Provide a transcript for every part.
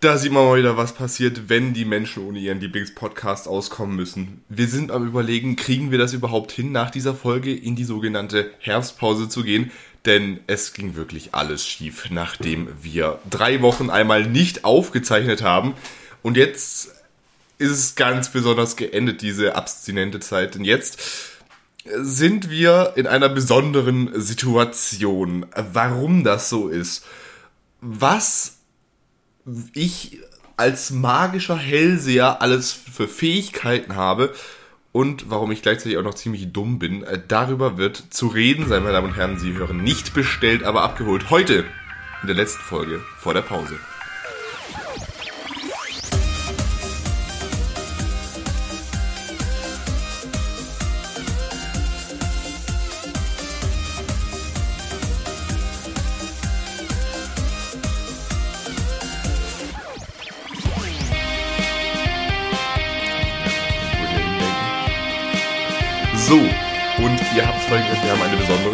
Da sieht man mal wieder, was passiert, wenn die Menschen ohne ihren Lieblingspodcast auskommen müssen. Wir sind am überlegen, kriegen wir das überhaupt hin, nach dieser Folge in die sogenannte Herbstpause zu gehen? Denn es ging wirklich alles schief, nachdem wir drei Wochen einmal nicht aufgezeichnet haben. Und jetzt ist es ganz besonders geendet, diese abstinente Zeit. Denn jetzt sind wir in einer besonderen Situation. Warum das so ist? Was ich als magischer Hellseher alles für Fähigkeiten habe und warum ich gleichzeitig auch noch ziemlich dumm bin, äh, darüber wird zu reden sein, meine Damen und Herren. Sie hören nicht bestellt, aber abgeholt. Heute in der letzten Folge vor der Pause.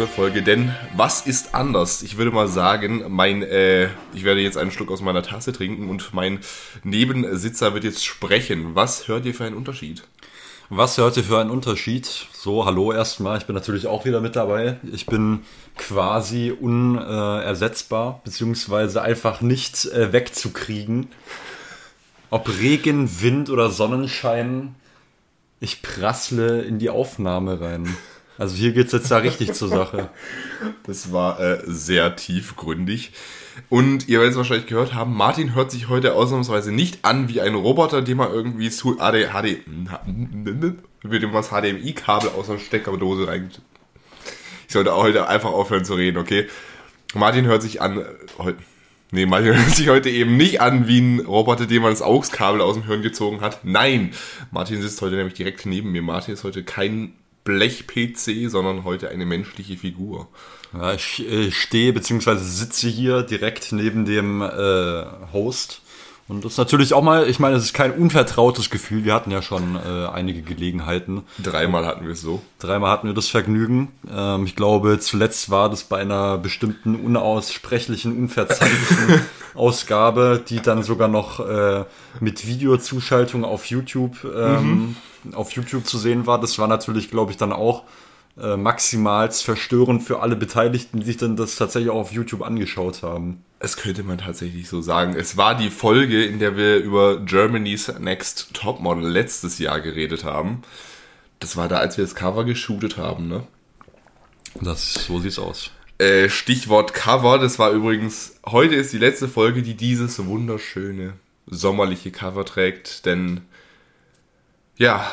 Besondere Folge, denn was ist anders? Ich würde mal sagen, mein, äh, ich werde jetzt einen Schluck aus meiner Tasse trinken und mein Nebensitzer wird jetzt sprechen. Was hört ihr für einen Unterschied? Was hört ihr für einen Unterschied? So, hallo erstmal, ich bin natürlich auch wieder mit dabei. Ich bin quasi unersetzbar, beziehungsweise einfach nicht äh, wegzukriegen. Ob Regen, Wind oder Sonnenschein, ich prassle in die Aufnahme rein. Also hier geht's jetzt da richtig zur Sache. Das war äh, sehr tiefgründig. Und ihr werdet es wahrscheinlich gehört haben, Martin hört sich heute ausnahmsweise nicht an wie ein Roboter, dem man irgendwie zu AD, HD, mit dem was HDMI-Kabel aus einer Steckerdose rein. Ich sollte auch heute einfach aufhören zu reden, okay? Martin hört sich an, äh, heute, Nee, Mario hört sich heute eben nicht an wie ein Roboter, dem man das AUX-Kabel aus dem Hirn gezogen hat. Nein, Martin sitzt heute nämlich direkt neben mir. Martin ist heute kein Blech-PC, sondern heute eine menschliche Figur. Ja, ich äh, stehe bzw. sitze hier direkt neben dem äh, Host und das ist natürlich auch mal, ich meine, es ist kein unvertrautes Gefühl. Wir hatten ja schon äh, einige Gelegenheiten. Dreimal hatten wir es so. Dreimal hatten wir das Vergnügen. Ähm, ich glaube, zuletzt war das bei einer bestimmten unaussprechlichen, unverzeihlichen Ausgabe, die dann sogar noch äh, mit Videozuschaltung auf YouTube, ähm, mhm. auf YouTube zu sehen war. Das war natürlich, glaube ich, dann auch äh, maximals verstörend für alle Beteiligten, die sich dann das tatsächlich auch auf YouTube angeschaut haben. Es könnte man tatsächlich so sagen. Es war die Folge, in der wir über Germany's Next Topmodel letztes Jahr geredet haben. Das war da, als wir das Cover geshootet haben, ne? Das, so sieht's aus. Äh, Stichwort Cover, das war übrigens, heute ist die letzte Folge, die dieses wunderschöne sommerliche Cover trägt, denn ja,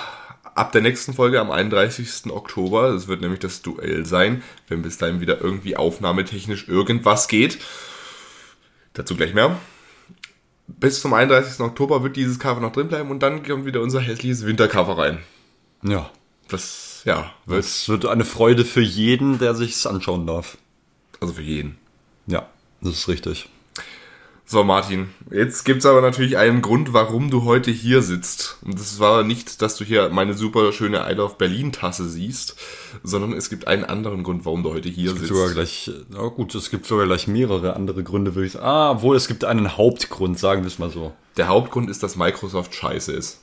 ab der nächsten Folge am 31. Oktober, das wird nämlich das Duell sein, wenn bis dahin wieder irgendwie aufnahmetechnisch irgendwas geht, Dazu gleich mehr. Bis zum 31. Oktober wird dieses Cover noch drin bleiben und dann kommt wieder unser hässliches Wintercover rein. Ja. Das, ja. Wird, das wird eine Freude für jeden, der sich's anschauen darf. Also für jeden. Ja, das ist richtig. So, Martin, jetzt gibt's aber natürlich einen Grund, warum du heute hier sitzt. Und das war nicht, dass du hier meine super schöne I Love Berlin Tasse siehst, sondern es gibt einen anderen Grund, warum du heute hier es gibt sitzt. Sogar gleich, na gut, es gibt sogar gleich mehrere andere Gründe, würde ich sagen. Ah, wohl, es gibt einen Hauptgrund, sagen wir es mal so. Der Hauptgrund ist, dass Microsoft scheiße ist.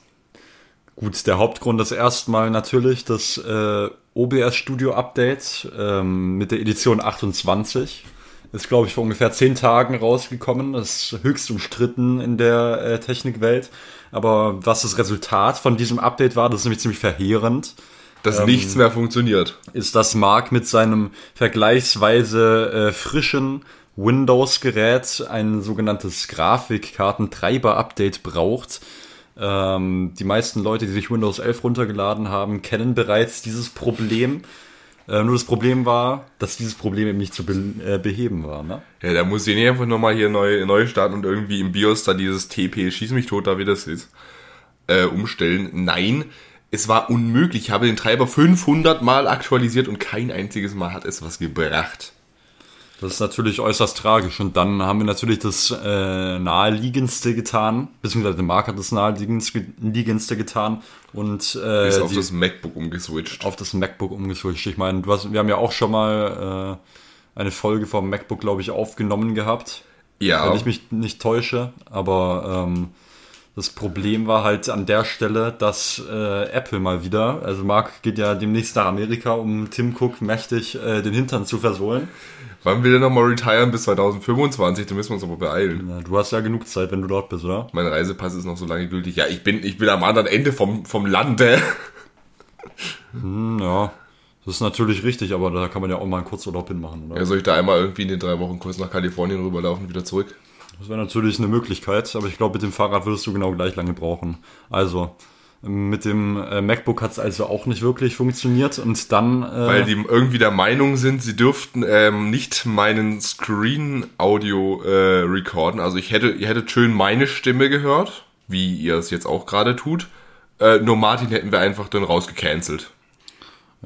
Gut, der Hauptgrund ist erstmal natürlich das äh, OBS Studio Update ähm, mit der Edition 28 ist, glaube ich, vor ungefähr zehn Tagen rausgekommen. Das ist höchst umstritten in der äh, Technikwelt. Aber was das Resultat von diesem Update war, das ist nämlich ziemlich verheerend. Dass ähm, nichts mehr funktioniert. Ist, dass Mark mit seinem vergleichsweise äh, frischen Windows-Gerät ein sogenanntes Grafikkartentreiber-Update braucht. Ähm, die meisten Leute, die sich Windows 11 runtergeladen haben, kennen bereits dieses Problem. Äh, nur das Problem war, dass dieses Problem eben nicht zu be äh, beheben war. Ne? Ja, da muss ich nicht einfach nochmal hier neu, neu starten und irgendwie im BIOS da dieses TP, schieß mich tot, da wie das ist, äh, umstellen. Nein, es war unmöglich. Ich habe den Treiber 500 Mal aktualisiert und kein einziges Mal hat es was gebracht. Das ist natürlich äußerst tragisch. Und dann haben wir natürlich das äh, Naheliegendste getan, beziehungsweise der Mark hat das Naheliegendste getan. Und äh, ist auf die, das MacBook umgeswitcht. Auf das MacBook umgeswitcht. Ich meine, wir haben ja auch schon mal äh, eine Folge vom MacBook, glaube ich, aufgenommen gehabt. Ja. wenn ich mich nicht täusche. Aber ähm, das Problem war halt an der Stelle, dass äh, Apple mal wieder, also Mark geht ja demnächst nach Amerika, um Tim Cook mächtig äh, den Hintern zu versohlen. Wann will er nochmal retiren bis 2025? Da müssen wir uns aber beeilen. Ja, du hast ja genug Zeit, wenn du dort bist, oder? Mein Reisepass ist noch so lange gültig. Ja, ich bin, ich bin am anderen Ende vom, vom Lande. Hm, ja, das ist natürlich richtig, aber da kann man ja auch mal einen Kurzurlaub hinmachen, oder? Ja, soll ich da einmal irgendwie in den drei Wochen kurz nach Kalifornien rüberlaufen und wieder zurück? Das wäre natürlich eine Möglichkeit, aber ich glaube, mit dem Fahrrad würdest du genau gleich lange brauchen. Also, mit dem äh, MacBook hat es also auch nicht wirklich funktioniert und dann... Äh, Weil die irgendwie der Meinung sind, sie dürften ähm, nicht meinen Screen-Audio äh, recorden. Also ich hätte, ihr hättet schön meine Stimme gehört, wie ihr es jetzt auch gerade tut. Äh, nur Martin hätten wir einfach dann rausgecancelt.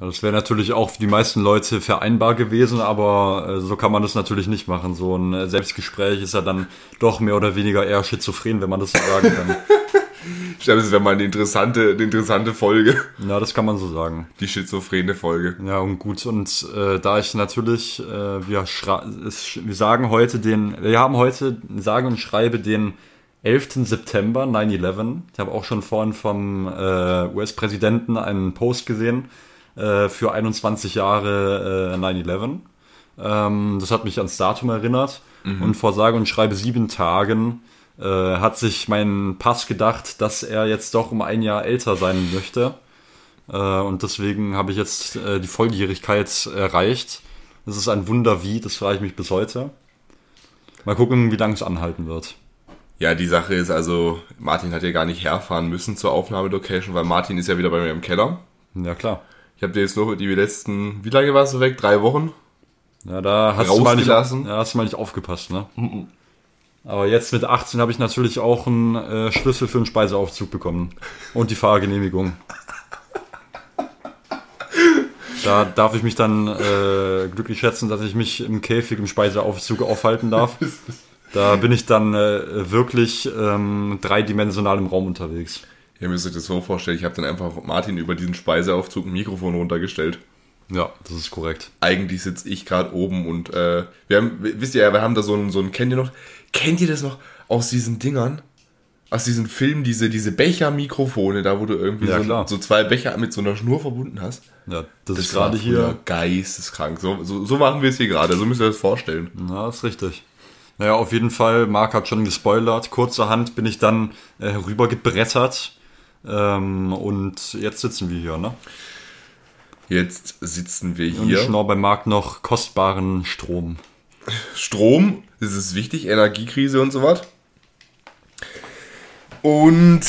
Ja, das wäre natürlich auch für die meisten Leute vereinbar gewesen, aber äh, so kann man das natürlich nicht machen. So ein äh, Selbstgespräch ist ja dann doch mehr oder weniger eher schizophren, wenn man das so sagen kann. Ich glaube, das wäre mal eine interessante, eine interessante Folge. ja, das kann man so sagen. Die schizophrene Folge. Ja, und gut. Und äh, da ich natürlich, äh, wir, es, wir sagen heute den, wir haben heute, sage und schreibe den 11. September 9-11. Ich habe auch schon vorhin vom äh, US-Präsidenten einen Post gesehen äh, für 21 Jahre äh, 9-11. Ähm, das hat mich ans Datum erinnert. Und vor sage und schreibe sieben Tagen äh, hat sich mein Pass gedacht, dass er jetzt doch um ein Jahr älter sein möchte. Äh, und deswegen habe ich jetzt äh, die Volljährigkeit erreicht. Das ist ein Wunder wie, das frage ich mich bis heute. Mal gucken, wie lange es anhalten wird. Ja, die Sache ist also, Martin hat ja gar nicht herfahren müssen zur Aufnahmelocation, weil Martin ist ja wieder bei mir im Keller. Ja, klar. Ich habe dir jetzt nur die letzten, wie lange warst du weg? Drei Wochen? Ja, da hast du, mal nicht, ja, hast du mal nicht aufgepasst, ne? Aber jetzt mit 18 habe ich natürlich auch einen äh, Schlüssel für einen Speiseaufzug bekommen. Und die Fahrgenehmigung. Da darf ich mich dann äh, glücklich schätzen, dass ich mich im Käfig im Speiseaufzug aufhalten darf. Da bin ich dann äh, wirklich ähm, dreidimensional im Raum unterwegs. Ihr müsst euch das so vorstellen, ich habe dann einfach Martin über diesen Speiseaufzug ein Mikrofon runtergestellt. Ja, das ist korrekt. Eigentlich sitze ich gerade oben und äh, wir haben, wisst ihr ja, wir haben da so ein, so ein, kennt ihr noch, kennt ihr das noch aus diesen Dingern? Aus diesen Filmen, diese, diese Becher-Mikrofone, da wo du irgendwie Ja, so, so zwei Becher mit so einer Schnur verbunden hast. Ja, das, ist war gerade hier. geisteskrank. So, so, so machen wir es hier gerade, so müsst ihr das vorstellen. Ja, ist richtig. Naja, auf jeden Fall, Marc hat schon gespoilert. Kurzerhand bin ich dann äh, herübergebrettert. Ähm, und jetzt sitzen wir hier, ne? Jetzt sitzen wir Und ich hier. schnorr bei Marc noch kostbaren Strom. Strom, ist wichtig, Energiekrise und so was. Und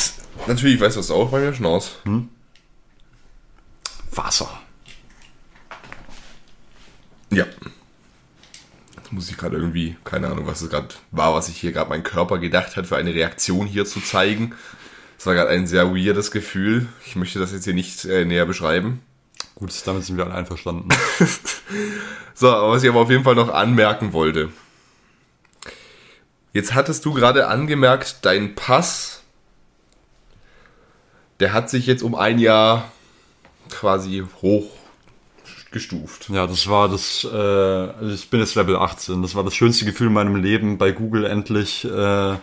natürlich, weißt du, was du auch bei mir schnaust? Wasser. Ja. Jetzt muss ich gerade irgendwie, keine Ahnung, was es gerade war, was ich hier gerade mein Körper gedacht hat, für eine Reaktion hier zu zeigen. Das war gerade ein sehr weirdes Gefühl. Ich möchte das jetzt hier nicht äh, näher beschreiben. Gut, damit sind wir alle einverstanden. So, aber was ich aber auf jeden Fall noch anmerken wollte. Jetzt hattest du gerade angemerkt, dein Pass, der hat sich jetzt um ein Jahr quasi hochgestuft. ja, das war das, äh, also ich bin jetzt Level 18. Das war das schönste Gefühl in meinem Leben, bei Google endlich äh,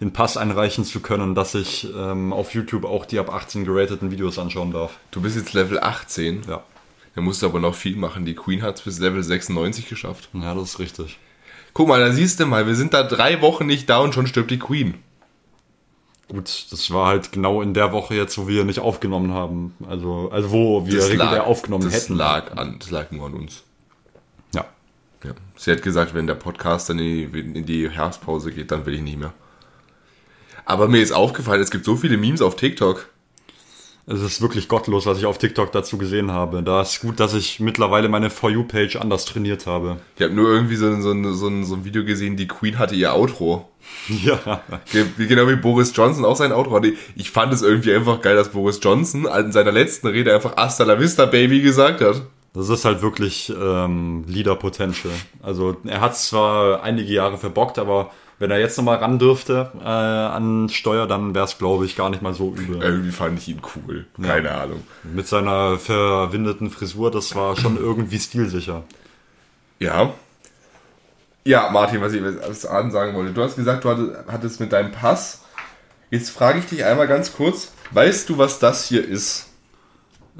den Pass einreichen zu können, dass ich ähm, auf YouTube auch die ab 18 gerateten Videos anschauen darf. Du bist jetzt Level 18. Ja. Da musst du aber noch viel machen. Die Queen hat es bis Level 96 geschafft. Ja, das ist richtig. Guck mal, da siehst du mal, wir sind da drei Wochen nicht da und schon stirbt die Queen. Gut, das war halt genau in der Woche jetzt, wo wir nicht aufgenommen haben. Also, also wo wir regulär aufgenommen das hätten. lag an, das lag nur an uns. Ja. Ja. Sie hat gesagt, wenn der Podcast dann in die, in die Herbstpause geht, dann will ich nicht mehr. Aber mir ist aufgefallen, es gibt so viele Memes auf TikTok. Es ist wirklich gottlos, was ich auf TikTok dazu gesehen habe. Da ist gut, dass ich mittlerweile meine For You-Page anders trainiert habe. Ich habe nur irgendwie so, ein- so, ein- so, ein- so ein Video gesehen, die Queen hatte ihr Outro. Ja. Ge- Genau wie Boris Johnson auch sein Outro hatte. Ich fand es irgendwie einfach geil, dass Boris Johnson in seiner letzten Rede einfach Hasta la vista, Baby gesagt hat. Das ist halt wirklich ähm, Leader Potential. Also er hat zwar einige Jahre verbockt, aber wenn er jetzt nochmal ran dürfte äh, an Steuer, dann wäre es, glaube ich, gar nicht mal so übel. Irgendwie fand ich ihn cool. Keine Ahnung. Mit seiner verwindeten Frisur, das war schon irgendwie stilsicher. Ja. Ja, Martin, was ich was sagen wollte. Du hast gesagt, du hattest mit deinem Pass. Jetzt frage ich dich einmal ganz kurz. Weißt du, was das hier ist?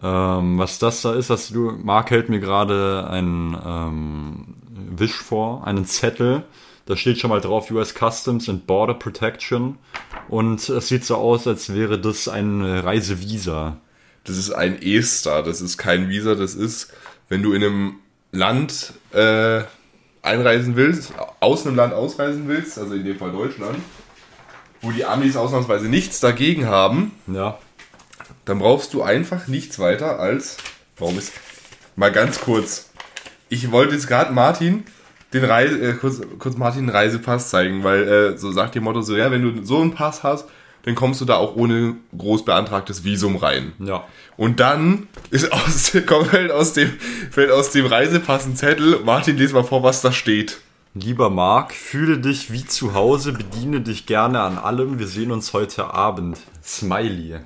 Ähm, was das da ist, dass du, Marc hält mir gerade einen ähm, Wisch vor, einen Zettel. Da steht schon mal drauf US Customs and Border Protection. Und es sieht so aus, als wäre das ein Reisevisa. Das ist ein ESTA, das ist kein Visa, das ist, wenn du in einem Land äh, einreisen willst, aus einem Land ausreisen willst, also in dem Fall Deutschland, wo die Amis ausnahmsweise nichts dagegen haben, Ja. dann brauchst du einfach nichts weiter als. Warum ist. Mal ganz kurz. Ich wollte jetzt gerade Martin den Reise, äh, kurz, kurz Martin den Reisepass zeigen, weil äh, so sagt ihr Motto so, ja, wenn du so einen Pass hast, dann kommst du da auch ohne groß beantragtes Visum rein. Ja. Und dann ist aus, kommt halt aus dem, fällt aus dem Reisepass ein Zettel. Martin, lese mal vor, was da steht. Lieber Marc, fühle dich wie zu Hause, bediene dich gerne an allem. Wir sehen uns heute Abend. Smiley.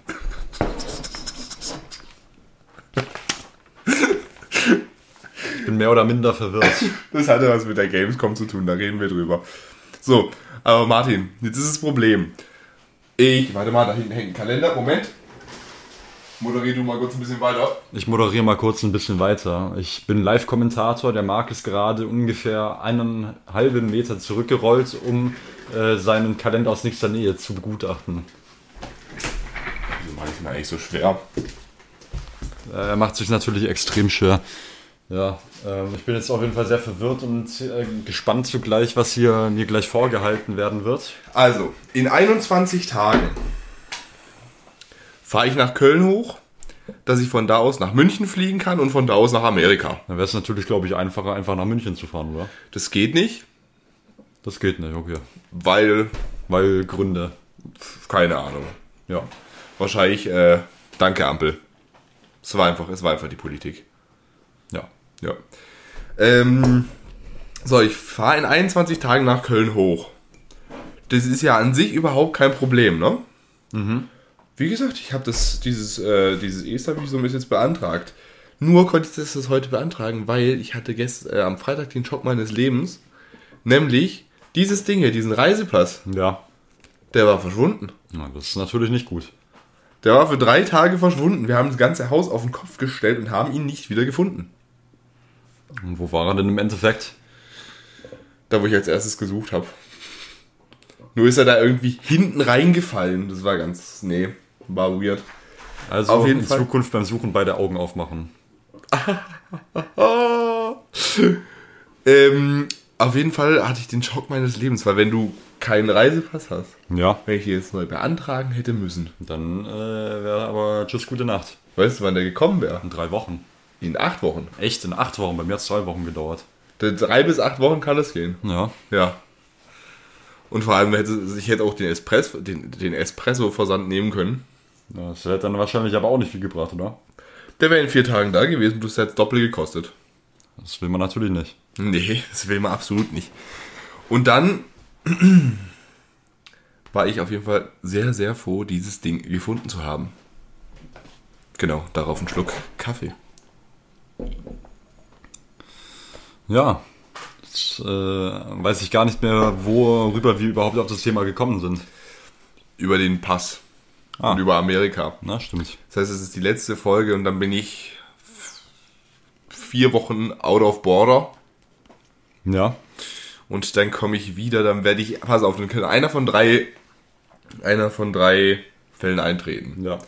Ich bin mehr oder minder verwirrt. Das hatte was mit der Gamescom zu tun, da reden wir drüber. So, aber Martin, jetzt ist das Problem. Ich, warte mal, da hinten hängt ein Kalender. Moment. Moderier du mal kurz ein bisschen weiter. Ich moderiere mal kurz ein bisschen weiter. Ich bin Live-Kommentator. Der Marc ist gerade ungefähr einen halben Meter zurückgerollt, um äh, seinen Kalender aus nächster Nähe zu begutachten. Wieso mache ich mir eigentlich so schwer? Äh, Er macht sich natürlich extrem schwer. Ja, ich bin jetzt auf jeden Fall sehr verwirrt und äh, gespannt zugleich, was hier mir gleich vorgehalten werden wird. Also, in 21 Tagen fahre ich nach Köln hoch, dass ich von da aus nach München fliegen kann und von da aus nach Amerika. Dann wäre es natürlich, glaube ich, einfacher, einfach nach München zu fahren, oder? Das geht nicht, Das geht nicht, okay. weil, Weil Gründe. keine Ahnung. Ja. Wahrscheinlich, äh, danke Ampel. Es war einfach, es war einfach die Politik. Ja. Ja. Ähm, so, ich fahre in 21 Tagen nach Köln hoch. Das ist ja an sich überhaupt kein Problem, ne? Wie gesagt, ich habe das dieses äh, dieses ESTA-Visum ist jetzt beantragt. Nur konnte ich das, das heute beantragen, weil ich hatte gest, äh, am Freitag den Schock meines Lebens, nämlich dieses Ding hier, diesen Reisepass, Ja. der war verschwunden. Na, das ist natürlich nicht gut. Der war für drei Tage verschwunden. Wir haben das ganze Haus auf den Kopf gestellt und haben ihn nicht wieder gefunden. Und wo war er denn im Endeffekt? Da, wo ich als erstes gesucht habe. Nur ist er da irgendwie hinten reingefallen. Das war ganz. Nee, war weird. Also Auf jeden in Fall. Zukunft beim Suchen beide Augen aufmachen. Ähm, auf jeden Fall hatte ich den Schock meines Lebens, weil wenn du keinen Reisepass hast, Ja. wenn ich jetzt neu beantragen hätte müssen, Dann äh, wäre aber tschüss, gute Nacht. weißt du, wann der gekommen wäre? In drei Wochen. In acht Wochen. Echt, in acht Wochen. Bei mir hat es zwei Wochen gedauert. Drei bis acht Wochen kann es gehen. Ja. Ja. Und vor allem hätte ich hätte auch den Espresso, den, den Espresso-Versand nehmen können. Das hätte dann wahrscheinlich aber auch nicht viel gebracht, oder? Der wäre in vier Tagen da gewesen, plus der hat doppelt gekostet. Das will man natürlich nicht. Nee, das will man absolut nicht. Und dann war ich auf jeden Fall sehr, sehr froh, dieses Ding gefunden zu haben. Genau, darauf ein Schluck Kaffee. Ja. Jetzt, äh, weiß ich gar nicht mehr, worüber wir überhaupt auf das Thema gekommen sind. Über den Pass. Ah. Und über Amerika. Na, stimmt. Das heißt, es ist die letzte Folge und dann bin ich vier Wochen out of border. Ja. Und dann komme ich wieder, dann werde ich, pass auf, dann kann einer von drei, einer von drei Fällen eintreten. Ja.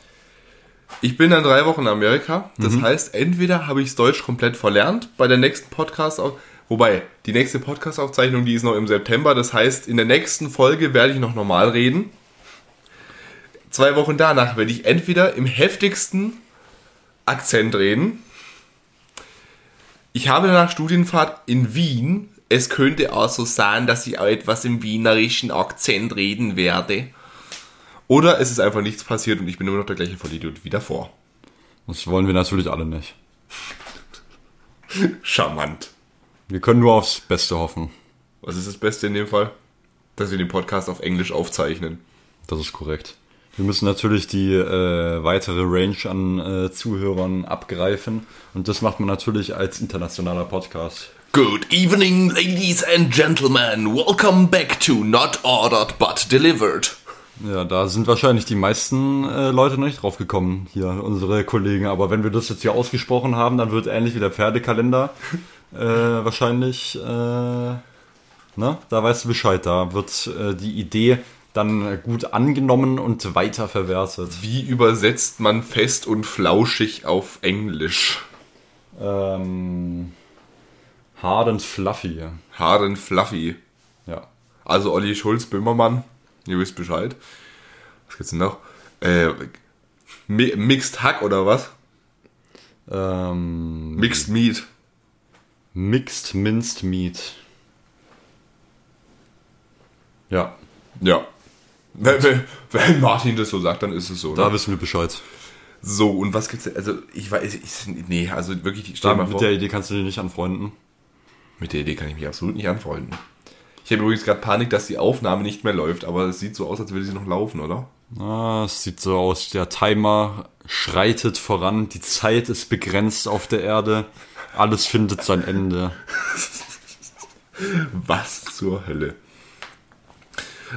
Ich bin dann drei Wochen in Amerika. Das heißt, entweder habe ich Deutsch komplett verlernt bei der nächsten Podcast, wobei die nächste Podcast-Aufzeichnung, die ist noch im September. Das heißt, in der nächsten Folge werde ich noch normal reden. Zwei Wochen danach werde ich entweder im heftigsten Akzent reden. Ich habe nach Studienfahrt in Wien. Es könnte auch so sein, dass ich auch etwas im wienerischen Akzent reden werde. Oder es ist einfach nichts passiert und ich bin immer noch der gleiche Vollidiot wie davor. Das wollen wir natürlich alle nicht. Charmant. Wir können nur aufs Beste hoffen. Was ist das Beste in dem Fall? Dass wir den Podcast auf Englisch aufzeichnen. Das ist korrekt. Wir müssen natürlich die äh, weitere Range an äh, Zuhörern abgreifen. Und das macht man natürlich als internationaler Podcast. Good evening, ladies and gentlemen. Welcome back to Not Ordered But Delivered. Ja, da sind wahrscheinlich die meisten äh, Leute noch nicht drauf gekommen, hier unsere Kollegen. Aber wenn wir das jetzt hier ausgesprochen haben, dann wird ähnlich wie der Pferdekalender äh, wahrscheinlich, äh, ne? Da weißt du Bescheid. Da wird äh, die Idee dann gut angenommen und weiter verwertet. Wie übersetzt man fest und flauschig auf Englisch? Ähm, hard and fluffy. Hard and fluffy. Ja. Also Olli Schulz, Böhmermann, ihr wisst Bescheid. Was gibt's denn noch? Äh, Mi- Mixed Hack oder was? Ähm, Mixed Meat. Mixed Minced Meat. Ja, Ja. Wenn, wenn, wenn Martin das so sagt, dann ist es so. da Ne? wissen wir Bescheid. So, und was gibt's denn? Also, ich weiß, ich, nee, also wirklich, stell Da, mal mit vor. der Idee kannst du dich nicht anfreunden. Mit der Idee kann ich mich absolut nicht anfreunden. Ich habe übrigens gerade Panik, dass die Aufnahme nicht mehr läuft, aber es sieht so aus, als würde sie noch laufen, oder? Ah, es sieht so aus, der Timer schreitet voran, die Zeit ist begrenzt auf der Erde, alles findet sein Ende. Was zur Hölle?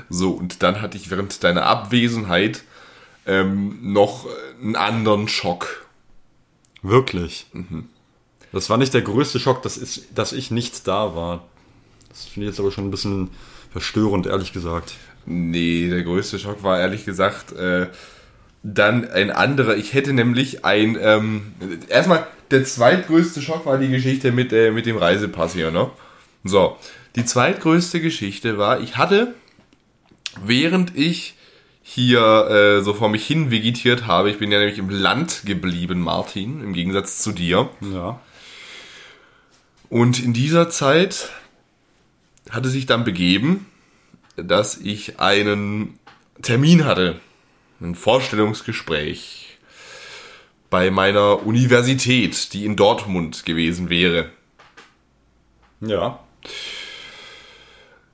So, und dann hatte ich während deiner Abwesenheit ähm, noch einen anderen Schock. Wirklich. Das war nicht der größte Schock, dass, ist, dass ich nicht da war. Das finde ich jetzt aber schon ein bisschen verstörend, ehrlich gesagt. Nee, der größte Schock war ehrlich gesagt äh, dann ein anderer. Ich hätte nämlich ein. Ähm, erstmal, der zweitgrößte Schock war die Geschichte mit, äh, mit dem Reisepass hier, ne? So, die zweitgrößte Geschichte war, ich hatte, während ich hier äh, so vor mich hin vegetiert habe, ich bin ja nämlich im Land geblieben, Martin, im Gegensatz zu dir. Ja. Und in dieser Zeit hatte sich dann begeben, dass ich einen Termin hatte, ein Vorstellungsgespräch bei meiner Universität, die in Dortmund gewesen wäre. Ja.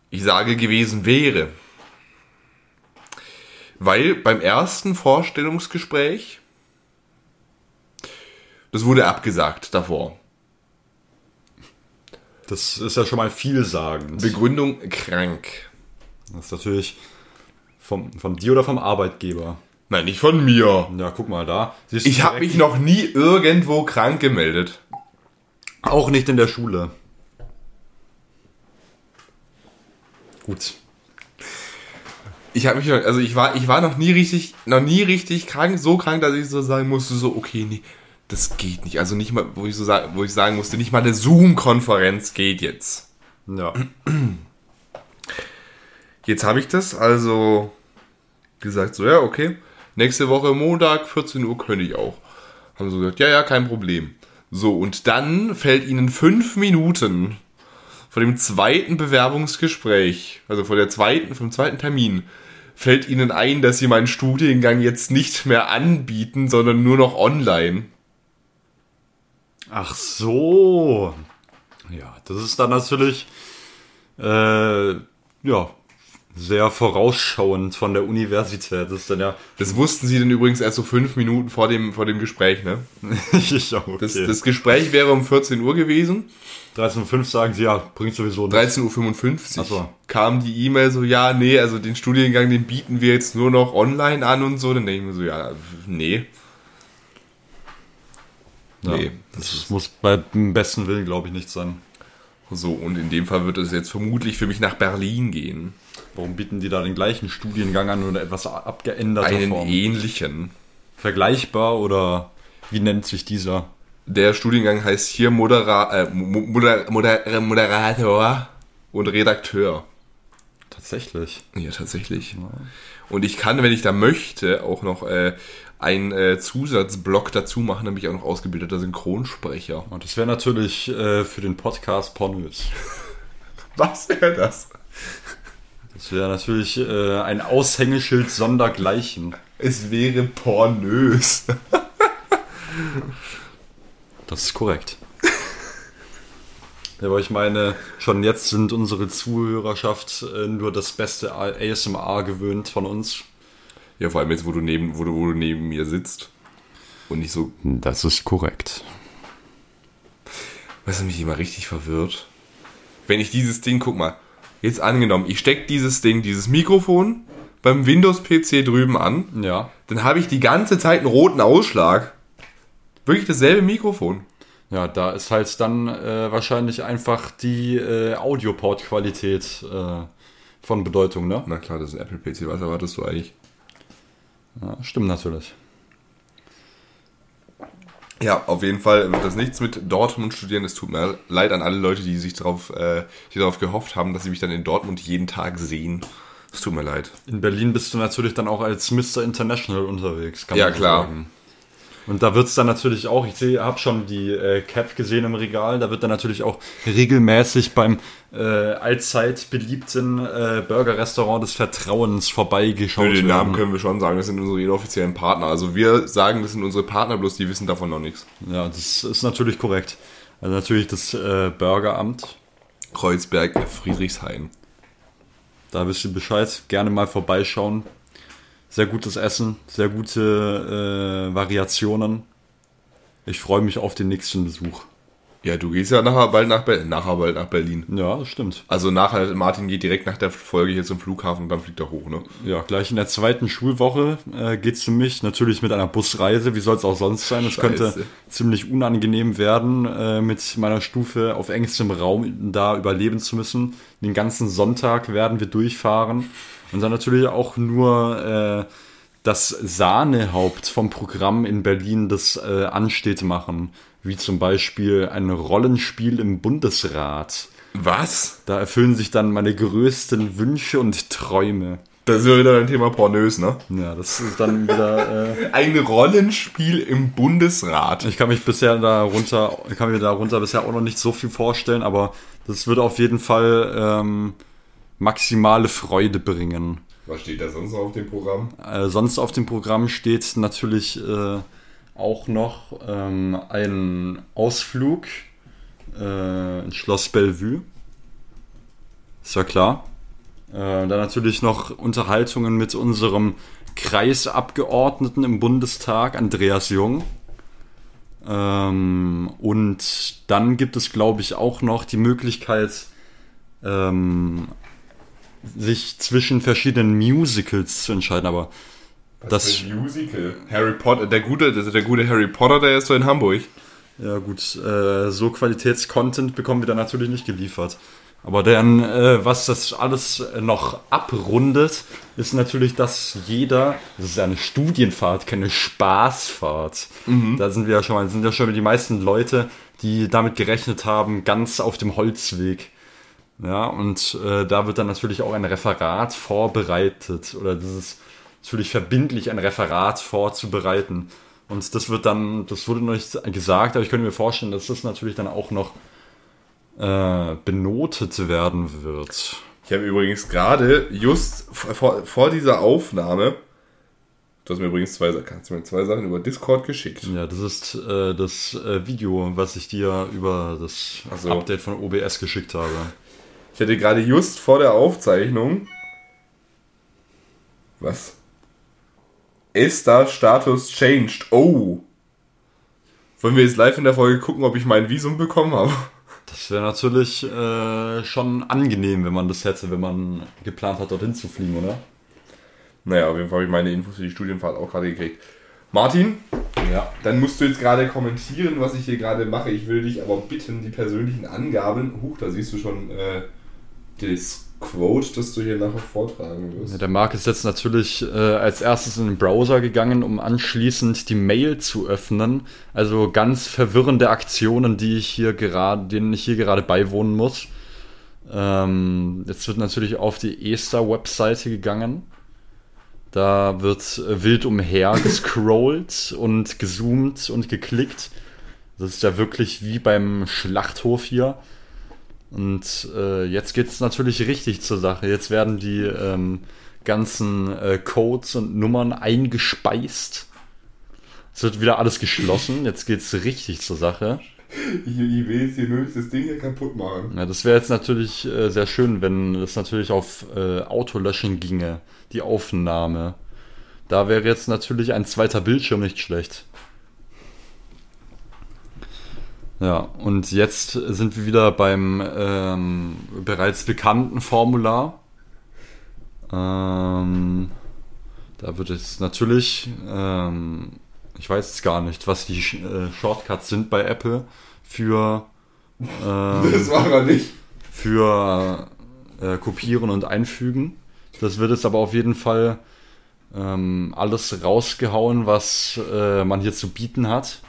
Ich sage gewesen wäre, weil beim ersten Vorstellungsgespräch, das wurde abgesagt davor. Das ist ja schon mal vielsagend. Begründung krank. Das ist natürlich vom, von dir oder vom Arbeitgeber. Nein, nicht von mir. Ja, guck mal da. Ich habe mich noch nie irgendwo krank gemeldet. Auch nicht in der Schule. Gut. Ich habe mich also ich war, ich war noch nie richtig, noch nie richtig krank, so krank, dass ich so sagen musste, so okay, nee, das geht nicht. Also nicht mal, wo ich so sagen, wo ich sagen musste, nicht mal eine Zoom-Konferenz geht jetzt. Ja. Jetzt habe ich das also gesagt, so ja, okay, nächste Woche Montag, 14 Uhr könnte ich auch. Haben so gesagt, ja, ja, kein Problem. So, und dann fällt ihnen fünf Minuten vor dem zweiten Bewerbungsgespräch, also vor der zweiten, vom zweiten Termin, fällt ihnen ein, dass sie meinen Studiengang jetzt nicht mehr anbieten, sondern nur noch online. Ach so. Ja, das ist dann natürlich äh, ja sehr vorausschauend von der Universität. Das ist dann ja Das wussten sie dann übrigens erst so fünf Minuten vor dem, vor dem Gespräch, ne? ich auch. Okay. Das, das Gespräch wäre um 14 Uhr gewesen. 13.05 sagen sie, ja, bringt sowieso nichts. 13.55 Uhr so. kam die E-Mail so, ja, nee, also den Studiengang, den bieten wir jetzt nur noch online an und so. Dann denke ich mir so, ja, nee. Ja, Nee, das muss bei dem besten Willen, glaube ich, nicht sein. So, und in dem Fall wird es jetzt vermutlich für mich nach Berlin gehen. Warum bieten die da den gleichen Studiengang an oder etwas abgeänderter Einen Form? ähnlichen. Vergleichbar oder wie nennt sich dieser? Der Studiengang heißt hier Modera äh, Mo- Moder Moder Moderator und Redakteur. Tatsächlich. Ja, tatsächlich. Und ich kann, wenn ich da möchte, auch noch äh, einen äh, Zusatzblock dazu machen, nämlich auch noch ausgebildeter Synchronsprecher. Und das wäre natürlich äh, für den Podcast pornös. Was wäre das? Das wäre natürlich äh, ein Aushängeschild sondergleichen. Es wäre pornös. Das ist korrekt. Ja, aber ich meine, schon jetzt sind unsere Zuhörerschaft äh, nur das beste ASMR gewöhnt von uns. Ja, vor allem jetzt, wo du neben, wo du, wo du neben mir sitzt. Und nicht so. Das ist korrekt. Du, mich immer richtig verwirrt? wenn ich dieses Ding, guck mal, jetzt angenommen, ich stecke dieses Ding, dieses Mikrofon beim Windows-PC drüben an, Ja. dann habe ich die ganze Zeit einen roten Ausschlag. Wirklich dasselbe Mikrofon. Ja, da ist halt dann äh, wahrscheinlich einfach die äh, Audioport-Qualität äh, von Bedeutung, ne? Na klar, das ist ein Apple-PC, was erwartest du eigentlich? Ja, stimmt natürlich. Ja, auf jeden Fall wird das nichts mit Dortmund studieren. Es tut mir leid an alle Leute, die sich darauf, äh, die darauf gehofft haben, dass sie mich dann in Dortmund jeden Tag sehen. Es tut mir leid. In Berlin bist du natürlich dann auch als Mr. International unterwegs, Ja, klar. sagen. Und da wird es dann natürlich auch, ich habe schon die äh, Cap gesehen im Regal, da wird dann natürlich auch regelmäßig beim äh, allzeit beliebten äh, Burger-Restaurant des Vertrauens vorbeigeschaut. Für den Namen können wir schon sagen, das sind unsere inoffiziellen Partner. Also wir sagen, das sind unsere Partner, bloß die wissen davon noch nichts. Ja, das ist natürlich korrekt. Also natürlich das äh, Burgeramt, Kreuzberg, Friedrichshain. da wisst ihr Bescheid, gerne mal vorbeischauen. Sehr gutes Essen, sehr gute äh, Variationen. Ich freue mich auf den nächsten Besuch. Ja, du gehst ja nachher bald nach, Ber nachher bald nach Berlin. Ja, das stimmt. Also nachher, Martin geht direkt nach der Folge hier zum Flughafen und dann fliegt er hoch, ne? Ja, gleich in der zweiten Schulwoche äh, geht's für mich natürlich mit einer Busreise. Wie soll es auch sonst sein? Es könnte ziemlich unangenehm werden, äh, mit meiner Stufe auf engstem Raum da überleben zu müssen. Den ganzen Sonntag werden wir durchfahren und dann natürlich auch nur äh, das Sahnehaupt vom Programm in Berlin, das äh, ansteht, machen. Wie zum Beispiel ein Rollenspiel im Bundesrat. Was? Da erfüllen sich dann meine größten Wünsche und Träume. Das ist ja wieder ein Thema pornös, ne? Ja, das ist dann wieder. Äh, Ein Rollenspiel im Bundesrat. ich kann mich bisher darunter, kann mir darunter bisher auch noch nicht so viel vorstellen, aber das wird auf jeden Fall ähm, maximale Freude bringen. Was steht da sonst noch auf dem Programm? Äh, sonst auf dem Programm steht natürlich äh, auch noch ähm, ein Ausflug äh, ins Schloss Bellevue. Ist ja klar. Äh, dann natürlich noch Unterhaltungen mit unserem Kreisabgeordneten im Bundestag, Andreas Jung. Ähm, und dann gibt es, glaube ich, auch noch die Möglichkeit, ähm, sich zwischen verschiedenen Musicals zu entscheiden. Aber Das- für ein Musical. Harry Potter, der gute, der, der gute Harry Potter, der ist so in Hamburg. Ja gut, äh, so Qualitätscontent bekommen wir dann natürlich nicht geliefert. Aber dann, äh, was das alles noch abrundet, ist natürlich, dass jeder, das ist ja eine Studienfahrt, keine Spaßfahrt. Da sind wir ja schon mal, sind ja schon die meisten Leute, die damit gerechnet haben, ganz auf dem Holzweg. Ja, und äh, da wird dann natürlich auch ein Referat vorbereitet oder das ist natürlich verbindlich, ein Referat vorzubereiten. Und das wird dann, das wurde noch nicht gesagt, aber ich könnte mir vorstellen, dass das natürlich dann auch noch äh, benotet werden wird. Ich habe übrigens gerade, just vor, vor dieser Aufnahme, du hast mir übrigens zwei, kannst du mir zwei Sachen über Discord geschickt. Ja, das ist äh, das äh, Video, was ich dir über das so. Update von OBS geschickt habe. Ich hatte gerade just vor der Aufzeichnung. Was? Esther Status changed. Oh. Wollen wir jetzt live in der Folge gucken, ob ich mein Visum bekommen habe? Das wäre natürlich äh, schon angenehm, wenn man das hätte, wenn man geplant hat, dorthin zu fliegen, oder? Naja, auf jeden Fall habe ich meine Infos für die Studienfahrt auch gerade gekriegt. Martin, Ja. dann musst du jetzt gerade kommentieren, was ich hier gerade mache. Ich will dich aber bitten, die persönlichen Angaben. Huch, da siehst du schon äh, das Quote, das du hier nachher vortragen Ja, wirst. der Marc ist jetzt natürlich äh, als erstes in den Browser gegangen, um anschließend die Mail zu öffnen. Also ganz verwirrende Aktionen, die ich hier gerade, denen ich hier gerade beiwohnen muss. Ähm, jetzt wird natürlich auf die Esther-Webseite gegangen. Da wird äh, wild umher gescrollt und gezoomt und geklickt. Das ist ja wirklich wie beim Schlachthof hier. Und äh, jetzt geht's natürlich richtig zur Sache. Jetzt werden die ähm, ganzen äh, Codes und Nummern eingespeist. Es wird wieder alles geschlossen. Jetzt geht's richtig zur Sache. Ich, ich will jetzt hier das Ding hier kaputt machen. Ja, das wäre jetzt natürlich äh, sehr schön, wenn das natürlich auf äh, Autolöschen ginge, die Aufnahme. Da wäre jetzt natürlich ein zweiter Bildschirm nicht schlecht. Ja, und jetzt sind wir wieder beim ähm, bereits bekannten Formular. Ähm, da wird es natürlich, ähm, ich weiß jetzt gar nicht, was die äh, Shortcuts sind bei Apple für, ähm, Das war er nicht. für äh, Kopieren und Einfügen. Das wird jetzt aber auf jeden Fall ähm, alles rausgehauen, was äh, man hier zu bieten hat.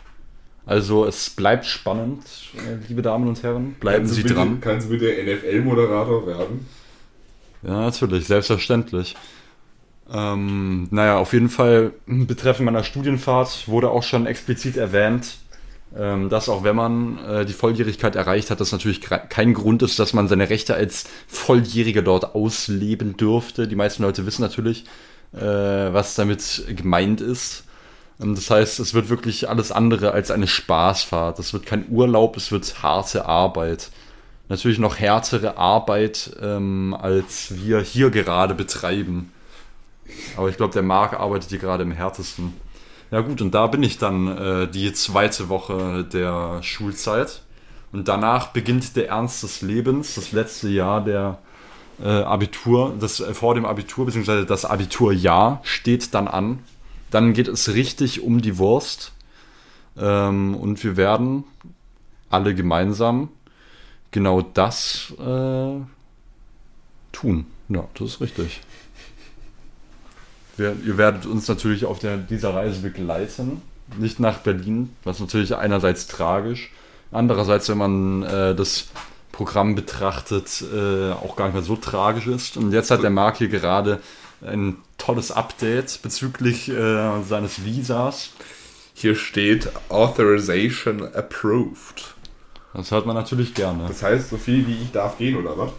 Also es bleibt spannend, äh, liebe Damen und Herren. Bleiben Kannst Sie bitte, dran. Kannst du bitte NFL-Moderator werden? Ja, natürlich, selbstverständlich. Ähm, naja, auf jeden Fall betreffend meiner Studienfahrt wurde auch schon explizit erwähnt, ähm, dass auch wenn man äh, die Volljährigkeit erreicht hat, das natürlich kein Grund ist, dass man seine Rechte als Volljähriger dort ausleben dürfte. Die meisten Leute wissen natürlich, äh, was damit gemeint ist. Ähm, Das heißt, es wird wirklich alles andere als eine Spaßfahrt. Es wird kein Urlaub, es wird harte Arbeit. Natürlich noch härtere Arbeit, ähm, als wir hier gerade betreiben. Aber ich glaube, der Marc arbeitet hier gerade im härtesten. Ja gut, und da bin ich dann äh, die zweite Woche der Schulzeit. Und danach beginnt der Ernst des Lebens, das letzte Jahr der äh, Abitur, das äh, vor dem Abitur, beziehungsweise das Abiturjahr steht dann an. Dann geht es richtig um die Wurst. Ähm, und wir werden alle gemeinsam genau das äh, tun. Ja, das ist richtig. Wir, ihr werdet uns natürlich auf der, dieser Reise begleiten. Nicht nach Berlin, was natürlich einerseits tragisch, andererseits, wenn man äh, das Programm betrachtet, äh, auch gar nicht mehr so tragisch ist. Und jetzt hat der Marc hier gerade ein tolles Update bezüglich äh, seines Visas. Hier steht Authorization approved. Das hört man natürlich gerne. Das heißt, so viel wie ich darf gehen, oder was?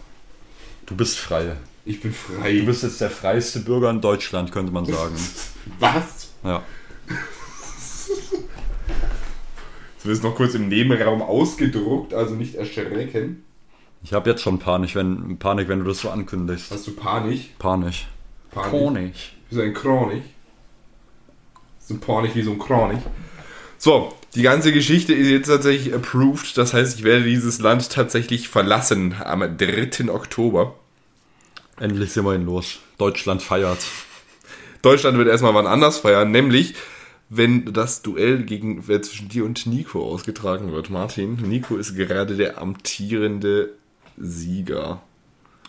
Du bist frei. Ich bin frei. Du bist jetzt der freiste Bürger in Deutschland, könnte man sagen. was? Ja. Du wirst noch kurz im Nebenraum ausgedruckt, also nicht erschrecken. Ich habe jetzt schon Panik wenn, Panik, wenn du das so ankündigst. Hast du Panik? Panik. Panik? Panik. Wie so ein Kronich. So ein Panik wie so ein Kronich. So, die ganze Geschichte ist jetzt tatsächlich approved. Das heißt, ich werde dieses Land tatsächlich verlassen am 3. Oktober. Endlich sind wir ihn los. Deutschland feiert. Deutschland wird erstmal wann anders feiern, nämlich wenn das Duell gegen, äh, zwischen dir und Nico ausgetragen wird. Martin, Nico ist gerade der amtierende Sieger.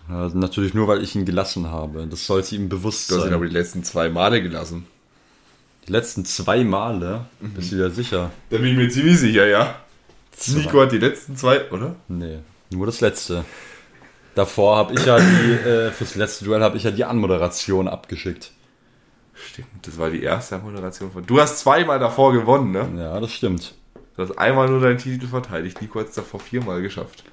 Ja, natürlich nur, weil ich ihn gelassen habe. Das sollte ihm bewusst Du hast ihn sein. aber die letzten zwei Male gelassen. Die letzten zwei Male, Mhm. bist du dir sicher? Da bin ich mir ziemlich sicher, ja. Nico hat die letzten zwei, oder? Nee, nur das letzte. Davor habe ich ja die, äh, fürs letzte Duell habe ich ja die Anmoderation abgeschickt. Stimmt, das war die erste Moderation von. Du hast zweimal davor gewonnen, ne? Ja, das stimmt. Du hast einmal nur deinen Titel verteidigt. Nico hat es davor viermal geschafft.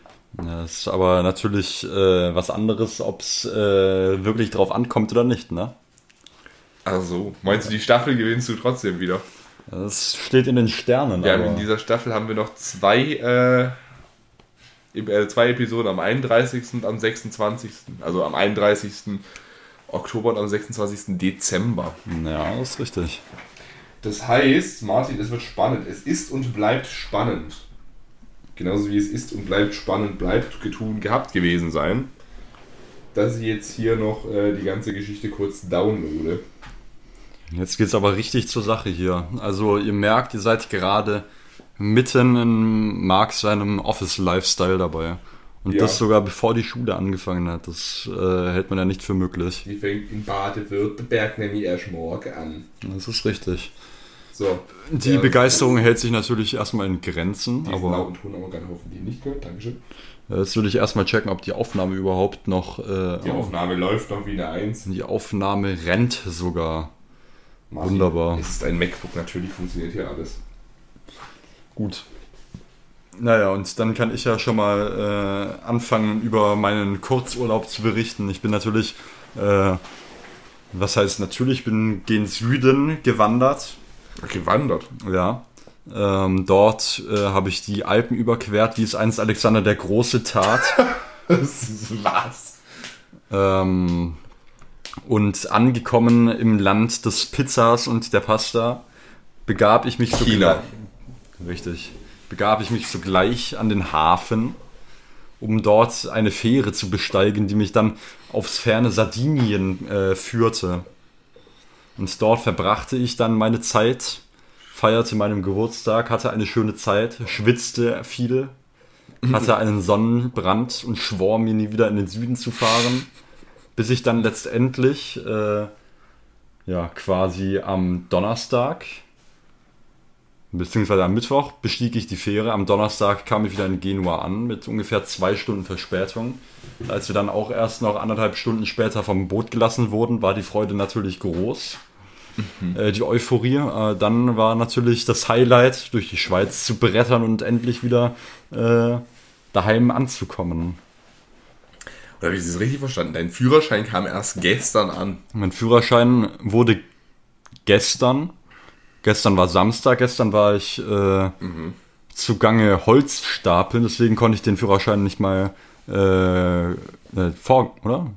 Ja, das ist aber natürlich äh, was anderes, ob es äh, wirklich drauf ankommt oder nicht, ne? Also, meinst du, die Staffel gewinnst du trotzdem wieder? Das steht in den Sternen. Haben aber in dieser Staffel haben wir noch zwei, äh, äh, zwei Episoden am 31. und am 26. Also am 31. Oktober und am 26. Dezember. ja, das ist richtig. Das heißt, Martin, es wird spannend. Es ist und bleibt spannend. Genauso wie es ist und bleibt spannend, bleibt getun, gehabt gewesen sein. Dass ich jetzt hier noch äh, die ganze Geschichte kurz downloade. Jetzt geht's aber richtig zur Sache hier. Also ihr merkt, ihr seid gerade mitten in Mark seinem Office-Lifestyle dabei. Und Ja. das sogar bevor die Schule angefangen hat. Das äh, hält man ja nicht für möglich. Die fängt in Baden-Württemberg nämlich erst morgen an. Das ist richtig. So. Die Ja, Begeisterung hält sich natürlich erstmal in Grenzen, Diesen aber lauten Ton aber gerne hoffen, die nicht gehört. Dankeschön. jetzt würde ich erstmal checken, ob die Aufnahme überhaupt noch. Äh, Die Aufnahme läuft noch wie eine Eins. die Aufnahme rennt sogar. Martin, Wunderbar. Es ist ein MacBook, natürlich funktioniert hier alles. Gut. Naja, und dann kann ich ja schon mal äh, anfangen, über meinen Kurzurlaub zu berichten. Ich bin natürlich, äh, was heißt natürlich, bin gen Süden gewandert. Gewandert. Ja. Ähm, dort äh, habe ich die Alpen überquert, wie es einst Alexander der Große tat. Was? ähm, und angekommen im Land des Pizzas und der Pasta, begab ich mich China. Richtig. begab ich mich sogleich an den Hafen, um dort eine Fähre zu besteigen, die mich dann aufs ferne Sardinien äh, führte. Und dort verbrachte ich dann meine Zeit, feierte meinen Geburtstag, hatte eine schöne Zeit, schwitzte viel, hatte einen Sonnenbrand und schwor mir nie wieder in den Süden zu fahren, bis ich dann letztendlich, äh, ja, quasi am Donnerstag, beziehungsweise am Mittwoch bestieg ich die Fähre. Am Donnerstag kam ich wieder in Genua an mit ungefähr zwei Stunden Verspätung. Als wir dann auch erst noch anderthalb Stunden später vom Boot gelassen wurden, war die Freude natürlich groß. Äh, die Euphorie. Äh, dann war natürlich das Highlight, durch die Schweiz zu brettern und endlich wieder äh, daheim anzukommen. Oder habe ich das richtig verstanden? Dein Führerschein kam erst gestern an. Mein Führerschein wurde gestern, gestern war Samstag, gestern war ich äh, zugange Holz stapeln, deswegen konnte ich den Führerschein nicht mal äh, äh, vor, oder?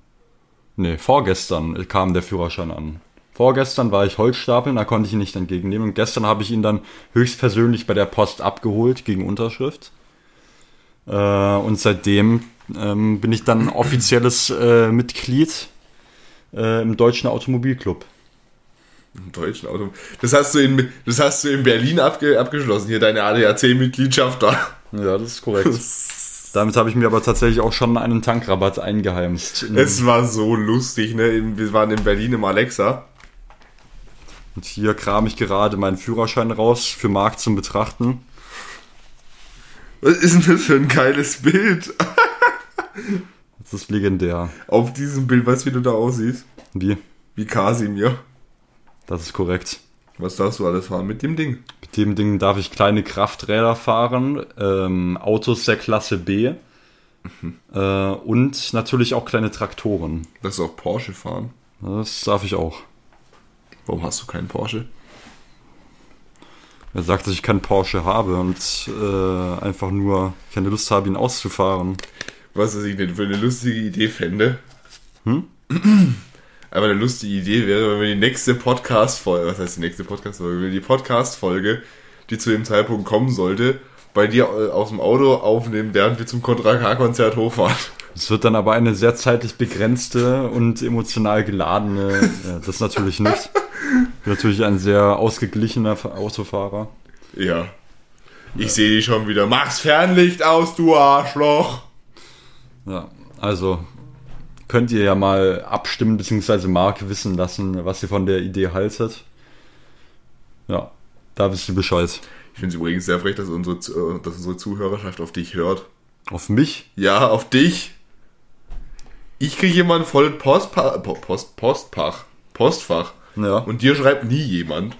Nee, vorgestern kam der Führerschein an. Vorgestern war ich Holz stapeln, da konnte ich ihn nicht entgegennehmen. Und gestern habe ich ihn dann höchstpersönlich bei der Post abgeholt gegen Unterschrift. Äh, und seitdem ähm, bin ich dann offizielles äh, Mitglied äh, im Deutschen Automobilclub. Im deutschen Auto. Das hast du in, das hast du in Berlin abge, abgeschlossen, hier deine ADAC-Mitgliedschaft da. Ja, das ist korrekt. Damit habe ich mir aber tatsächlich auch schon einen Tankrabatt eingeheimst. Es war so lustig, ne? Wir waren in Berlin im Alexa. Und hier kram ich gerade meinen Führerschein raus für Marc zum Betrachten. Was ist denn das für ein geiles Bild? Das ist legendär. Auf diesem Bild, weißt du, wie du da aussiehst? Wie? Wie Kasimir. Das ist korrekt. Was darfst du alles fahren mit dem Ding? Mit dem Ding darf ich kleine Krafträder fahren, ähm, Autos der Klasse B äh, und natürlich auch kleine Traktoren. Darfst du auch Porsche fahren? Das darf ich auch. Warum hast du keinen Porsche? Er sagt, dass ich keinen Porsche habe und äh, einfach nur keine Lust habe, ihn auszufahren. Was ich denn für eine lustige Idee fände? Hm? Aber eine lustige Idee wäre, wenn wir die nächste Podcast-Folge, was heißt die nächste Podcast-Folge? Wenn wir die Podcast-Folge, die zu dem Zeitpunkt kommen sollte, bei dir äh, aus dem Auto aufnehmen, während wir zum Contra K-Konzert hochfahren. Es wird dann aber eine sehr zeitlich begrenzte und emotional geladene. Ja, das natürlich nicht. Natürlich ein sehr ausgeglichener Autofahrer. Ja. Ich sehe dich schon wieder. Mach's Fernlicht aus, du Arschloch! Ja, also könnt ihr ja mal abstimmen, beziehungsweise Marc wissen lassen, was ihr von der Idee haltet. Ja, da wisst ihr Bescheid. Ich finde es übrigens sehr frech, dass unsere, äh, dass unsere Zuhörerschaft auf dich hört. Auf mich? Ja, auf dich. Ich kriege jemand voll Postpa Post, Postfach. Postfach. Ja. Und dir schreibt nie jemand.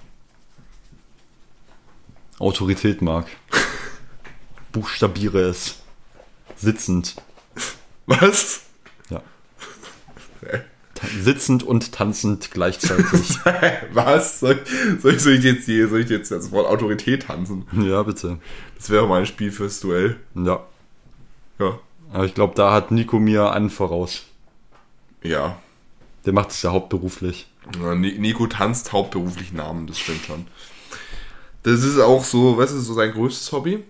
Autorität, Marc. Buchstabiere es. Sitzend. Was? Ja. Sitzend und tanzend gleichzeitig. Was? Soll, soll, ich, soll ich jetzt hier, soll ich jetzt das Wort Autorität tanzen? ja, bitte. Das wäre mal ein Spiel fürs Duell. Ja. Ja. Aber ich glaube, da hat Nico mir einen voraus. Ja. Der macht es ja hauptberuflich. Ja, Ni- Nico tanzt hauptberuflich Namen, das stimmt schon. Das ist auch so, was ist so sein größtes Hobby?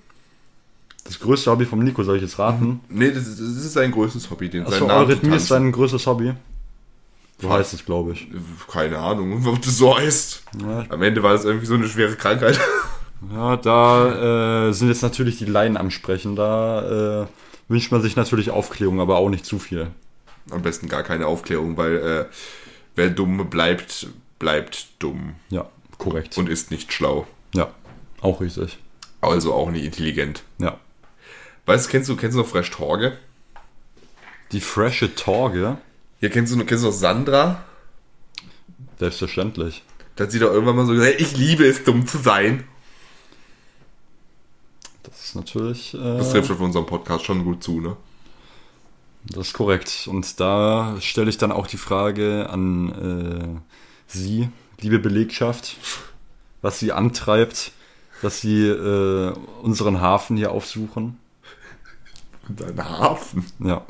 Das größte Hobby vom Nico, soll ich jetzt raten? Nee, das ist, das ist sein größtes Hobby, den Achso, Eurythmie ist sein größtes Hobby. So Was? heißt es, glaube ich. Keine Ahnung, ob das so heißt. Ja, Am Ende war das irgendwie so eine schwere Krankheit. ja da äh, sind jetzt natürlich die Laien am Sprechen. Da äh, wünscht man sich natürlich Aufklärung, aber auch nicht zu viel. Am besten gar keine Aufklärung, weil äh, wer dumm bleibt, bleibt dumm Ja, korrekt. und ist nicht schlau. ja, auch richtig. Also auch nicht intelligent. Ja. Weißt du, kennst du, kennst du noch Fresh Torge? Die frische Torge, Ja, kennst du, kennst du noch Sandra? selbstverständlich. Da hat sie doch irgendwann mal so gesagt, ich liebe es, dumm zu sein. Das ist natürlich. Äh, Das trifft auf unserem Podcast schon gut zu, ne? Das ist korrekt. Und da stelle ich dann auch die Frage an äh, Sie, liebe Belegschaft, was Sie antreibt, dass Sie äh, unseren Hafen hier aufsuchen. Und ein Hafen. Ja.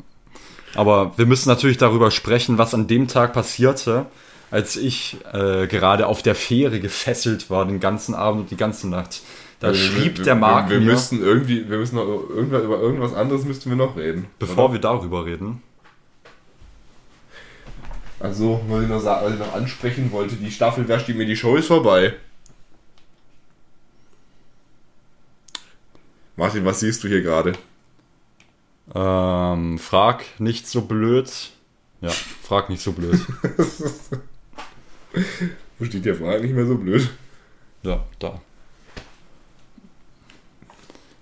Aber wir müssen natürlich darüber sprechen, was an dem Tag passierte, als ich äh, gerade auf der Fähre gefesselt war, den ganzen Abend und die ganze Nacht. Da Wir- schrieb wir, der Marc wir, wir mir, müssten irgendwie, wir müssen noch irgendwas, über irgendwas anderes müssten wir noch reden. bevor oder? wir darüber reden, Also, was ich, noch, was ich noch ansprechen wollte, die Staffel Wer steht mir die Show ist vorbei. Martin, was siehst du hier gerade? ähm, frag nicht so blöd. Ja, frag nicht so blöd. Wo steht der Frage nicht mehr so blöd? Ja, da.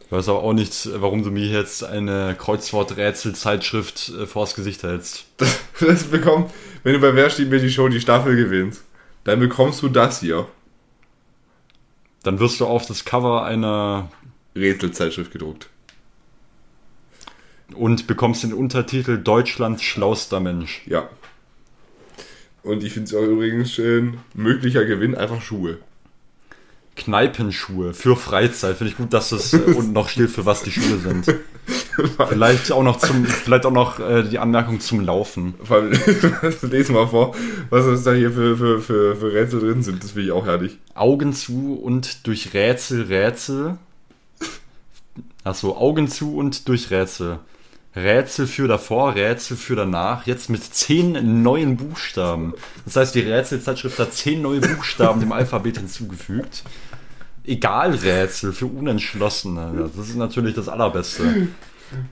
Ich weiß aber auch nicht, warum du mir jetzt eine Kreuzworträtsel-Zeitschrift äh, vors Gesicht hältst. Das, das bekommt, wenn du bei Wer steht mir die Show die Staffel gewinnst, dann bekommst du das hier. Dann wirst du auf das Cover einer Rätselzeitschrift gedruckt. und bekommst den Untertitel Deutschlands schlauster Mensch. Ja. Und ich finde es auch übrigens schön, möglicher Gewinn, einfach Schuhe. Kneipenschuhe für Freizeit. Finde ich gut, dass das äh, unten noch steht, für was die Schuhe sind. Vielleicht auch noch zum, vielleicht auch noch äh, die Anmerkung zum Laufen. Vor allem, lese mal vor, was es da hier für, für, für, für Rätsel drin sind. Das finde ich auch herrlich. Augen zu und durch Rätsel, Rätsel. Achso, Augen zu und durch Rätsel. Rätsel für davor, Rätsel für danach. Jetzt mit zehn neuen Buchstaben. Das heißt, die Rätselzeitschrift hat zehn neue Buchstaben dem Alphabet hinzugefügt. Egal Rätsel für Unentschlossene. Das ist natürlich das Allerbeste.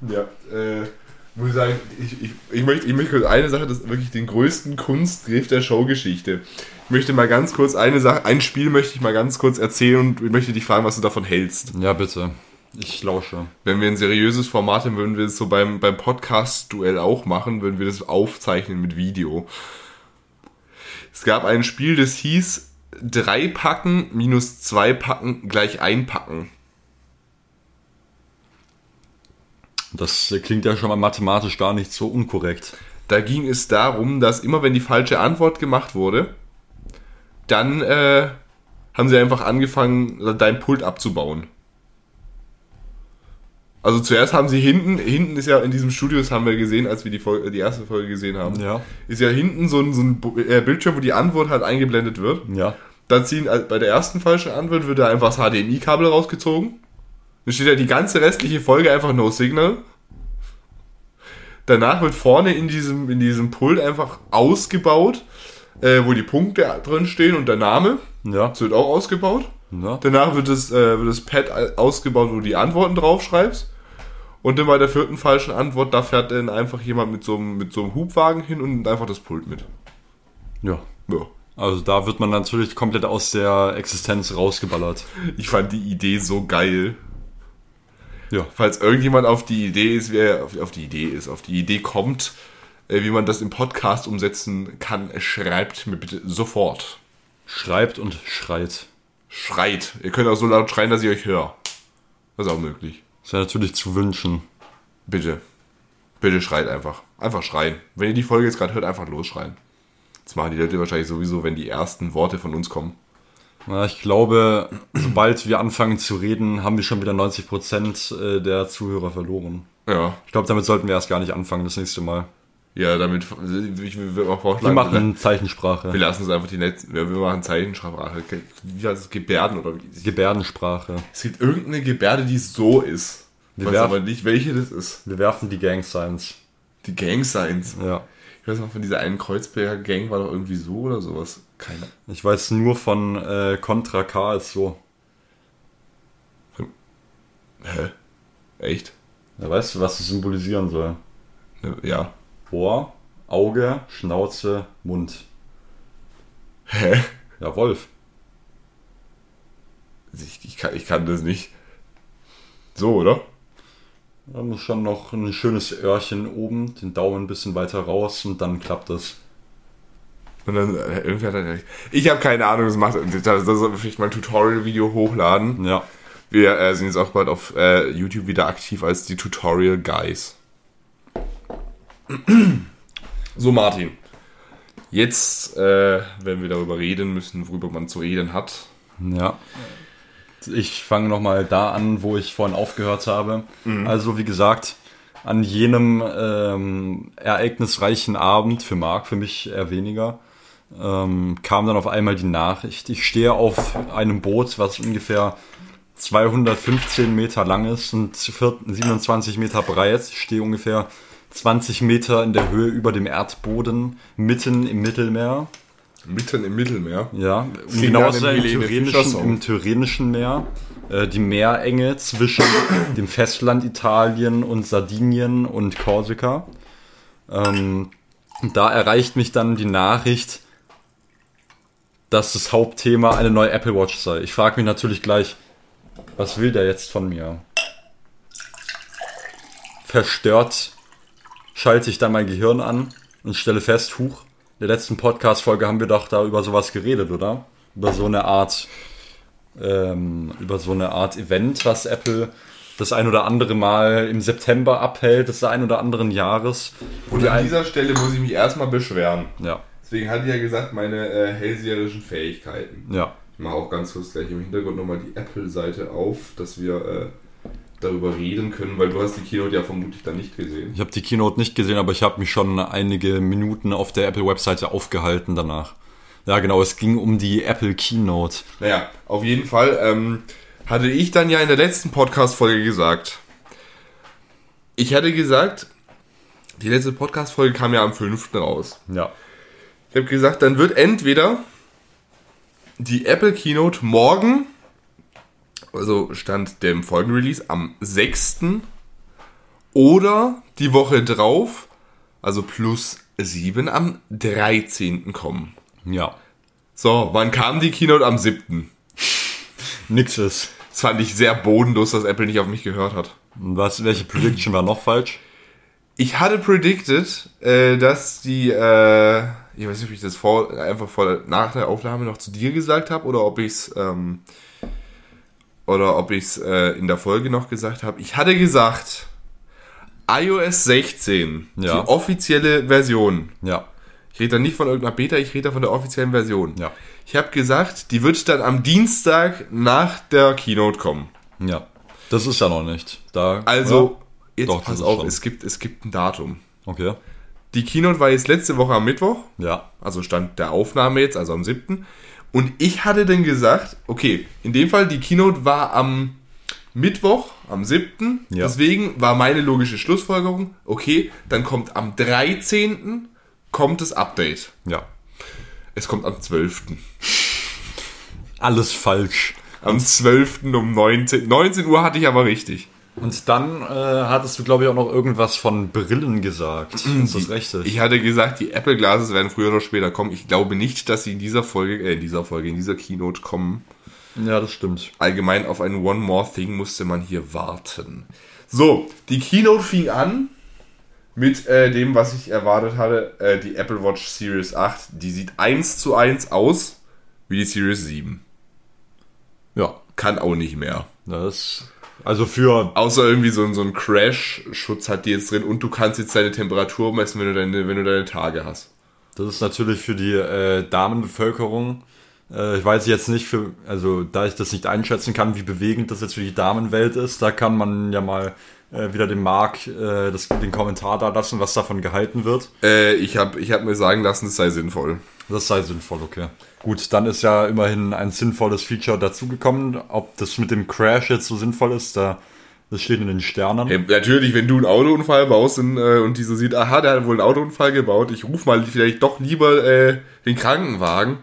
Ja, äh, muss ich sagen, ich, ich, ich, möchte, ich möchte kurz eine Sache, das ist wirklich den größten Kunstgriff der Showgeschichte. Ich möchte mal ganz kurz eine Sache, ein Spiel möchte ich mal ganz kurz erzählen und ich möchte dich fragen, was du davon hältst. Ja, bitte. Ich lausche. Wenn wir ein seriöses Format haben, würden wir es so beim, beim Podcast-Duell auch machen, würden wir das aufzeichnen mit Video. Es gab ein Spiel, das hieß drei Packen minus zwei Packen gleich einpacken. Das äh, klingt ja schon mal mathematisch gar nicht so unkorrekt. Da ging es darum, dass immer wenn die falsche Antwort gemacht wurde, dann äh, haben sie einfach angefangen, dein Pult abzubauen. Also zuerst haben sie hinten, hinten ist ja in diesem Studio, das haben wir gesehen, als wir die, Folge, die erste Folge gesehen haben, Ja. ist ja hinten so ein, so ein äh, Bildschirm, wo die Antwort halt eingeblendet wird. Ja. Dann ziehen äh, bei der ersten falschen Antwort wird da einfach das HDMI-Kabel rausgezogen. Dann steht ja die ganze restliche Folge einfach No Signal. Danach wird vorne in diesem, in diesem Pult einfach ausgebaut, äh, wo die Punkte drin stehen und der Name. Ja. Das wird auch ausgebaut. ja. Danach wird das, äh, wird das Pad ausgebaut, wo du die Antworten draufschreibst. Und dann bei der vierten falschen Antwort, da fährt dann einfach jemand mit so einem, mit so einem Hubwagen hin und nimmt einfach das Pult mit. Ja. Ja. Also da wird man natürlich komplett aus der Existenz rausgeballert. Ich fand die Idee so geil. Ja. Falls irgendjemand auf die Idee ist, wer auf, die Idee ist, auf die Idee kommt, äh, wie man das im Podcast umsetzen kann, schreibt mir bitte sofort. Schreibt und schreit. Schreit. Ihr könnt auch so laut schreien, dass ich euch höre. Das ist auch möglich. Ist ja natürlich zu wünschen. Bitte. Bitte schreit einfach. Einfach schreien. Wenn ihr die Folge jetzt gerade hört, einfach losschreien. Das machen die Leute wahrscheinlich sowieso, wenn die ersten Worte von uns kommen. Na, ich glaube, sobald wir anfangen zu reden, haben wir schon wieder 90% äh, der Zuhörer verloren. Ja. Ich glaube, damit sollten wir erst gar nicht anfangen das nächste Mal. Ja, damit, ich würde auch Wir machen Zeichensprache, wir lassen es einfach die letzten, wir wir machen Zeichensprache. Wie heißt es? Gebärden oder wie? Gebärdensprache. Es gibt irgendeine Gebärde, die so ist. Ich Wir weiß werfen- aber nicht, welche das ist. Wir werfen die Gang Signs. Die Gang Signs. Ja. Ich weiß noch, von dieser einen Kreuzberger Gang war doch irgendwie so oder sowas. Keine. Ich weiß nur von äh, Contra K ist so. Hä? Echt? Ja, weißt du, was es symbolisieren soll? Ja. Ohr, Auge, Schnauze, Mund. Hä? Ja, Wolf. Ich, ich, kann, ich kann das nicht. So, oder? Da muss schon noch ein schönes Öhrchen oben, den Daumen ein bisschen weiter raus und dann klappt es. Und dann, äh, irgendwie hat er, ich habe keine Ahnung, was macht. Das, das soll vielleicht mal ein Tutorial-Video hochladen. Ja. Wir äh, sind jetzt auch bald auf äh, YouTube wieder aktiv als die Tutorial Guys. So, Martin. Jetzt, äh, wenn wir darüber reden müssen, worüber man zu reden hat. Ja. Ich fange nochmal da an, wo ich vorhin aufgehört habe. Also, wie gesagt, an jenem ähm, ereignisreichen Abend, für Marc, für mich eher weniger, ähm, kam dann auf einmal die Nachricht. Ich stehe auf einem Boot, was ungefähr 215 Meter lang ist und 27 Meter breit. Ich stehe ungefähr 20 Meter in der Höhe über dem Erdboden, mitten im Mittelmeer. Mitten im Mittelmeer. Ja, um genau zu im sein, im Tyrrhenischen, Fischersong. im Tyrrhenischen Meer. Äh, die Meerenge zwischen dem Festland Italien und Sardinien und Korsika. Ähm, da erreicht mich dann die Nachricht, dass das Hauptthema eine neue Apple Watch sei. Ich frage mich natürlich gleich, was will der jetzt von mir? Verstört schalte ich dann mein Gehirn an und stelle fest, huch, der letzten Podcast-Folge haben wir doch da über sowas geredet, oder? Über so eine Art, ähm, über so eine Art Event, was Apple das ein oder andere Mal im September abhält, des ein oder anderen Jahres. Und an dieser Stelle muss ich mich erstmal beschweren. ja, Deswegen hatte ich ja gesagt, meine äh, hellseherischen Fähigkeiten. ja. Ich mache auch ganz kurz gleich im Hintergrund nochmal die Apple-Seite auf, dass wir äh, darüber reden können, weil du hast die Keynote ja vermutlich dann nicht gesehen. Ich habe die Keynote nicht gesehen, aber ich habe mich schon einige Minuten auf der Apple-Webseite aufgehalten danach. Ja, genau, es ging um die Apple Keynote. Naja, auf jeden Fall ähm, hatte ich dann ja in der letzten Podcast-Folge gesagt, ich hatte gesagt, die letzte Podcast-Folge kam ja am 5. raus. Ja. Ich habe gesagt, dann wird entweder die Apple Keynote morgen, also stand dem Folgenrelease am 6. oder die Woche drauf, also plus 7 am 13. kommen. Ja. So, wann kam die Keynote am 7.? Nix ist. Das fand ich sehr bodenlos, dass Apple nicht auf mich gehört hat. Was, welche Prediction war noch falsch? Ich hatte predicted, äh, dass die, äh, ich weiß nicht, ob ich das vor, einfach vor, nach der Aufnahme noch zu dir gesagt habe oder ob ich es, ähm, oder ob ich es äh, in der Folge noch gesagt habe. Ich hatte gesagt, iOS 16, Ja. die offizielle Version. Ja. Ich rede da nicht von irgendeiner Beta, ich rede da von der offiziellen Version. Ja. Ich habe gesagt, die wird dann am Dienstag nach der Keynote kommen. Ja. Das ist ja noch nicht. Da, Also, jetzt Doch, pass auf, schon. es gibt, es gibt ein Datum. Ja. Okay. Die Keynote war jetzt letzte Woche am Mittwoch, Ja. also stand der Aufnahme jetzt, also am 7. Und ich hatte dann gesagt, okay, in dem Fall, die Keynote war am Mittwoch, am 7. Ja. Deswegen war meine logische Schlussfolgerung, okay, dann kommt am 13. kommt das Update. Ja. Es kommt am 12. Alles falsch. Am 12. um 19. 19 Uhr hatte ich aber richtig. Und dann äh, hattest du, glaube ich, auch noch irgendwas von Brillen gesagt. ist das richtig? Ich hatte gesagt, die Apple Glasses werden früher oder später kommen. Ich glaube nicht, dass sie in dieser Folge, äh, in dieser Folge, in dieser Keynote kommen. ja, das stimmt. allgemein auf ein One More Thing musste man hier warten. So, die Keynote fing an mit äh, dem, was ich erwartet hatte, äh, die Apple Watch Series 8. Die sieht eins zu eins aus wie die Series 7. Ja. Kann auch nicht mehr. Das. Also für. Außer irgendwie so, ein- so ein Crash-Schutz hat die jetzt drin und du kannst jetzt deine Temperatur messen, wenn du deine, wenn du deine Tage hast. Das ist natürlich für die äh, Damenbevölkerung. Äh, ich weiß jetzt nicht für, also da ich das nicht einschätzen kann, wie bewegend das jetzt für die Damenwelt ist, da kann man ja mal äh, wieder dem Marc äh, das, den Kommentar da lassen, was davon gehalten wird. Äh, ich habe ich hab mir sagen lassen, es sei sinnvoll. Das sei sinnvoll, okay. Gut, dann ist ja immerhin ein sinnvolles Feature dazugekommen. Ob das mit dem Crash jetzt so sinnvoll ist, da das steht in den Sternen. Ja, natürlich, wenn du einen Autounfall baust und, äh, und die so sieht, aha, der hat wohl einen Autounfall gebaut, ich ruf mal vielleicht doch lieber äh, den Krankenwagen.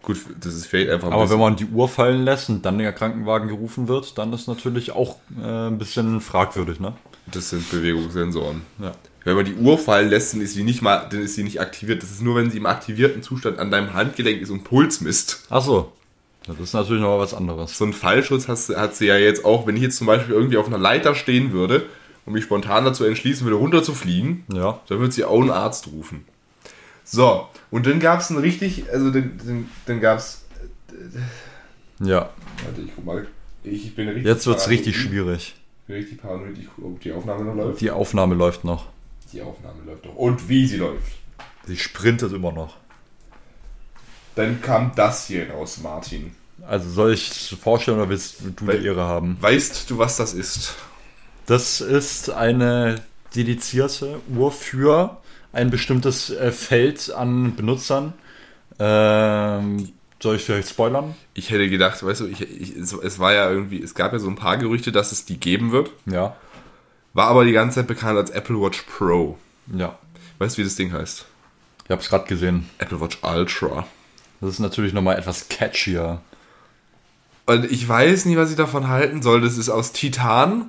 Gut, das ist vielleicht einfach ein Aber wenn man die Uhr fallen lässt und dann der Krankenwagen gerufen wird, dann ist natürlich auch äh, ein bisschen fragwürdig, ne? Das sind Bewegungssensoren. Ja. Wenn man die Uhr fallen lässt, dann ist sie nicht mal, dann ist sie nicht aktiviert. Das ist nur, wenn sie im aktivierten Zustand an deinem Handgelenk ist und Puls misst. Ach so. Das ist natürlich noch was anderes. So einen Fallschutz hast, hat sie ja jetzt auch, wenn ich jetzt zum Beispiel irgendwie auf einer Leiter stehen würde und mich spontan dazu entschließen würde, runterzufliegen, Ja. dann würde sie auch einen Arzt rufen. So, und dann gab es einen richtig, also dann, dann, dann gab es, Ja. warte, ich guck mal, ich, ich bin richtig Jetzt wird's paranoid. richtig schwierig. Ich bin richtig paranoid, ich guck, ob die Aufnahme noch läuft. Die Aufnahme läuft noch. Die Aufnahme läuft doch. Und wie sie läuft. Sie sprintet immer noch. Dann kam das hier raus, Martin. Also soll ich es vorstellen oder willst du Weil- die Ehre haben? Weißt du, was das ist? Das ist eine dedizierte Uhr für ein bestimmtes äh, Feld an Benutzern. Ähm, Soll ich vielleicht spoilern? Ich hätte gedacht, weißt du, ich, ich, es, es war ja irgendwie, es gab ja so ein paar Gerüchte, dass es die geben wird. Ja. War aber die ganze Zeit bekannt als Apple Watch Pro. Ja. Weißt du, wie das Ding heißt? Ich habe es gerade gesehen. Apple Watch Ultra. Das ist natürlich nochmal etwas catchier. Und ich weiß nicht, was ich davon halten soll. Das ist aus Titan.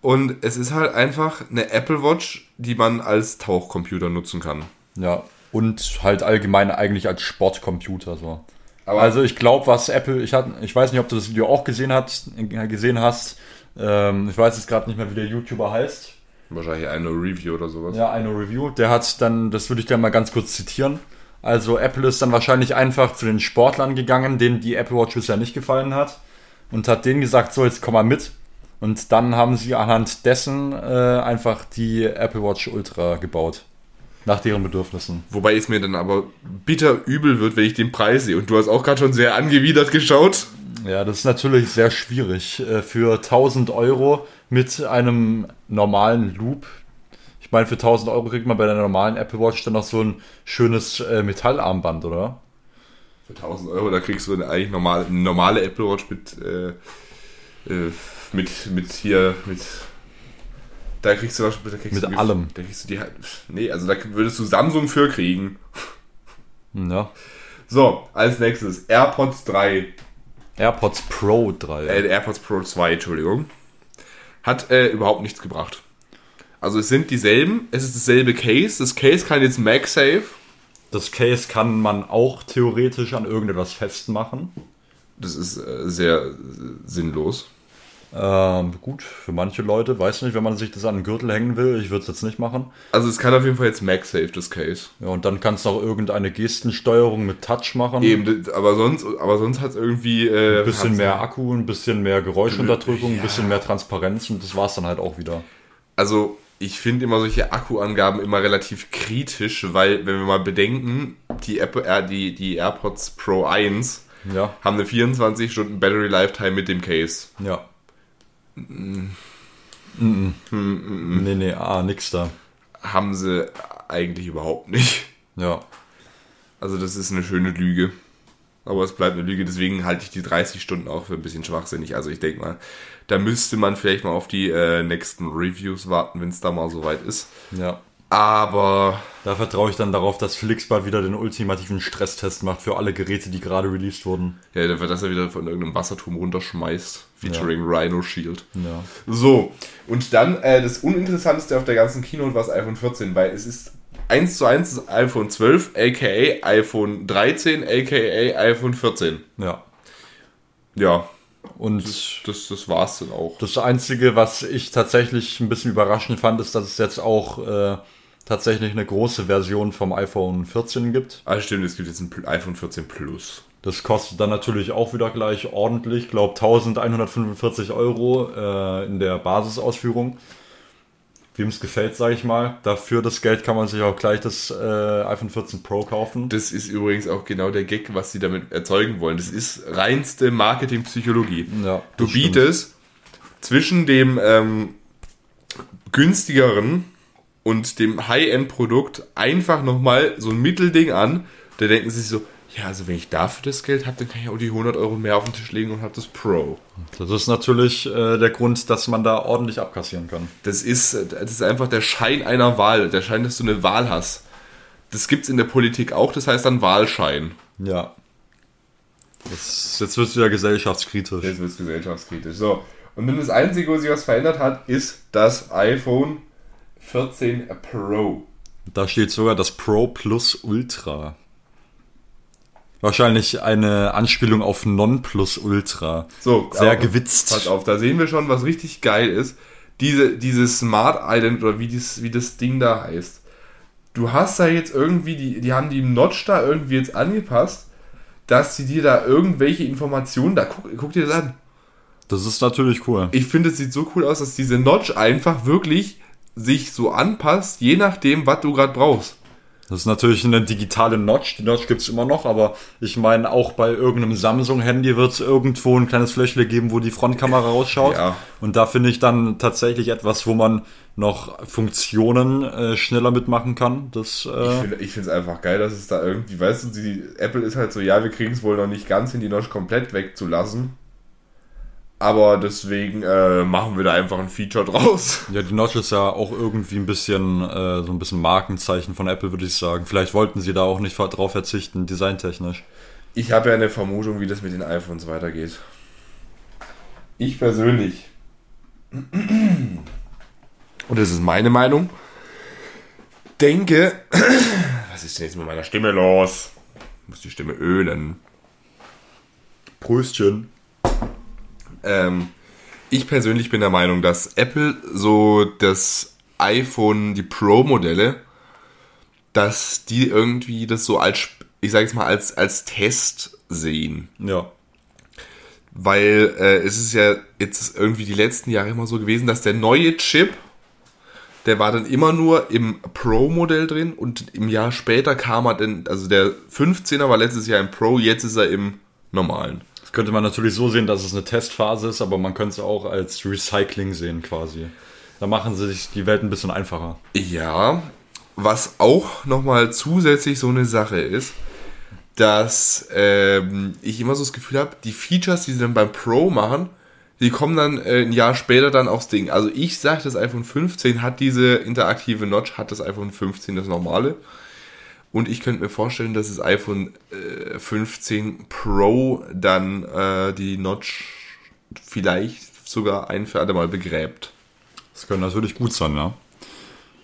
Und es ist halt einfach eine Apple Watch, die man als Tauchcomputer nutzen kann. Ja. Und halt allgemein eigentlich als Sportcomputer so. Aber- also ich glaube, was Apple, ich, hat, ich weiß nicht, ob du das Video auch gesehen, hat, gesehen hast. Ähm, ich weiß jetzt gerade nicht mehr, wie der YouTuber heißt. Wahrscheinlich eine Review oder sowas. Ja, eine Review. Der hat dann, das würde ich gerne mal ganz kurz zitieren. Also Apple ist dann wahrscheinlich einfach zu den Sportlern gegangen, denen die Apple Watch bisher nicht gefallen hat. Und hat denen gesagt, so jetzt komm mal mit. Und dann haben sie anhand dessen äh, einfach die Apple Watch Ultra gebaut. Nach deren Bedürfnissen. Wobei es mir dann aber bitter übel wird, wenn ich den Preis sehe. Und du hast auch gerade schon sehr angewidert geschaut. Ja, das ist natürlich sehr schwierig. Äh, Für 1000 Euro mit einem normalen Loop. Ich meine, für 1000 Euro kriegt man bei der normalen Apple Watch dann noch so ein schönes äh, Metallarmband, oder? Für 1000 Euro, da kriegst du eine eigentlich normale, eine normale Apple Watch mit, äh, äh, mit, mit hier, mit. Da kriegst du, da kriegst Mit du, allem. Da kriegst du die halt. Nee, also da würdest du Samsung für kriegen. Ja. So, als nächstes AirPods 3. AirPods Pro 3. Äh, AirPods Pro 2, Entschuldigung. Hat äh, überhaupt nichts gebracht. Also es sind dieselben, es ist dasselbe Case. Das Case kann jetzt MagSafe. Das Case kann man auch theoretisch an irgendetwas festmachen. Das ist äh, sehr äh, sinnlos. Ähm, gut, für manche Leute, weiß nicht, wenn man sich das an den Gürtel hängen will, ich würde es jetzt nicht machen. Also es kann auf jeden Fall jetzt MagSafe, das Case. Ja, und dann kannst du auch irgendeine Gestensteuerung mit Touch machen. Eben, aber sonst, aber sonst hat es irgendwie. Äh, Ein bisschen mehr Akku, ein bisschen mehr Geräuschunterdrückung, ein bisschen mehr Transparenz und das war's dann halt auch wieder. Also ich finde immer solche Akkuangaben immer relativ kritisch, weil wenn wir mal bedenken, die, Apple, äh, die, die AirPods Pro 1 Ja, haben eine 24 Stunden Battery Lifetime mit dem Case. ja. Mm Nee, nee, ah, nix da. Haben sie eigentlich überhaupt nicht. Ja. Also das ist eine schöne Lüge. Aber es bleibt eine Lüge, deswegen halte ich die 30 Stunden auch für ein bisschen schwachsinnig. Also ich denke mal, da müsste man vielleicht mal auf die äh, nächsten Reviews warten, wenn es da mal soweit ist. Ja. Aber Da vertraue ich dann darauf, dass Felix bald wieder den ultimativen Stresstest macht für alle Geräte, die gerade released wurden. ja, dafür, dass er wieder von irgendeinem Wasserturm runterschmeißt, featuring Rhino Shield. Ja. So, und dann äh, das Uninteressanteste auf der ganzen Keynote war das iPhone 14, weil es ist 1 zu 1 das iPhone 12, aka iPhone 13, aka iPhone 14. Ja. Ja, Und das, das war's dann auch. Das Einzige, was ich tatsächlich ein bisschen überraschend fand, ist, dass es jetzt auch äh, tatsächlich eine große Version vom iPhone 14 gibt. Ah, stimmt, es gibt jetzt ein iPhone 14 Plus. Das kostet dann natürlich auch wieder gleich ordentlich, glaube 1145 Euro äh, in der Basisausführung. Wem es gefällt, sage ich mal. Dafür das Geld kann man sich auch gleich das äh, iPhone 14 Pro kaufen. Das ist übrigens auch genau der Gag, was sie damit erzeugen wollen. Das ist reinste Marketingpsychologie. Ja, Du das stimmt. bietest zwischen dem ähm, günstigeren und dem High-End-Produkt einfach nochmal so ein Mittelding an. Da denken sie sich so, ja, also wenn ich dafür das Geld habe, dann kann ich auch die 100 Euro mehr auf den Tisch legen und habe das Pro. Das ist natürlich äh, der Grund, dass man da ordentlich abkassieren kann. Das ist, das ist einfach der Schein einer Wahl, der Schein, dass du eine Wahl hast. Das gibt's in der Politik auch, das heißt dann Wahlschein. Ja. Das, jetzt wird es wieder gesellschaftskritisch. Jetzt wird es gesellschaftskritisch. So. Und dann das Einzige, wo sich was verändert hat, ist das iPhone 14 Pro. Da steht sogar das Pro Plus Ultra. Wahrscheinlich eine Anspielung auf Non Plus Ultra. So, Sehr gewitzt. Pass auf, da sehen wir schon, was richtig geil ist. Diese, diese Smart Island oder wie, dies, wie das Ding da heißt. Du hast da jetzt irgendwie, die, die haben die im Notch da irgendwie jetzt angepasst, dass sie dir da irgendwelche Informationen, da guck, guck dir das an. Das ist natürlich cool. Ich finde, es sieht so cool aus, dass diese Notch einfach wirklich sich so anpasst, je nachdem, was du gerade brauchst. Das ist natürlich eine digitale Notch. Die Notch gibt's immer noch, aber ich meine, auch bei irgendeinem Samsung-Handy wird es irgendwo ein kleines Flächle geben, wo die Frontkamera rausschaut. Ja. Und da finde ich dann tatsächlich etwas, wo man noch Funktionen äh, schneller mitmachen kann. Das, Ich äh, finde ich finde es einfach geil, dass es da irgendwie, weißt du, die Apple ist halt so, ja, wir kriegen es wohl noch nicht ganz hin, die Notch komplett wegzulassen. Aber deswegen äh, machen wir da einfach ein Feature draus. ja, die Notch ist ja auch irgendwie ein bisschen äh, so ein bisschen Markenzeichen von Apple, würde ich sagen. Vielleicht wollten sie da auch nicht drauf verzichten, designtechnisch. Ich habe ja eine Vermutung, wie das mit den iPhones weitergeht. Ich persönlich. Und das ist meine Meinung. Denke. Was ist denn jetzt mit meiner Stimme los? Ich muss die Stimme ölen. Pröstchen. Ähm, ich persönlich bin der Meinung, dass Apple so das iPhone, die Pro-Modelle, dass die irgendwie das so als, ich sage jetzt mal, als, als Test sehen. Ja. Weil äh, es ist ja jetzt irgendwie die letzten Jahre immer so gewesen, dass der neue Chip, der war dann immer nur im Pro-Modell drin und im Jahr später kam er dann, also der 15er war letztes Jahr im Pro, jetzt ist er im normalen. Könnte man natürlich so sehen, dass es eine Testphase ist, aber man könnte es auch als Recycling sehen quasi. Da machen sie sich die Welt ein bisschen einfacher. Ja, was auch nochmal zusätzlich so eine Sache ist, dass ähm, ich immer so das Gefühl habe, die Features, die sie dann beim Pro machen, die kommen dann äh, ein Jahr später dann aufs Ding. Also ich sage, das iPhone 15 hat diese interaktive Notch, hat das iPhone 15 das normale. Und ich könnte mir vorstellen, dass das iPhone äh, 15 Pro dann äh, die Notch vielleicht sogar ein für alle Mal begräbt. Das könnte natürlich gut sein, ja.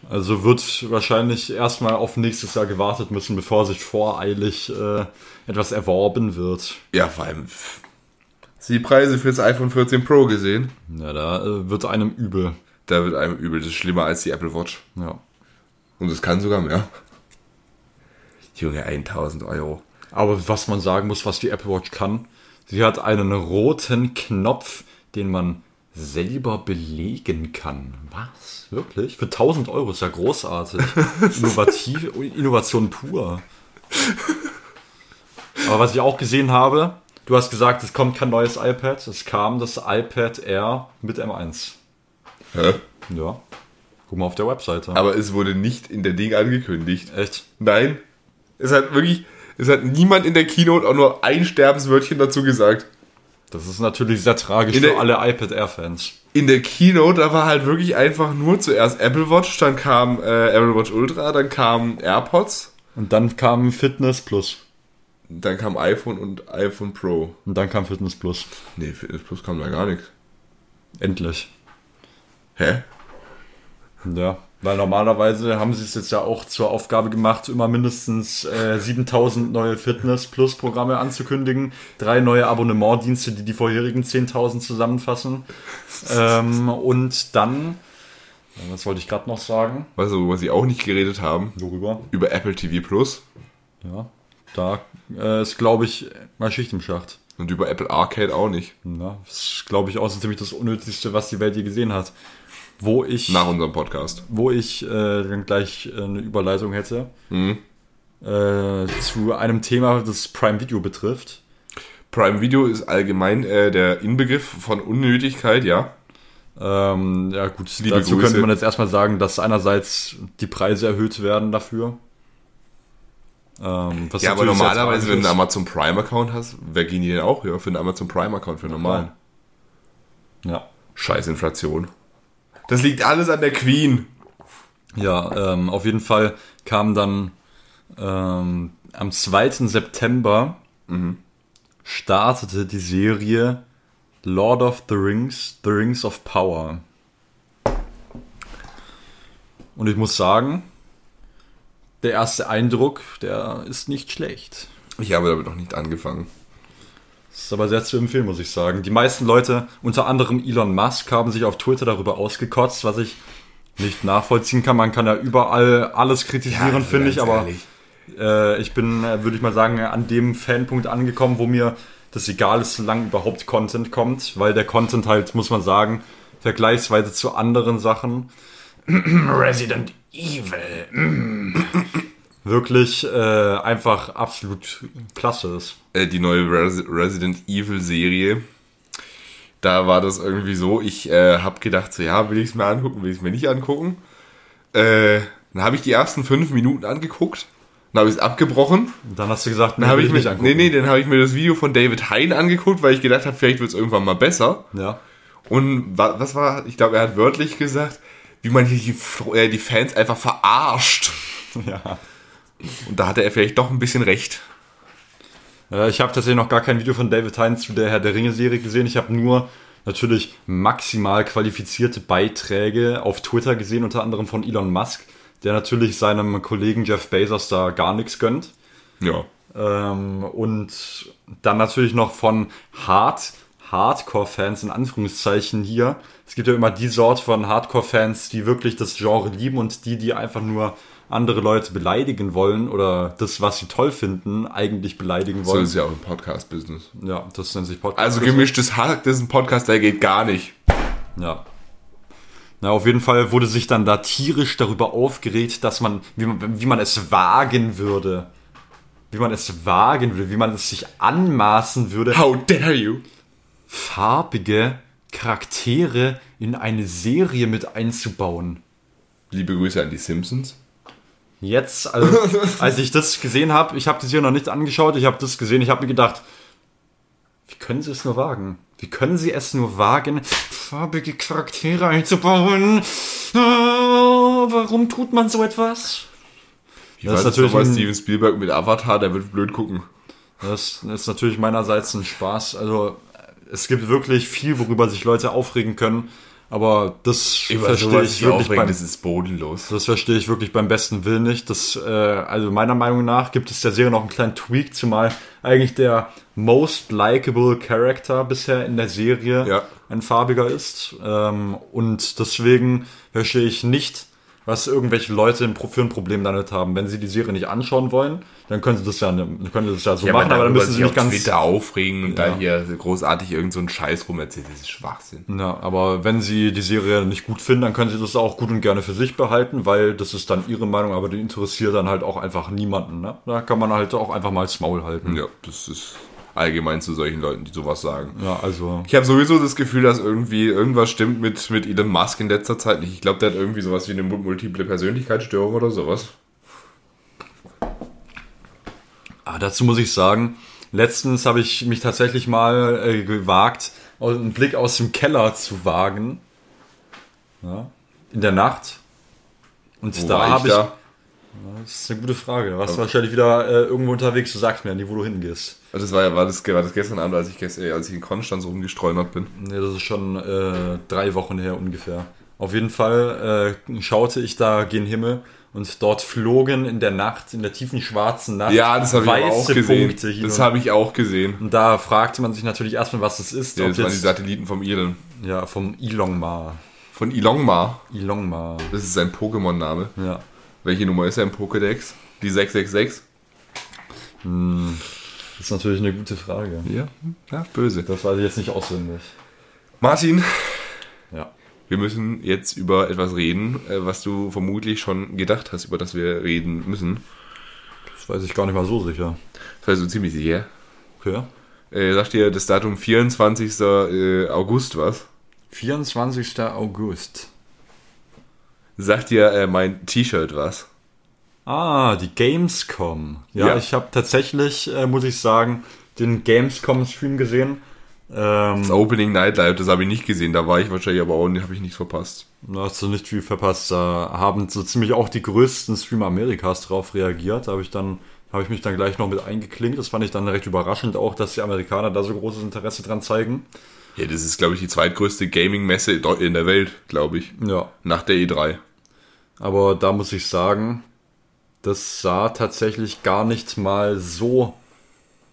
Also wird wahrscheinlich erstmal auf nächstes Jahr gewartet müssen, bevor sich voreilig äh, etwas erworben wird. Ja, vor allem. pff, Hast du die Preise für das iPhone 14 Pro gesehen? Ja, da äh, wird einem übel. Da wird einem übel. Das ist schlimmer als die Apple Watch. Ja. Und es kann sogar mehr. Junge, 1000 Euro. Aber was man sagen muss, was die Apple Watch kann, sie hat einen roten Knopf, den man selber belegen kann. Was? Wirklich? Für 1000 Euro ist ja großartig. Innovativ, Innovation pur. Aber was ich auch gesehen habe, du hast gesagt, es kommt kein neues iPad. Es kam das iPad Air mit M1. Hä? Ja. Guck mal auf der Webseite. Aber es wurde nicht in der Ding angekündigt. Echt? Nein. Es hat wirklich. Es hat niemand in der Keynote auch nur ein Sterbenswörtchen dazu gesagt. Das ist natürlich sehr tragisch In für der- alle iPad Air-Fans. In der Keynote, da war halt wirklich einfach nur zuerst Apple Watch, dann kam äh, Apple Watch Ultra, dann kam AirPods, Und dann kam Fitness Plus. dann kam iPhone und iPhone Pro. Und dann kam Fitness Plus. Nee, Fitness Plus kam da gar nichts. Endlich. Hä? Ja, weil normalerweise haben sie es jetzt ja auch zur Aufgabe gemacht, immer mindestens äh, 7000 neue Fitness Plus Programme anzukündigen, drei neue Abonnementdienste, die die vorherigen 10.000 zusammenfassen. ähm, und dann, was wollte ich gerade noch sagen? Weißt du, worüber sie auch nicht geredet haben? Worüber? Über Apple TV Plus Ja, da äh, ist, glaube ich, mal Schicht im Schacht. und über Apple Arcade auch nicht. Ja, das ist, glaube ich, auch so ziemlich das Unnötigste, was die Welt je gesehen hat. Wo ich, Nach unserem Podcast. wo ich äh, dann gleich äh, eine Überleitung hätte. Mhm. äh, zu einem Thema, das Prime Video betrifft. Prime Video ist allgemein äh, der Inbegriff von Unnötigkeit, ja. Ähm, ja gut, Liebe dazu Grüße. könnte man jetzt erstmal sagen, dass einerseits die Preise erhöht werden dafür. Ähm, was Ja, aber normalerweise, wenn du einen Amazon Prime Account hast, wer gehen die denn auch? Ja, für einen Amazon Prime Account, für einen normalen. Ja, Scheiß Inflation. Das liegt alles an der Queen. ja ähm, auf jeden Fall kam dann ähm, am 2. September Mhm. startete die Serie Lord of the Rings, The Rings of Power. Und ich muss sagen, der erste Eindruck, der ist nicht schlecht. Ich habe damit noch nicht angefangen. Das ist aber sehr zu empfehlen, muss ich sagen. Die meisten Leute, unter anderem Elon Musk, haben sich auf Twitter darüber ausgekotzt, was ich nicht nachvollziehen kann. Man kann ja überall alles kritisieren, finde ich, aber äh, ich bin, äh, würde ich mal sagen, an dem Fanpunkt angekommen, wo mir das egal ist, solange überhaupt Content kommt, weil der Content halt, muss man sagen, vergleichsweise zu anderen Sachen, Resident Evil, mm, wirklich äh, einfach absolut klasse ist. Äh, die neue Res Resident Evil Serie. Da war das irgendwie so, ich äh, habe gedacht, so ja, will ich es mir angucken, will ich es mir nicht angucken. Äh, dann habe ich die ersten fünf Minuten angeguckt, dann habe ich es abgebrochen. Und dann hast du gesagt, Dann habe ich will mir, nee, nee, dann habe ich mir das Video von David Hein angeguckt, weil ich gedacht habe, vielleicht wird es irgendwann mal besser. Ja. Und wa was war, ich glaube, er hat wörtlich gesagt, wie man hier die, äh, die Fans einfach verarscht. ja. Und da hatte er vielleicht doch ein bisschen recht. Ich habe tatsächlich noch gar kein Video von David Hines zu der Herr der Ringe-Serie gesehen. Ich habe nur natürlich maximal qualifizierte Beiträge auf Twitter gesehen, unter anderem von Elon Musk, der natürlich seinem Kollegen Jeff Bezos da gar nichts gönnt. Ja. Ähm, und dann natürlich noch von Hard, Hardcore-Fans in Anführungszeichen hier. Es gibt ja immer die Sorte von Hardcore-Fans, die wirklich das Genre lieben und die, die einfach nur andere Leute beleidigen wollen oder das, was sie toll finden, eigentlich beleidigen So wollen. ist es ja auch im Podcast-Business. Ja, das nennt sich Podcast. Also gemischtes Hack, das ist ein Podcast, der geht gar nicht. Ja. Na, auf jeden Fall wurde sich dann da tierisch darüber aufgeregt, dass man, wie man, wie man es wagen würde. Wie man es wagen würde, wie man es sich anmaßen würde, How dare you? farbige Charaktere in eine Serie mit einzubauen. Liebe Grüße an die Simpsons. Jetzt, also, als ich das gesehen habe, ich habe das hier noch nicht angeschaut, ich habe das gesehen, ich habe mir gedacht, wie können sie es nur wagen? Wie können sie es nur wagen, farbige Charaktere einzubauen? Ah, warum tut man so etwas? Ich Das ist weiß natürlich natürlich ein- Steven Spielberg mit Avatar, der wird blöd gucken. Das ist natürlich meinerseits ein Spaß. Also es gibt wirklich viel, worüber sich Leute aufregen können, aber das verstehe ich wirklich beim, das ist bodenlos. Das verstehe ich wirklich beim besten Willen nicht. Das, äh, also meiner Meinung nach gibt es der Serie noch einen kleinen Tweak, zumal eigentlich der most likable Character bisher in der Serie Ja. ein farbiger ist. Ähm, und deswegen verstehe ich nicht, was irgendwelche Leute für ein Problem damit haben. Wenn sie die Serie nicht anschauen wollen, dann können sie das ja, können sie das ja so machen, aber dann müssen sie nicht ganz. Twitter aufregen und Ja. da hier großartig irgend so einen Scheiß rumerzählen. Das ist Schwachsinn. Ja, aber wenn sie die Serie nicht gut finden, dann können sie das auch gut und gerne für sich behalten, weil das ist dann ihre Meinung, aber die interessiert dann halt auch einfach niemanden. Ne? Da kann man halt auch einfach mal das Maul halten. Ja, das ist allgemein zu solchen Leuten, die sowas sagen. Ja, also Ich habe sowieso das Gefühl, dass irgendwie irgendwas stimmt mit, mit Elon Musk in letzter Zeit nicht. Ich glaube, der hat irgendwie sowas wie eine mu- multiple Persönlichkeitsstörung oder sowas. ah, dazu muss ich sagen, letztens habe ich mich tatsächlich mal äh, gewagt, einen Blick aus dem Keller zu wagen. Ja, in der Nacht. Und Wo da habe ich. da? Das ist eine gute Frage. Du warst wahrscheinlich wieder äh, irgendwo unterwegs, du sagst mir nie, wo du hingehst. Also Das war, ja- war, das, war das gestern Abend, als ich, gestern, äh, als ich in Konstanz rumgestreunert bin. Ne, das ist schon äh, drei Wochen her ungefähr. Auf jeden Fall äh, schaute ich da gen Himmel und dort flogen in der Nacht, in der tiefen schwarzen Nacht, Ja, das habe ich aber auch weiße gesehen. Punkte hin Das habe ich auch gesehen. und da fragte man sich natürlich erstmal, was das ist. Ja, das waren die jetzt, Satelliten vom Elon. ja, vom Ilongma. Von Ilongma. Ilongma. Das ist sein Pokémon-Name. Ja. Welche Nummer ist er im Pokédex? Die 666? Das ist natürlich eine gute Frage. Ja, ja böse. Das weiß ich jetzt nicht auswendig. Martin, Ja. wir müssen jetzt über etwas reden, äh, was du vermutlich schon gedacht hast, über das wir reden müssen. Das weiß ich gar nicht mal so sicher. Das heißt so ziemlich sicher. Okay. Äh, sagt dir das Datum 24. äh, August was? 24. August. Sagt dir äh, mein T-Shirt was? Ah, die Gamescom. Ja, Ja. ich habe tatsächlich, äh, muss ich sagen, den Gamescom-Stream gesehen. Ähm, Das Opening Night Live, das habe ich nicht gesehen. Da war ich wahrscheinlich aber auch, habe ich nichts verpasst. Da hast du nicht viel verpasst. Da haben so ziemlich auch die größten Streamer Amerikas drauf reagiert. Da habe ich dann, habe ich mich dann gleich noch mit eingeklinkt. Das fand ich dann recht überraschend auch, dass die Amerikaner da so großes Interesse dran zeigen. Ja, das ist, glaube ich, die zweitgrößte Gaming-Messe in der Welt, glaube ich. Ja. Nach der E E3. Aber da muss ich sagen, das sah tatsächlich gar nicht mal so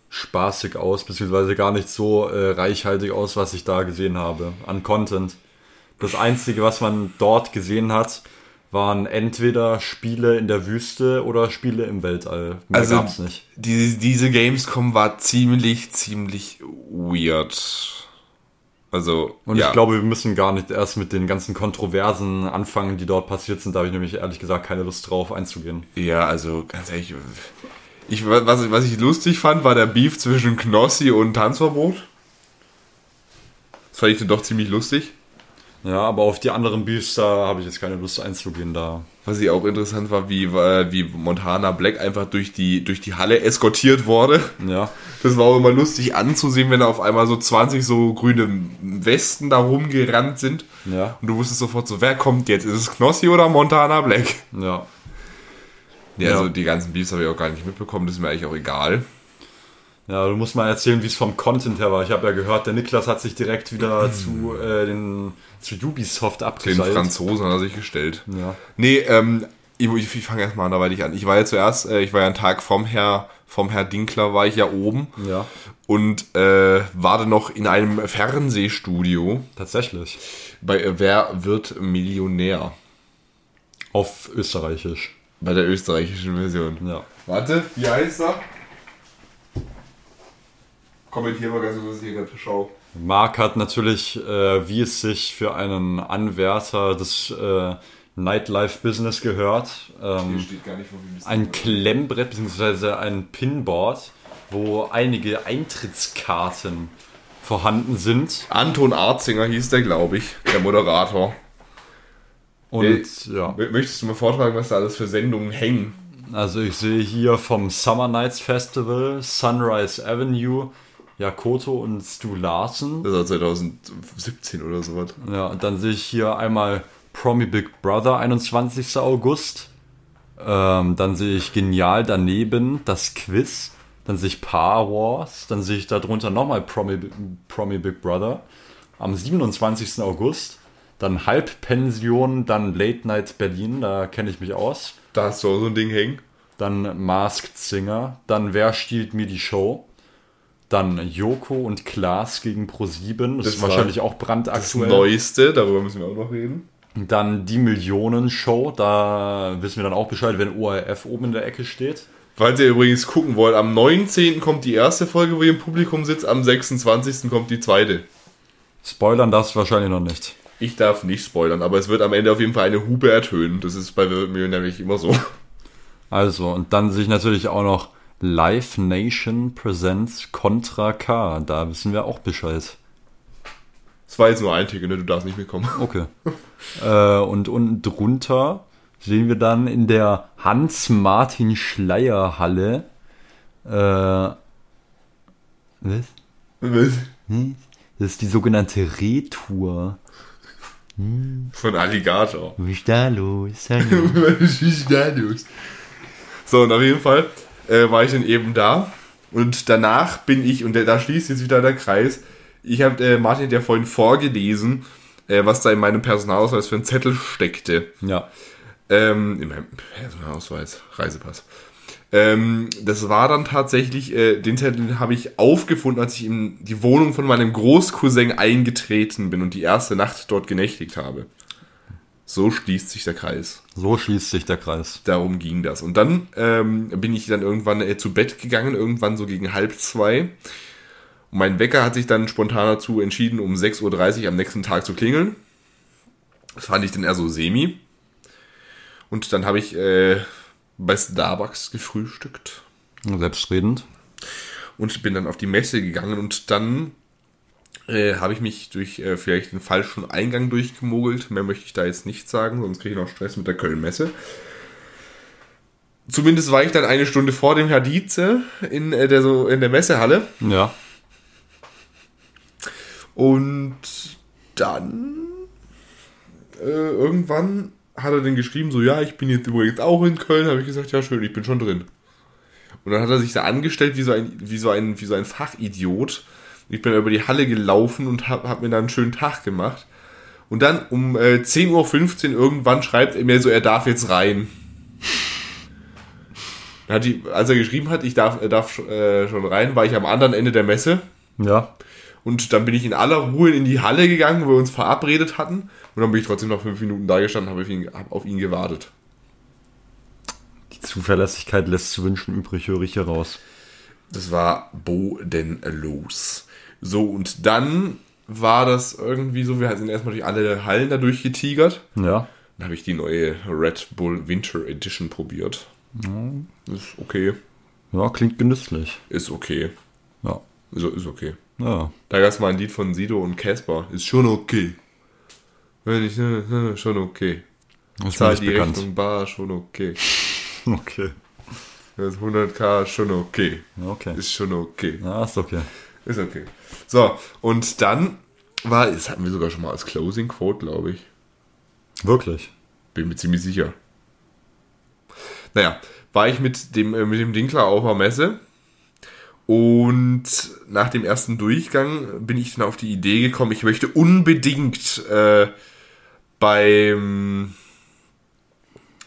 spaßig aus, beziehungsweise gar nicht so äh, reichhaltig aus, was ich da gesehen habe an Content. Das Einzige, was man dort gesehen hat, waren entweder Spiele in der Wüste oder Spiele im Weltall. Mehr Also gab's nicht. Diese, diese Gamescom war ziemlich, ziemlich weird. Also, Und ja. ich glaube, wir müssen gar nicht erst mit den ganzen Kontroversen anfangen, die dort passiert sind. Da habe ich nämlich ehrlich gesagt keine Lust drauf einzugehen. Ja, also ganz ehrlich, ich, was, was ich lustig fand, war der Beef zwischen Knossi und Tanzverbot. Das fand ich dann doch ziemlich lustig. Ja, aber auf die anderen Beefs, da habe ich jetzt keine Lust einzugehen. Da Was ich auch interessant war, wie, äh, wie Montana Black einfach durch die, durch die Halle eskortiert wurde. ja, Das war auch immer lustig anzusehen, wenn da auf einmal so 20 so grüne Westen da rumgerannt sind. ja, Und du wusstest sofort so, wer kommt jetzt? Ist es Knossi oder Montana Black? ja. Ja, Ja. also die ganzen Beefs habe ich auch gar nicht mitbekommen, das ist mir eigentlich auch egal. Ja, du musst mal erzählen, wie es vom Content her war. Ich habe ja gehört, der Niklas hat sich direkt wieder zu, äh, den, zu Ubisoft Den abgeschaltet. Franzosen hat er sich gestellt. Ja. Nee, ähm, ich, ich, ich fange erstmal anderweitig an. Ich war ja zuerst, äh, ich war ja einen Tag vom Herr, vom Herr Dinkler war ich ja oben ja, und äh, war dann noch in einem Fernsehstudio tatsächlich. bei äh, Wer wird Millionär? Auf Österreichisch. Bei der österreichischen Version. Ja. Warte, wie heißt er? Kommentier mal ganz kurz, was ich hier gerade schau. Mark hat natürlich, äh, wie es sich für einen Anwärter des äh, Nightlife-Business gehört, Hier ähm, steht gar nicht, ein Klemmbrett bzw. ein Pinboard, wo einige Eintrittskarten vorhanden sind. Anton Arzinger hieß der, glaube ich, der Moderator. Und Äh, ja, Möchtest du mal vortragen, was da alles für Sendungen hängen? also ich sehe hier vom Summer Nights Festival, Sunrise Avenue, Jakoto und Stu Larsen. Das war 2017 oder sowas. Ja, und dann sehe ich hier einmal Promi Big Brother, 21. August. Ähm, dann sehe ich Genial daneben das Quiz. Dann sehe ich Paar Wars. Dann sehe ich darunter nochmal Promi, Promi Big Brother. Am 27. August. Dann Halbpension, dann Late Night Berlin, da kenne ich mich aus. Da hast du auch so ein Ding hängen. Dann Masked Singer. Dann Wer stiehlt mir die Show? Dann Joko und Klaas gegen Pro7. Das, Das ist wahrscheinlich auch Das brandaktuell. Neueste, darüber müssen wir auch noch reden. Dann die Millionenshow, da wissen wir dann auch Bescheid, wenn ORF oben in der Ecke steht. Falls ihr übrigens gucken wollt, am 19. kommt die erste Folge, wo ihr im Publikum sitzt, am 26. kommt die zweite. Spoilern darfst du wahrscheinlich noch nicht. Ich darf nicht spoilern, aber es wird am Ende auf jeden Fall eine Hupe ertönen. Das ist bei Millionär nämlich immer so. Also, und dann sehe ich natürlich auch noch Live Nation Presents Contra K. Da wissen wir auch Bescheid. Das war jetzt nur ein Ticket, ne? Du darfst nicht mitkommen. Okay. äh, und unten drunter sehen wir dann in der Hans-Martin-Schleier-Halle. Äh, was? Hm? Das ist die sogenannte Retour. Von Alligator. Was ist da los? Hallo. Was ist da los? So, und auf jeden Fall äh, war ich dann eben da. Und danach bin ich, und da schließt jetzt wieder der Kreis, ich habe äh, Martin ja vorhin vorgelesen, äh, was da in meinem Personalausweis für ein Zettel steckte. ja. Ähm, in meinem Personalausweis, Reisepass. Ähm, das war dann tatsächlich, äh, den Zettel habe ich aufgefunden, als ich in die Wohnung von meinem Großcousin eingetreten bin und die erste Nacht dort genächtigt habe. So schließt sich der Kreis. So schließt sich der Kreis. Darum ging das. Und dann ähm, bin ich dann irgendwann äh, zu Bett gegangen, irgendwann so gegen halb zwei. Und mein Wecker hat sich dann spontan dazu entschieden, um 6.30 Uhr am nächsten Tag zu klingeln. Das fand ich dann eher so semi. Und dann habe ich äh, bei Starbucks gefrühstückt Selbstredend. und bin dann auf die Messe gegangen und dann äh, habe ich mich durch äh, vielleicht den falschen Eingang durchgemogelt. Mehr möchte ich da jetzt nicht sagen, sonst kriege ich noch Stress mit der Köln-Messe. Zumindest war ich dann eine Stunde vor dem Herr Dietze in, äh, der, so, in der Messehalle Ja. und dann äh, irgendwann hat er dann geschrieben, so ja, ich bin jetzt übrigens auch in Köln. Habe ich gesagt, ja schön, ich bin schon drin. Und dann hat er sich da angestellt wie so ein, wie so ein, wie so ein Fachidiot. Ich bin über die Halle gelaufen und habe hab mir dann einen schönen Tag gemacht. Und dann um äh, 10.15 Uhr irgendwann schreibt er mir so, er darf jetzt rein. Dann Hat die, als er geschrieben hat, ich darf, er darf äh, schon rein, war ich am anderen Ende der Messe. Ja. Und dann bin ich in aller Ruhe in die Halle gegangen, wo wir uns verabredet hatten. Und dann bin ich trotzdem noch fünf Minuten da gestanden, habe auf ihn, hab auf ihn gewartet. Die Zuverlässigkeit lässt zu wünschen übrig, höre ich hier raus. Das war bodenlos. So, und dann war das irgendwie so, wir sind erstmal durch alle Hallen da durchgetigert. Ja. Dann habe ich die neue Red Bull Winter Edition probiert. Ist okay. Ja, klingt genüsslich. Ist okay. Ja. Ist, ist okay. Ja. Da gab es mal ein Lied von Sido und Casper. Ist schon okay. Wenn ich, äh, schon okay. Das Zahl die bekannt. Rechnung bar, schon okay. Okay. Das 100k, schon okay. Okay. Ist schon okay. Ja, ist okay. Ist okay. So, und dann war, das hatten wir sogar schon mal als Closing Quote, glaube ich. Wirklich. Bin mir ziemlich sicher. Naja, war ich mit dem, äh, mit dem Dinkler auf der Messe und nach dem ersten Durchgang bin ich dann auf die Idee gekommen, ich möchte unbedingt äh, beim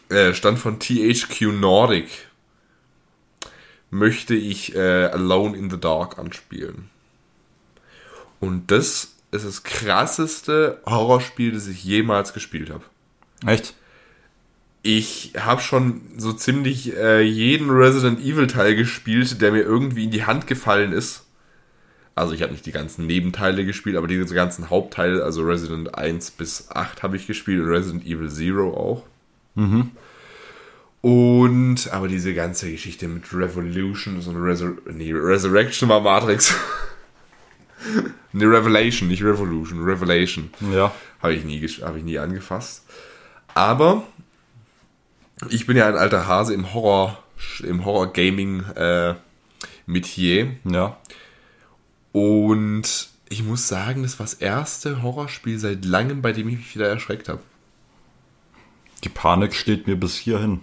äh, Stand von THQ Nordic möchte ich äh, Alone in the Dark anspielen. Und das ist das krasseste Horrorspiel, das ich jemals gespielt habe. Echt? Ich habe schon so ziemlich äh, jeden Resident Evil Teil gespielt, der mir irgendwie in die Hand gefallen ist. Also ich habe nicht die ganzen Nebenteile gespielt, aber diese ganzen Hauptteile, also Resident 1 bis 8 habe ich gespielt und Resident Evil Zero auch. Und aber diese ganze Geschichte mit Revolution und Resur nee, Resurrection war Matrix. nee, Revelation, nicht Revolution, Revelation. Ja. Habe ich, nie, hab ich nie angefasst. Aber ich bin ja ein alter Hase im Horror, im Horror-Gaming äh, Metier. Ja. Und ich muss sagen, das war das erste Horrorspiel seit langem, bei dem ich mich wieder erschreckt habe. Die Panik steht mir bis hierhin.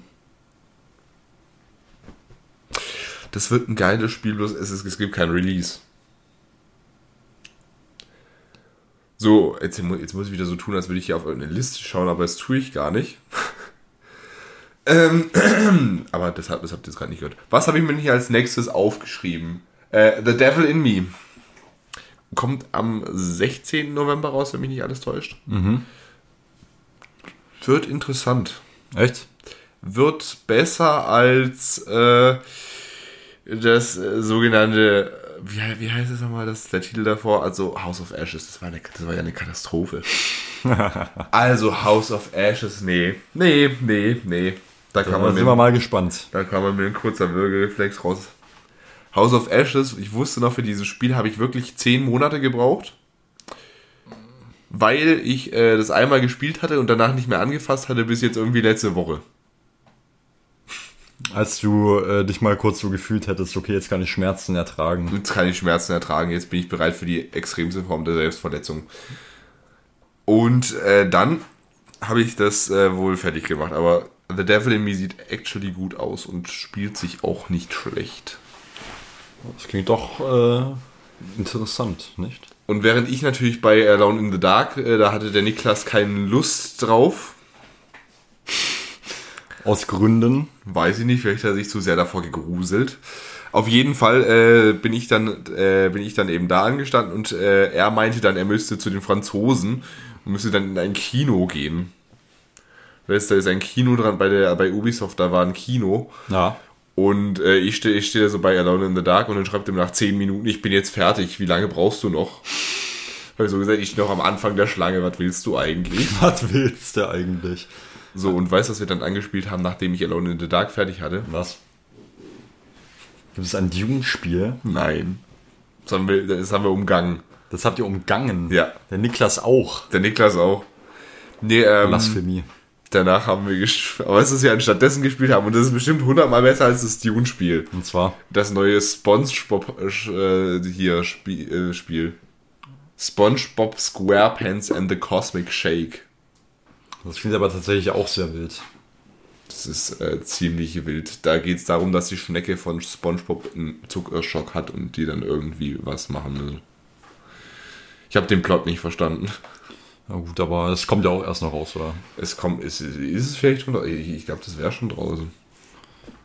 Das wird ein geiles Spiel, bloß es, ist, es gibt kein Release. So, jetzt, jetzt muss ich wieder so tun, als würde ich hier auf irgendeine Liste schauen, aber das tue ich gar nicht. ähm, aber das, das habt ihr jetzt gerade nicht gehört. Was habe ich mir hier als nächstes aufgeschrieben? Äh, The Devil in Me. Kommt am 16. November raus, wenn mich nicht alles täuscht. Wird interessant Echt? wird besser als äh, das äh, sogenannte, wie, wie heißt es nochmal, das, der Titel davor? Also House of Ashes, das war, eine, das war ja eine Katastrophe. also House of Ashes, nee, nee, nee, nee. Da kann, man sind mit, wir mal gespannt. da kann man mit einem kurzer Würgereflex raus. House of Ashes, ich wusste noch, für dieses Spiel habe ich wirklich zehn Monate gebraucht. Weil ich äh, das einmal gespielt hatte und danach nicht mehr angefasst hatte, bis jetzt irgendwie letzte Woche. Als du äh, dich mal kurz so gefühlt hättest, okay, jetzt kann ich Schmerzen ertragen. Jetzt kann ich Schmerzen ertragen, jetzt bin ich bereit für die extremste Form der Selbstverletzung. Und äh, dann habe ich das äh, wohl fertig gemacht, aber The Devil in Me sieht actually gut aus und spielt sich auch nicht schlecht. Das klingt doch äh, interessant, nicht? Und während ich natürlich bei Alone in the Dark, äh, da hatte der Niklas keine Lust drauf, Aus Gründen. Weiß ich nicht, vielleicht hat er sich zu sehr davor gegruselt. Auf jeden Fall äh, bin ich dann äh, bin ich dann eben da angestanden und äh, er meinte dann, er müsste zu den Franzosen und müsste dann in ein Kino gehen. Weißt du, da ist ein Kino dran bei der bei Ubisoft, da war ein Kino Ja. und äh, ich stehe ich steh da so bei Alone in the Dark und dann schreibt er mir nach 10 Minuten, ich bin jetzt fertig, wie lange brauchst du noch? Habe ich so gesagt, ich stehe noch am Anfang der Schlange, was willst du eigentlich? Was willst du eigentlich? So, und weißt du, was wir dann angespielt haben, nachdem ich Alone in the Dark fertig hatte? Was? Gibt es ein Dune-Spiel? Nein. Das haben wir, das haben wir umgangen. Das habt ihr umgangen. Ja. Der Niklas auch. Der Niklas auch. Nee, ähm, Blasphemie. danach haben wir gespielt. Aber es ist ja anstattdessen gespielt haben. Und das ist bestimmt hundertmal besser als das Dune-Spiel. Und zwar, Das neue SpongeBob äh, hier Spiel, äh, Spiel. SpongeBob SquarePants and the Cosmic Shake. Das klingt aber tatsächlich auch sehr wild. Das ist äh, ziemlich wild. Da geht es darum, dass die Schnecke von SpongeBob einen Zuckerschock hat und die dann irgendwie was machen will. Ich habe den Plot nicht verstanden. Na gut, aber es kommt ja auch erst noch raus, oder? Es kommt, ist, ist es vielleicht schon? Ich, ich glaube, das wäre schon draußen.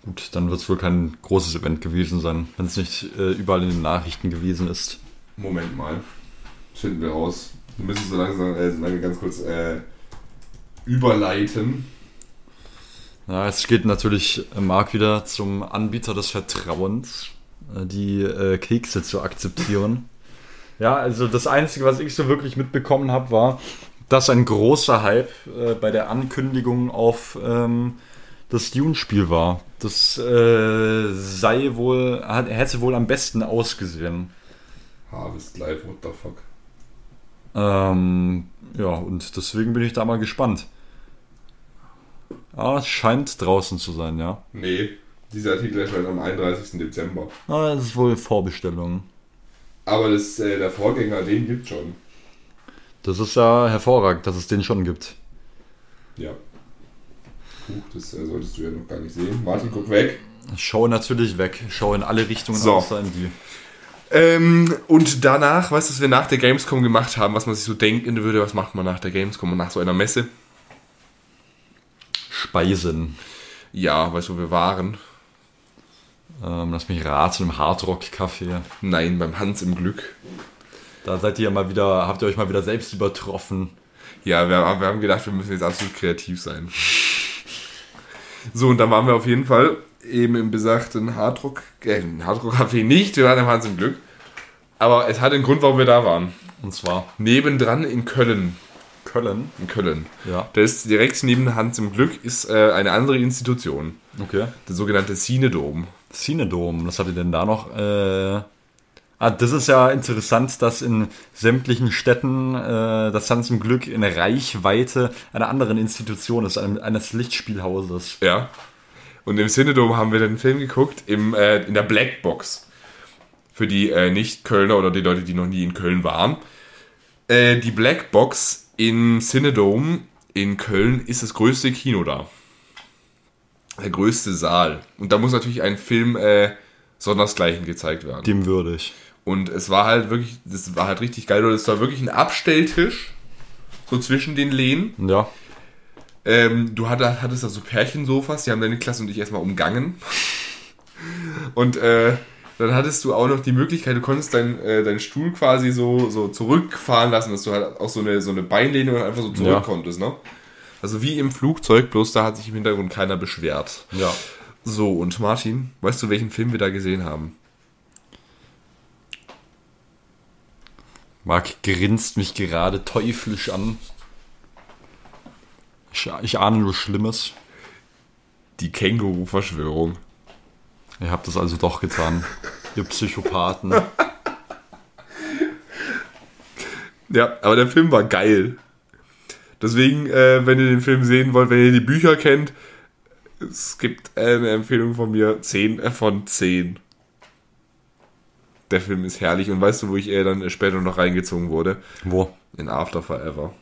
Gut, dann wird es wohl kein großes Event gewesen sein, wenn es nicht äh, überall in den Nachrichten gewesen ist. Moment mal. Das finden wir raus. Wir müssen so langsam, äh, so lange ganz kurz äh, überleiten. Ja, es geht natürlich äh, Marc wieder zum Anbieter des Vertrauens, äh, die äh, Kekse zu akzeptieren. Ja, also das Einzige, was ich so wirklich mitbekommen habe, war, dass ein großer Hype äh, bei der Ankündigung auf ähm, das Dune-Spiel war. Das äh, sei wohl, hat, hätte wohl am besten ausgesehen. Harvest Live, what the fuck. Ähm, ja, und deswegen bin ich da mal gespannt. Ah, es scheint draußen zu sein, ja. Nee, dieser Artikel erscheint am 31. Dezember. Ah, das ist wohl Vorbestellung. Aber das, äh, der Vorgänger, den gibt schon. Das ist ja hervorragend, dass es den schon gibt. Ja. Puh, das äh, solltest du ja noch gar nicht sehen. Martin, guck weg. Ich schaue natürlich weg. Ich schaue in alle Richtungen So. außer in die. Ähm, und danach, weißt du, was wir nach der Gamescom gemacht haben, was man sich so denken würde, was macht man nach der Gamescom und nach so einer Messe? Speisen. Ja, weißt du, wo wir waren? Ähm, lass mich raten, im Hardrock-Café. Nein, beim Hans im Glück. Da seid ihr mal wieder, habt ihr euch mal wieder selbst übertroffen. Ja, wir, haben- wir haben gedacht, wir müssen jetzt absolut kreativ sein. So, und dann waren wir auf jeden Fall eben im besagten Hardrock, äh, Hardrock Café nicht, wir waren im Hans im Glück. Aber es hat einen Grund, warum wir da waren. Und zwar Nebendran in Köln. Köln. In Köln. Ja. Da ist direkt neben Hans im Glück ist äh, eine andere Institution. Okay. Der sogenannte Cinedom. Cinedom, was habt ihr denn da noch? Äh, ah, das ist ja interessant, dass in sämtlichen Städten äh, das Hans im Glück in Reichweite einer anderen Institution ist, einem, eines Lichtspielhauses. Ja. Und im Cinedom haben wir den Film geguckt im, äh, in der Blackbox. Für die äh, Nicht-Kölner oder die Leute, die noch nie in Köln waren. Äh, die Blackbox im Cinedom in Köln ist das größte Kino da. Der größte Saal. Und da muss natürlich ein Film äh, sondersgleichen gezeigt werden. Dem würdig. Und es war halt wirklich, das war halt richtig geil. Es war wirklich ein Abstelltisch. So zwischen den Lehnen. Ja. Ähm, du hattest, hattest da so Pärchensofas, die haben deine Klasse und ich erstmal umgangen. Und äh, dann hattest du auch noch die Möglichkeit, du konntest deinen äh, deinen Stuhl quasi so, so zurückfahren lassen, dass du halt auch so eine, so eine Beinlehne und einfach so zurück Ja. konntest, ne? Also wie im Flugzeug, bloß da hat sich im Hintergrund keiner beschwert. Ja. So, und Martin, weißt du, welchen Film wir da gesehen haben? Marc grinst mich gerade teuflisch an. Ich, ich ahne nur Schlimmes. Die Känguru-Verschwörung. Ihr habt das also doch getan. Ihr Psychopathen. Ja, aber der Film war geil. Deswegen, äh, wenn ihr den Film sehen wollt, wenn ihr die Bücher kennt, es gibt eine Empfehlung von mir, 10 äh, von 10. Der Film ist herrlich und weißt du, wo ich äh, dann später noch reingezogen wurde? Wo? In After Forever.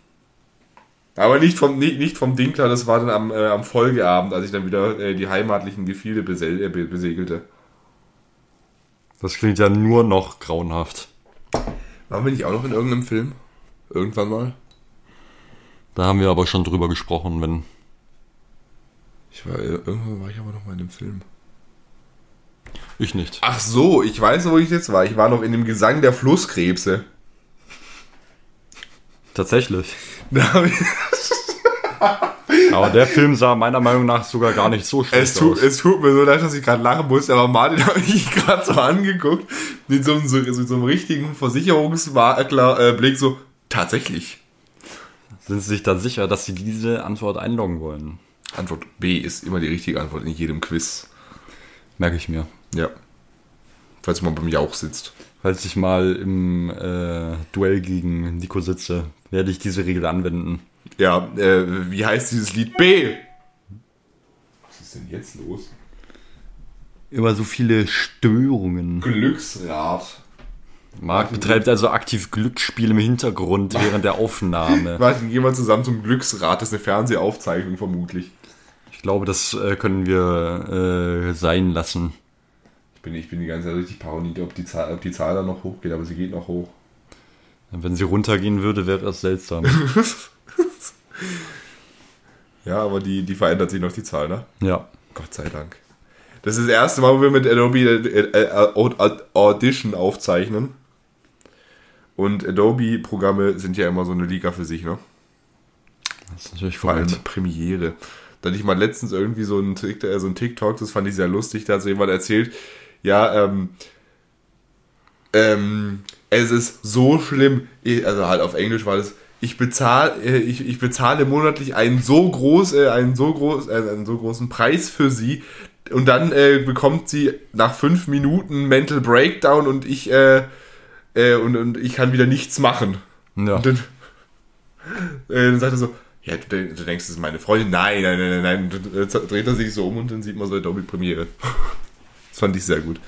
Aber nicht vom, nicht, nicht vom Dinkler, das war dann am, äh, am Folgeabend, als ich dann wieder äh, die heimatlichen Gefilde besel äh, be- besegelte. Das klingt ja nur noch grauenhaft. Waren wir nicht auch noch in irgendeinem Film? Irgendwann mal? Da haben wir aber schon drüber gesprochen, wenn. Ich war, äh, irgendwann war ich aber noch mal in einem Film. Ich nicht. Ach so, ich weiß, wo ich jetzt war. Ich war noch in dem Gesang der Flusskrebse. Tatsächlich. Aber der Film sah meiner Meinung nach sogar gar nicht so schlecht es, tut, aus. es tut mir so leid, dass ich gerade lachen muss, aber Martin habe ich gerade so angeguckt, mit so, einem- so, so, so einem richtigen Versicherungsmakler äh, so, tatsächlich. Sind Sie sich da sicher, dass Sie diese Antwort einloggen wollen? Antwort B ist immer die richtige Antwort in jedem Quiz. Merke ich mir. Ja. Falls man beim Jauch sitzt. Falls ich mal im äh, Duell gegen Nico sitze, werde ich diese Regel anwenden. Ja, äh, wie heißt dieses Lied? B! Was ist denn jetzt los? Immer so viele Störungen. Glücksrad. Marc betreibt also aktiv Glücksspiel im Hintergrund während der Aufnahme. Martin, gehen wir zusammen zum Glücksrad. Das ist eine Fernsehaufzeichnung vermutlich. Ich glaube, das äh, können wir äh, sein lassen. Ich bin, ich bin die ganze Zeit richtig paranoid, ob die, Zahl, ob die Zahl da noch hochgeht, aber sie geht noch hoch. Wenn sie runtergehen würde, wäre das seltsam. Ja, aber die, die verändert sich noch, die Zahl, ne? ja. Gott sei Dank. Das ist das erste Mal, wo wir mit Adobe äh, äh, Aud- Audition aufzeichnen. Und Adobe-Programme sind ja immer so eine Liga für sich, ne? Das ist natürlich Vor allem. Premiere. Da hatte ich mal letztens irgendwie so ein, Tik- äh, so ein TikTok, das fand ich sehr lustig, da hat so jemand erzählt, ja, ähm, ähm, Es ist so schlimm. Also halt auf Englisch war das. Ich bezahle, äh, ich, ich bezahle monatlich einen so groß, äh, einen so groß, äh, einen so großen Preis für sie. Und dann äh, bekommt sie nach fünf Minuten Mental Breakdown und ich, äh, äh, und, und ich kann wieder nichts machen. Ja. Und dann, dann sagt er so, ja, du, du denkst, das ist meine Freundin. Nein, nein, nein, nein, nein. Und dann dreht er sich so um und dann sieht man so Adobe Premiere. Fand ich sehr gut.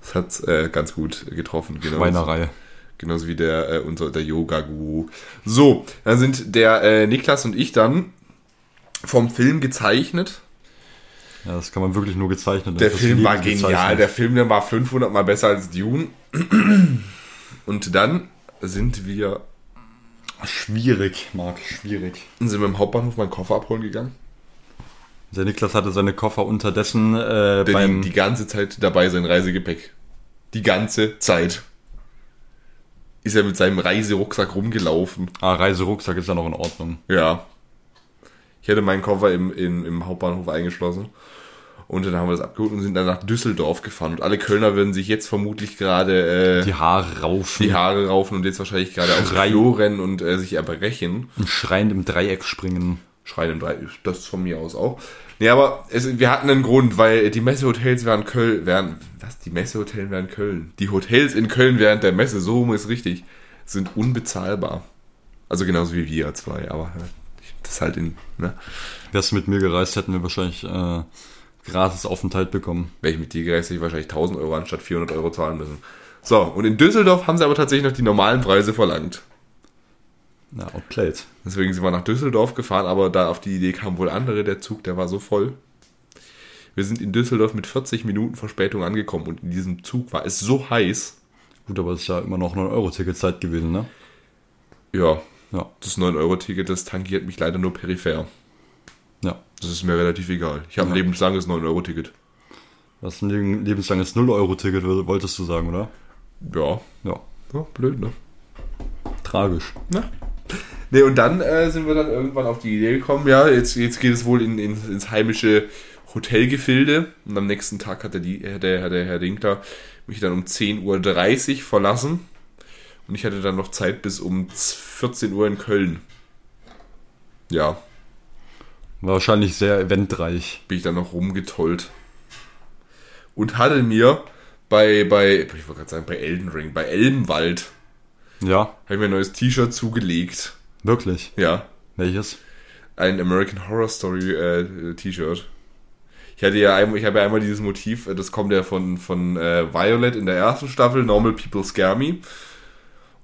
Das hat äh, ganz gut getroffen. Genau. Schweinerei. Genauso wie der, äh, unser, der Yoga-Guru. So, dann sind der äh, Niklas und ich dann vom Film gezeichnet. Ja, das kann man wirklich nur gezeichnet. Der Film war genial. gezeichnet. Der Film, der war 500 Mal besser als Dune. Und dann sind wir, Schwierig, Marc, schwierig. sind wir im Hauptbahnhof meinen Koffer abholen gegangen. Der Niklas hatte seine Koffer unterdessen äh, Der beim... die, ganze Zeit dabei sein Reisegepäck. Die ganze Zeit. Ist er mit seinem Reiserucksack rumgelaufen. ah, Reiserucksack ist ja noch in Ordnung. Ja. Ich hatte meinen Koffer im, im, im Hauptbahnhof eingeschlossen. Und dann haben wir das abgeholt und sind dann nach Düsseldorf gefahren. Und alle Kölner würden sich jetzt vermutlich gerade äh, Die Haare raufen die Haare raufen und jetzt wahrscheinlich gerade aufs. Klo rennen und äh, sich erbrechen. und schreiend im Dreieck springen. Schreien im Dreieck, das von mir aus auch. Nee, aber es, wir hatten einen Grund, weil die Messehotels wären Köln, wären, was, die Messehotels wären Köln. Die Hotels in Köln während der Messe, so rum ist richtig, sind unbezahlbar. Also genauso wie wir zwei, aber äh, das ist halt in, ne? Wärst du mit mir gereist, hätten wir wahrscheinlich äh, gratis Aufenthalt bekommen. Wäre ich mit dir gereist, hätte ich wahrscheinlich 1000 Euro anstatt 400 Euro zahlen müssen. So, und in Düsseldorf haben sie aber tatsächlich noch die normalen Preise verlangt. Ja, outplayed. Deswegen sind wir nach Düsseldorf gefahren, aber da auf die Idee kamen wohl andere, der Zug, der war so voll. Wir sind in Düsseldorf mit 40 Minuten Verspätung angekommen und in diesem Zug war es so heiß. Gut, aber es ist ja immer noch 9-Euro-Ticket-Zeit gewesen, ne? Ja, Ja. das 9-Euro-Ticket, das tangiert mich leider nur peripher. Ja. Das ist mir relativ egal. Ich habe ein Ja. lebenslanges 9-Euro-Ticket. Das ist ein leben- lebenslanges 0-Euro-Ticket, wolltest du sagen, oder? Ja. Ja. ja, blöd, ne? Tragisch. Ne, und dann äh, sind wir dann irgendwann auf die Idee gekommen, ja, jetzt, jetzt geht es wohl in, in, ins heimische Hotelgefilde. Und am nächsten Tag hat der, äh, der, der Herr Dinkler mich dann um 10.30 Uhr verlassen. Und ich hatte dann noch Zeit bis um 14 Uhr in Köln. Ja, wahrscheinlich sehr eventreich. bin ich dann noch rumgetollt. Und hatte mir bei, bei, ich wollte gerade sagen, bei Elden Ring, bei Elbenwald, Ja, habe ich mir ein neues T-Shirt zugelegt. Wirklich. Ja, Welches? ein American Horror Story äh, T-Shirt. Ich hatte ja einmal, ich habe ja einmal dieses Motiv, äh, das kommt ja von, von äh, Violet in der ersten Staffel, Normal People Scare Me.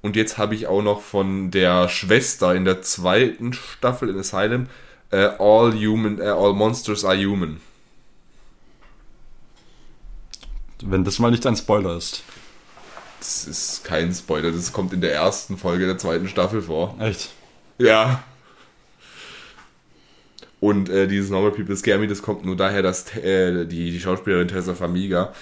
Und jetzt habe ich auch noch von der Schwester in der zweiten Staffel in Asylum, äh, All Human, äh, All Monsters are Human. Wenn das mal nicht ein Spoiler ist. Das ist kein Spoiler, das kommt in der ersten Folge der zweiten Staffel vor. Echt? Ja. Und äh, dieses Normal People Scare Me, das kommt nur daher, dass äh, die, die Schauspielerin Tessa Famiga,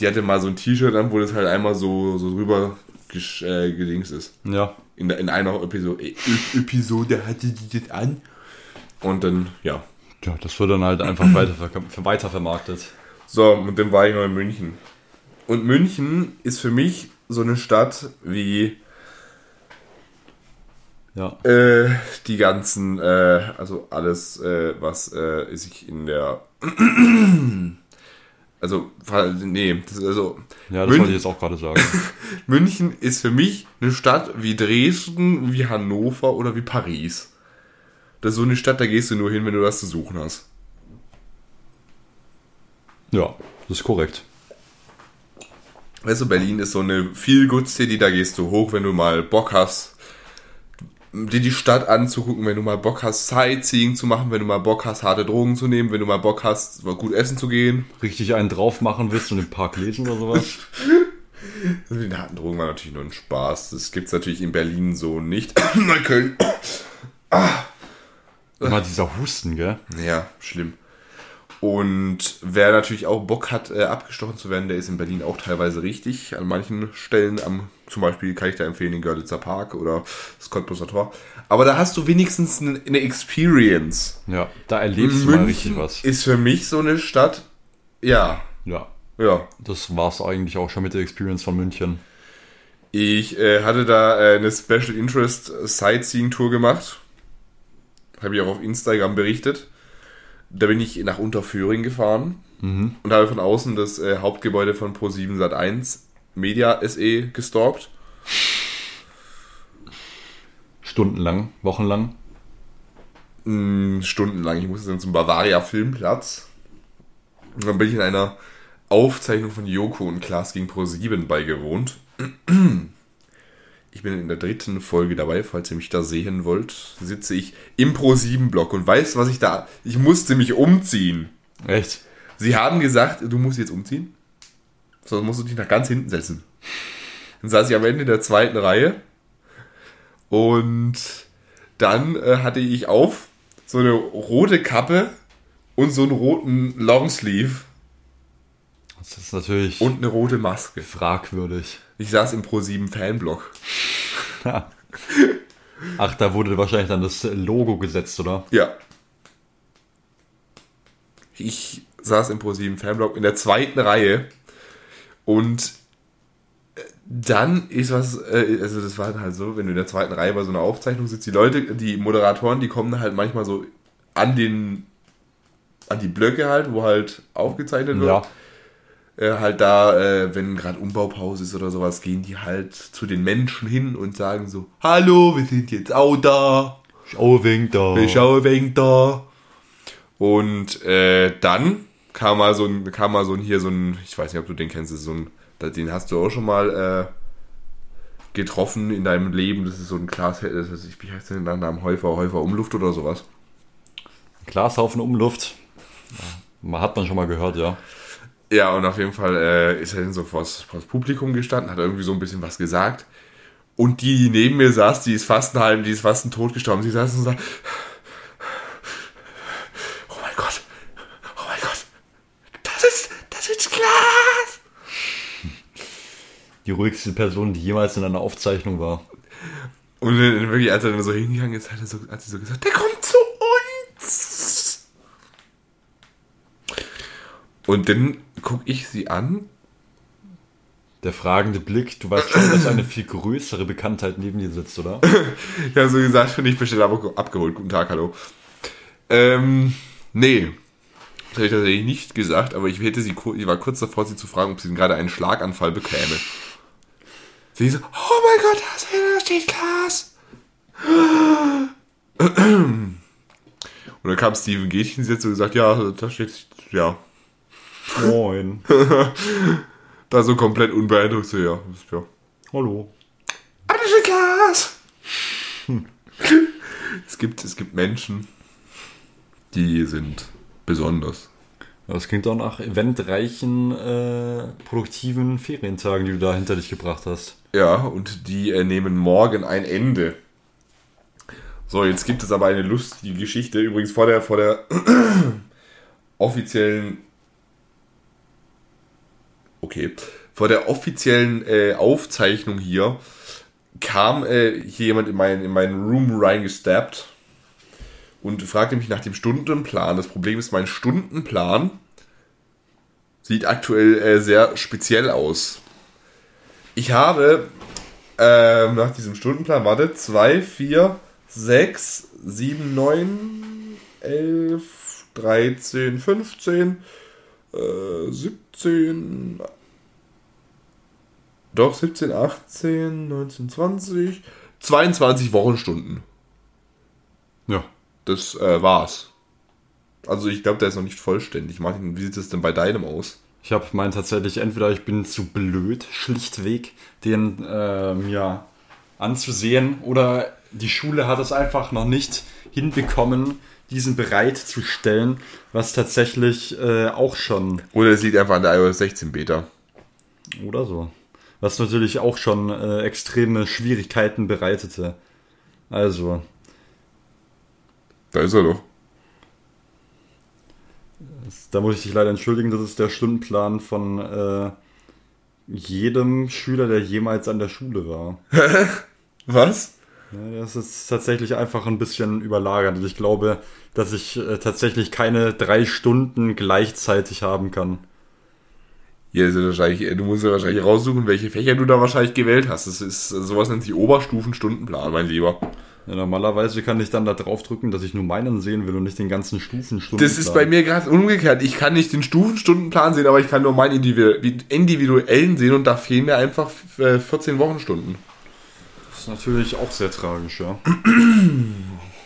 die hatte mal so ein T-Shirt an, wo das halt einmal so, so drüber gesch- äh, gedings ist. Ja. In, in einer Episode, äh, Episode hatte die das an. Und dann, ja. Ja, das wird dann halt einfach weiter, weiter vermarktet. So, und dann war ich noch in München. Und München ist für mich so eine Stadt wie Ja. Äh, die ganzen, äh, also alles, äh, was äh, sich in der, also, nee, das ist also, Ja, das Mün- wollte ich jetzt auch gerade sagen. München ist für mich eine Stadt wie Dresden, wie Hannover oder wie Paris. Das ist so eine Stadt, da gehst du nur hin, wenn du was zu suchen hast. Ja, das ist korrekt. Weißt du, Berlin ist so eine Feel-Good-City, da gehst du hoch, wenn du mal Bock hast, dir die Stadt anzugucken, wenn du mal Bock hast, Sightseeing zu machen, wenn du mal Bock hast, harte Drogen zu nehmen, wenn du mal Bock hast, mal gut essen zu gehen. Richtig einen drauf machen willst und im Park lesen oder sowas? Die harten Drogen waren natürlich nur ein Spaß. Das gibt's natürlich in Berlin so nicht. Neukölln. Immer dieser Husten, gell? Ja, schlimm. Und wer natürlich auch Bock hat, äh, abgestochen zu werden, der ist in Berlin auch teilweise richtig. An manchen Stellen, am, zum Beispiel kann ich da empfehlen, den Görlitzer Park oder das Cottbuser Tor. Aber da hast du wenigstens eine, Experience. Ja, da erlebst du mal richtig was. ist für mich so eine Stadt, ja, Ja, ja. das war's eigentlich auch schon mit der Experience von München. Ich äh, hatte da äh, eine Special Interest Sightseeing Tour gemacht. Habe ich auch auf Instagram berichtet. Da bin ich nach Unterföhring gefahren und habe von außen das äh, Hauptgebäude von Pro7 Sat1 Media SE gestalkt. Stundenlang, wochenlang. mh, stundenlang. Ich musste dann zum Bavaria Filmplatz. Und dann bin ich in einer Aufzeichnung von Joko und Klaas gegen Pro7 beigewohnt. Ich bin in der dritten Folge dabei, falls ihr mich da sehen wollt. Sitze ich im Pro7-Block und weißt, was ich da. Ich musste mich umziehen. Echt? Sie haben gesagt, du musst jetzt umziehen. Sonst musst du dich nach ganz hinten setzen. Dann saß ich am Ende der zweiten Reihe. Und dann äh, hatte ich auf so eine rote Kappe und so einen roten Longsleeve Das ist natürlich und eine rote Maske. fragwürdig. Ich saß im Pro7 Fanblock. Ach, da wurde wahrscheinlich dann das Logo gesetzt, oder? Ja. Ich saß im Pro7 Fanblock in der zweiten Reihe und äh, dann ist was, äh, also das war halt so, wenn du in der zweiten Reihe bei so einer Aufzeichnung sitzt, die Leute, die Moderatoren, die kommen halt manchmal so an den, an die Blöcke halt, wo halt aufgezeichnet wird. Ja. Äh, halt da, äh, wenn gerade Umbaupause ist oder sowas, gehen die halt zu den Menschen hin und sagen so, hallo, wir sind jetzt auch da. Schau wegen da. Wir schauen wegen da. Und äh, dann kam mal so ein, kam mal so ein hier so ein, ich weiß nicht, ob du den kennst, das so ein, den hast du auch schon mal äh, getroffen in deinem Leben. Das ist so ein Glas, das ist, wie heißt der nach Namen Häufer, Häufer Umluft oder sowas. Glashaufen Umluft. Man hat man schon mal gehört, ja. Ja, und auf jeden Fall äh, ist er dann so vors, vors Publikum gestanden, hat irgendwie so ein bisschen was gesagt. Und die, die neben mir saß, die ist fast ein halb, die ist fast ein Tod gestorben. Sie saß und sagt, mein Gott, oh mein Gott, das ist, das ist Glas. Die ruhigste Person, die jemals in einer Aufzeichnung war. Und dann wirklich, als er dann so hingegangen ist, hat, er so, hat sie so gesagt, der kommt zu uns. Und dann gucke ich sie an Der fragende Blick, du weißt schon, dass eine viel größere Bekanntheit neben dir sitzt, oder? Ich habe so gesagt, nicht bestellt, aber abgeholt. Guten Tag, hallo. Ähm, nee. Das habe ich tatsächlich nicht gesagt, aber ich hätte sie, ich war kurz davor, sie zu fragen, ob sie gerade einen Schlaganfall bekäme. Sie so, oh mein Gott, da steht Glas. Und dann kam Steven Gätchen jetzt und gesagt, ja, da steht, ja. Moin. Da so komplett unbeeindruckt, so, ja, ja. Hallo. Aber das ist Glas! es, gibt, es gibt Menschen, die sind besonders. Das klingt auch nach eventreichen, äh, produktiven Ferientagen, die du da hinter dich gebracht hast. Ja, und die äh, nehmen morgen ein Ende. So, jetzt gibt es aber eine lustige Geschichte. Übrigens vor der, vor der offiziellen. Okay. Vor der offiziellen äh, Aufzeichnung hier kam äh, hier jemand in meinen, in meinen Room reingesteppt und fragte mich nach dem Stundenplan. Das Problem ist, mein Stundenplan sieht aktuell äh, sehr speziell aus. Ich habe ähm, nach diesem Stundenplan, warte, 2, 4, 6, 7, 9, 11, 13, 15, äh, 17, doch 17, 18, 19, 20, 22 Wochenstunden. Ja. Das äh, war's. Also ich glaube, der ist noch nicht vollständig. Martin, wie sieht es denn bei deinem aus? Ich habe meinen tatsächlich, entweder ich bin zu blöd, schlichtweg, den ähm, ja, anzusehen, oder die Schule hat es einfach noch nicht hinbekommen, diesen bereitzustellen, was tatsächlich äh, auch schon, Oder es liegt einfach an der iOS 16 Beta. oder so, was natürlich auch schon äh, extreme Schwierigkeiten bereitete. Also, Da ist er doch. Da muss ich dich leider entschuldigen, das ist der Stundenplan von äh, jedem Schüler, der jemals an der Schule war. Was? Ja, das ist tatsächlich einfach ein bisschen überlagert. Ich glaube, dass ich äh, tatsächlich keine drei Stunden gleichzeitig haben kann. Ja, ja wahrscheinlich, äh, du musst ja wahrscheinlich raussuchen, welche Fächer du da wahrscheinlich gewählt hast. Das ist sowas nennt sich Oberstufenstundenplan, mein Lieber. Ja, normalerweise kann ich dann da drauf drücken, dass ich nur meinen sehen will und nicht den ganzen Stufenstundenplan. Das ist bei mir gerade umgekehrt. Ich kann nicht den Stufenstundenplan sehen, aber ich kann nur meinen individuellen sehen und da fehlen mir einfach 14 äh, Wochenstunden. Das ist natürlich auch sehr tragisch, ja.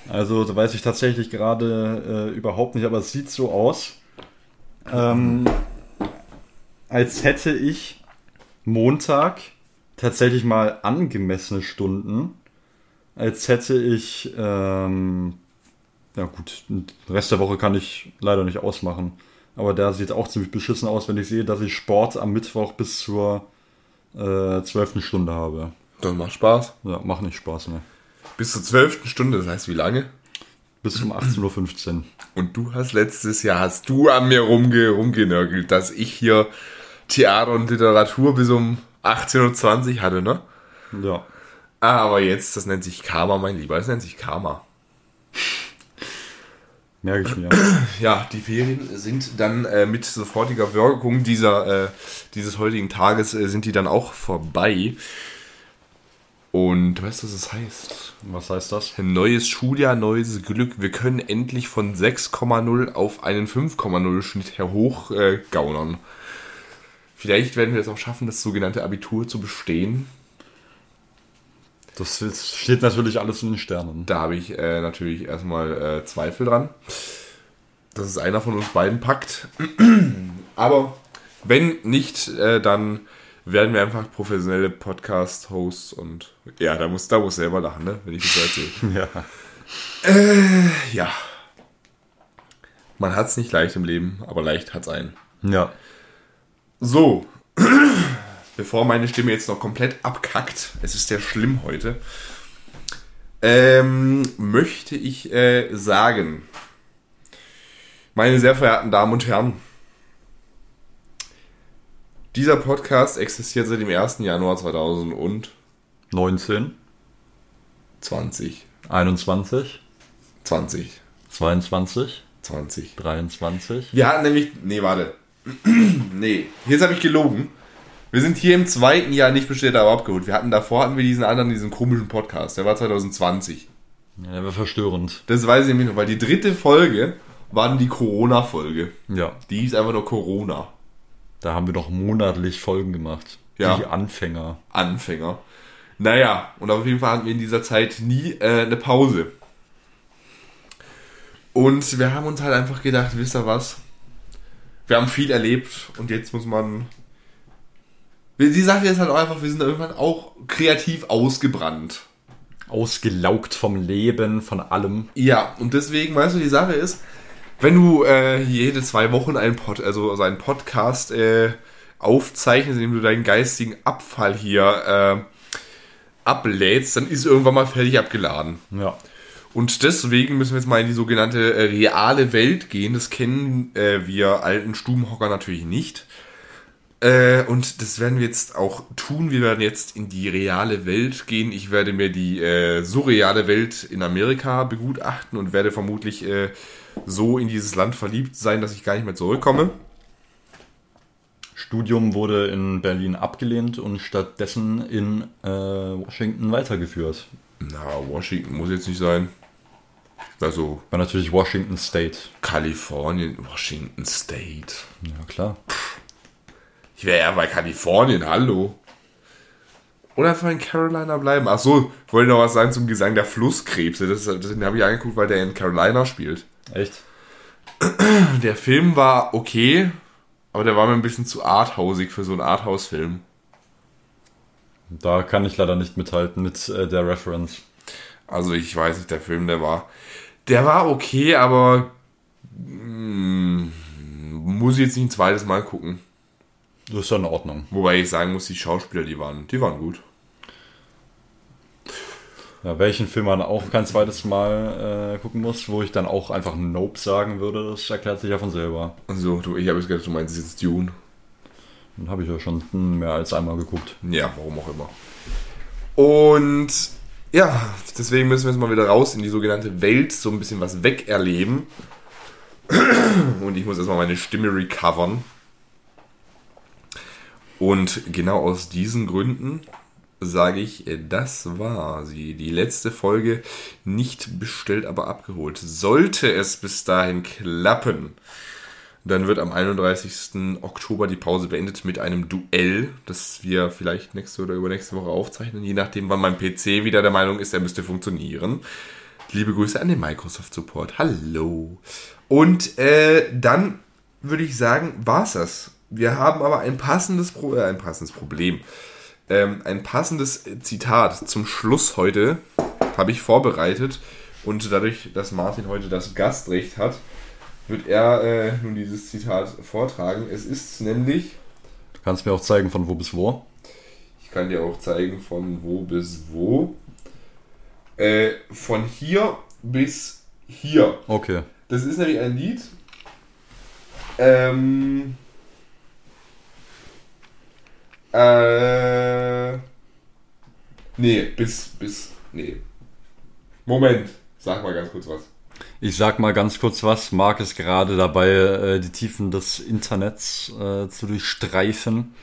Also, da weiß ich tatsächlich gerade äh, überhaupt nicht, aber es sieht so aus, ähm, als hätte ich Montag tatsächlich mal angemessene Stunden, als hätte ich, ähm, ja gut, den Rest der Woche kann ich leider nicht ausmachen. Aber der sieht auch ziemlich beschissen aus, wenn ich sehe, dass ich Sport am Mittwoch bis zur äh, 12. Stunde habe. Das macht Spaß. Ja, macht nicht Spaß mehr. Bis zur 12. Stunde, das heißt wie lange? Bis um 18.15 Uhr. Und du hast letztes Jahr, hast du an mir rumge rumgenörgelt, dass ich hier Theater und Literatur bis um 18.20 Uhr hatte, ne? Ja. Aber jetzt, das nennt sich Karma, mein Lieber, das nennt sich Karma. Merke ich mir. Ja, die Ferien sind dann äh, mit sofortiger Wirkung dieser, äh, dieses heutigen Tages äh, sind die dann auch vorbei. Und weißt du, was das heißt? Was heißt das? Neues Schuljahr, neues Glück. Wir können endlich von 6,0 auf einen 5,0 Schnitt hochgaunern. Äh, Vielleicht werden wir es auch schaffen, das sogenannte Abitur zu bestehen. Das steht natürlich alles in den Sternen. Da habe ich äh, natürlich erstmal äh, Zweifel dran, dass es einer von uns beiden packt. Aber wenn nicht, äh, dann werden wir einfach professionelle Podcast-Hosts und ja, da muss, da muss selber lachen, ne? wenn ich das so erzähle. ja. Äh, ja. Man hat es nicht leicht im Leben, aber leicht hat es einen. Ja. So, bevor meine Stimme jetzt noch komplett abkackt, es ist sehr schlimm heute, ähm, möchte ich äh, sagen, meine sehr verehrten Damen und Herren, dieser Podcast existiert seit dem 1. Januar 2019. 20. 21. 20. 22. 20. 23. Wir hatten nämlich. Nee, warte. nee, jetzt habe ich gelogen. Wir sind hier im zweiten Jahr nicht bestellt, aber abgeholt. Wir hatten davor hatten wir diesen anderen, diesen komischen Podcast. Der war 2020. Ja, der war verstörend. Das weiß ich nämlich noch, weil die dritte Folge war dann die Corona-Folge. Ja. Die hieß einfach nur Corona. Da haben wir doch monatlich Folgen gemacht. Ja. Die Anfänger. Anfänger. Naja, und auf jeden Fall hatten wir in dieser Zeit nie äh, eine Pause. Und wir haben uns halt einfach gedacht, wisst ihr was? wir haben viel erlebt und jetzt muss man. Die Sache ist halt auch einfach, wir sind irgendwann auch kreativ ausgebrannt. Ausgelaugt vom Leben, von allem. Ja, und deswegen, weißt du, die Sache ist, wenn du äh, jede zwei Wochen einen Pod, also, also einen Podcast äh, aufzeichnest, indem du deinen geistigen Abfall hier äh, ablädst, dann ist irgendwann mal fertig abgeladen. Ja. Und deswegen müssen wir jetzt mal in die sogenannte äh, reale Welt gehen. Das kennen äh, wir alten Stubenhocker natürlich nicht. Äh, und das werden wir jetzt auch tun. Wir werden jetzt in die reale Welt gehen. Ich werde mir die äh, surreale Welt in Amerika begutachten und werde vermutlich äh, so in dieses Land verliebt sein, dass ich gar nicht mehr zurückkomme. Studium wurde in Berlin abgelehnt und stattdessen in äh, Washington weitergeführt. Na, Washington muss jetzt nicht sein. Also. War natürlich Washington State. Kalifornien, Washington State. Ja, klar. Ich wäre eher bei Kalifornien, hallo. Oder einfach in Carolina bleiben. Ach so, wollte noch was sagen zum Gesang der Flusskrebse. Das, das habe ich angeguckt, weil der in Carolina spielt. Echt? Der Film war okay, aber der war mir ein bisschen zu arthausig für so einen Arthouse-Film. Da kann ich leider nicht mithalten mit äh, der Reference. Also ich weiß nicht, der Film, der war, der war okay, aber mm, muss ich jetzt nicht ein zweites Mal gucken. Das ist ja in Ordnung. Wobei ich sagen muss, die Schauspieler, die waren, die waren gut. Ja, welchen Film man auch kein zweites Mal äh, gucken muss, wo ich dann auch einfach Nope sagen würde, das erklärt sich ja von selber. Also, du, ich habe jetzt gedacht, du meinst jetzt Dune. Den habe ich ja schon mehr als einmal geguckt. Ja, warum auch immer. Und ja, deswegen müssen wir jetzt mal wieder raus in die sogenannte Welt, so ein bisschen was wegerleben. Und ich muss erstmal meine Stimme recovern. Und genau aus diesen Gründen sage ich, äh, das war sie. Die letzte Folge nicht bestellt, aber abgeholt. Sollte es bis dahin klappen, dann wird am 31. Oktober die Pause beendet mit einem Duell, das wir vielleicht nächste oder übernächste Woche aufzeichnen, je nachdem, wann mein PC wieder der Meinung ist, er müsste funktionieren. Liebe Grüße an den Microsoft Support. Hallo. Und äh, dann würde ich sagen, war's das. Wir haben aber ein passendes, Pro äh, ein passendes Problem ähm, ein passendes Zitat zum Schluss heute habe ich vorbereitet. Und dadurch, dass Martin heute das Gastrecht hat, wird er äh, nun dieses Zitat vortragen. Es ist nämlich. Du kannst mir auch zeigen, von wo bis wo. Ich kann dir auch zeigen, von wo bis wo. Äh, von hier bis hier. Okay. Das ist nämlich ein Lied. Ähm, Äh. Nee, bis, bis. Nee. Moment. Sag mal ganz kurz was. Ich sag mal ganz kurz was. Marc ist gerade dabei, äh, die Tiefen des Internets äh, zu durchstreifen.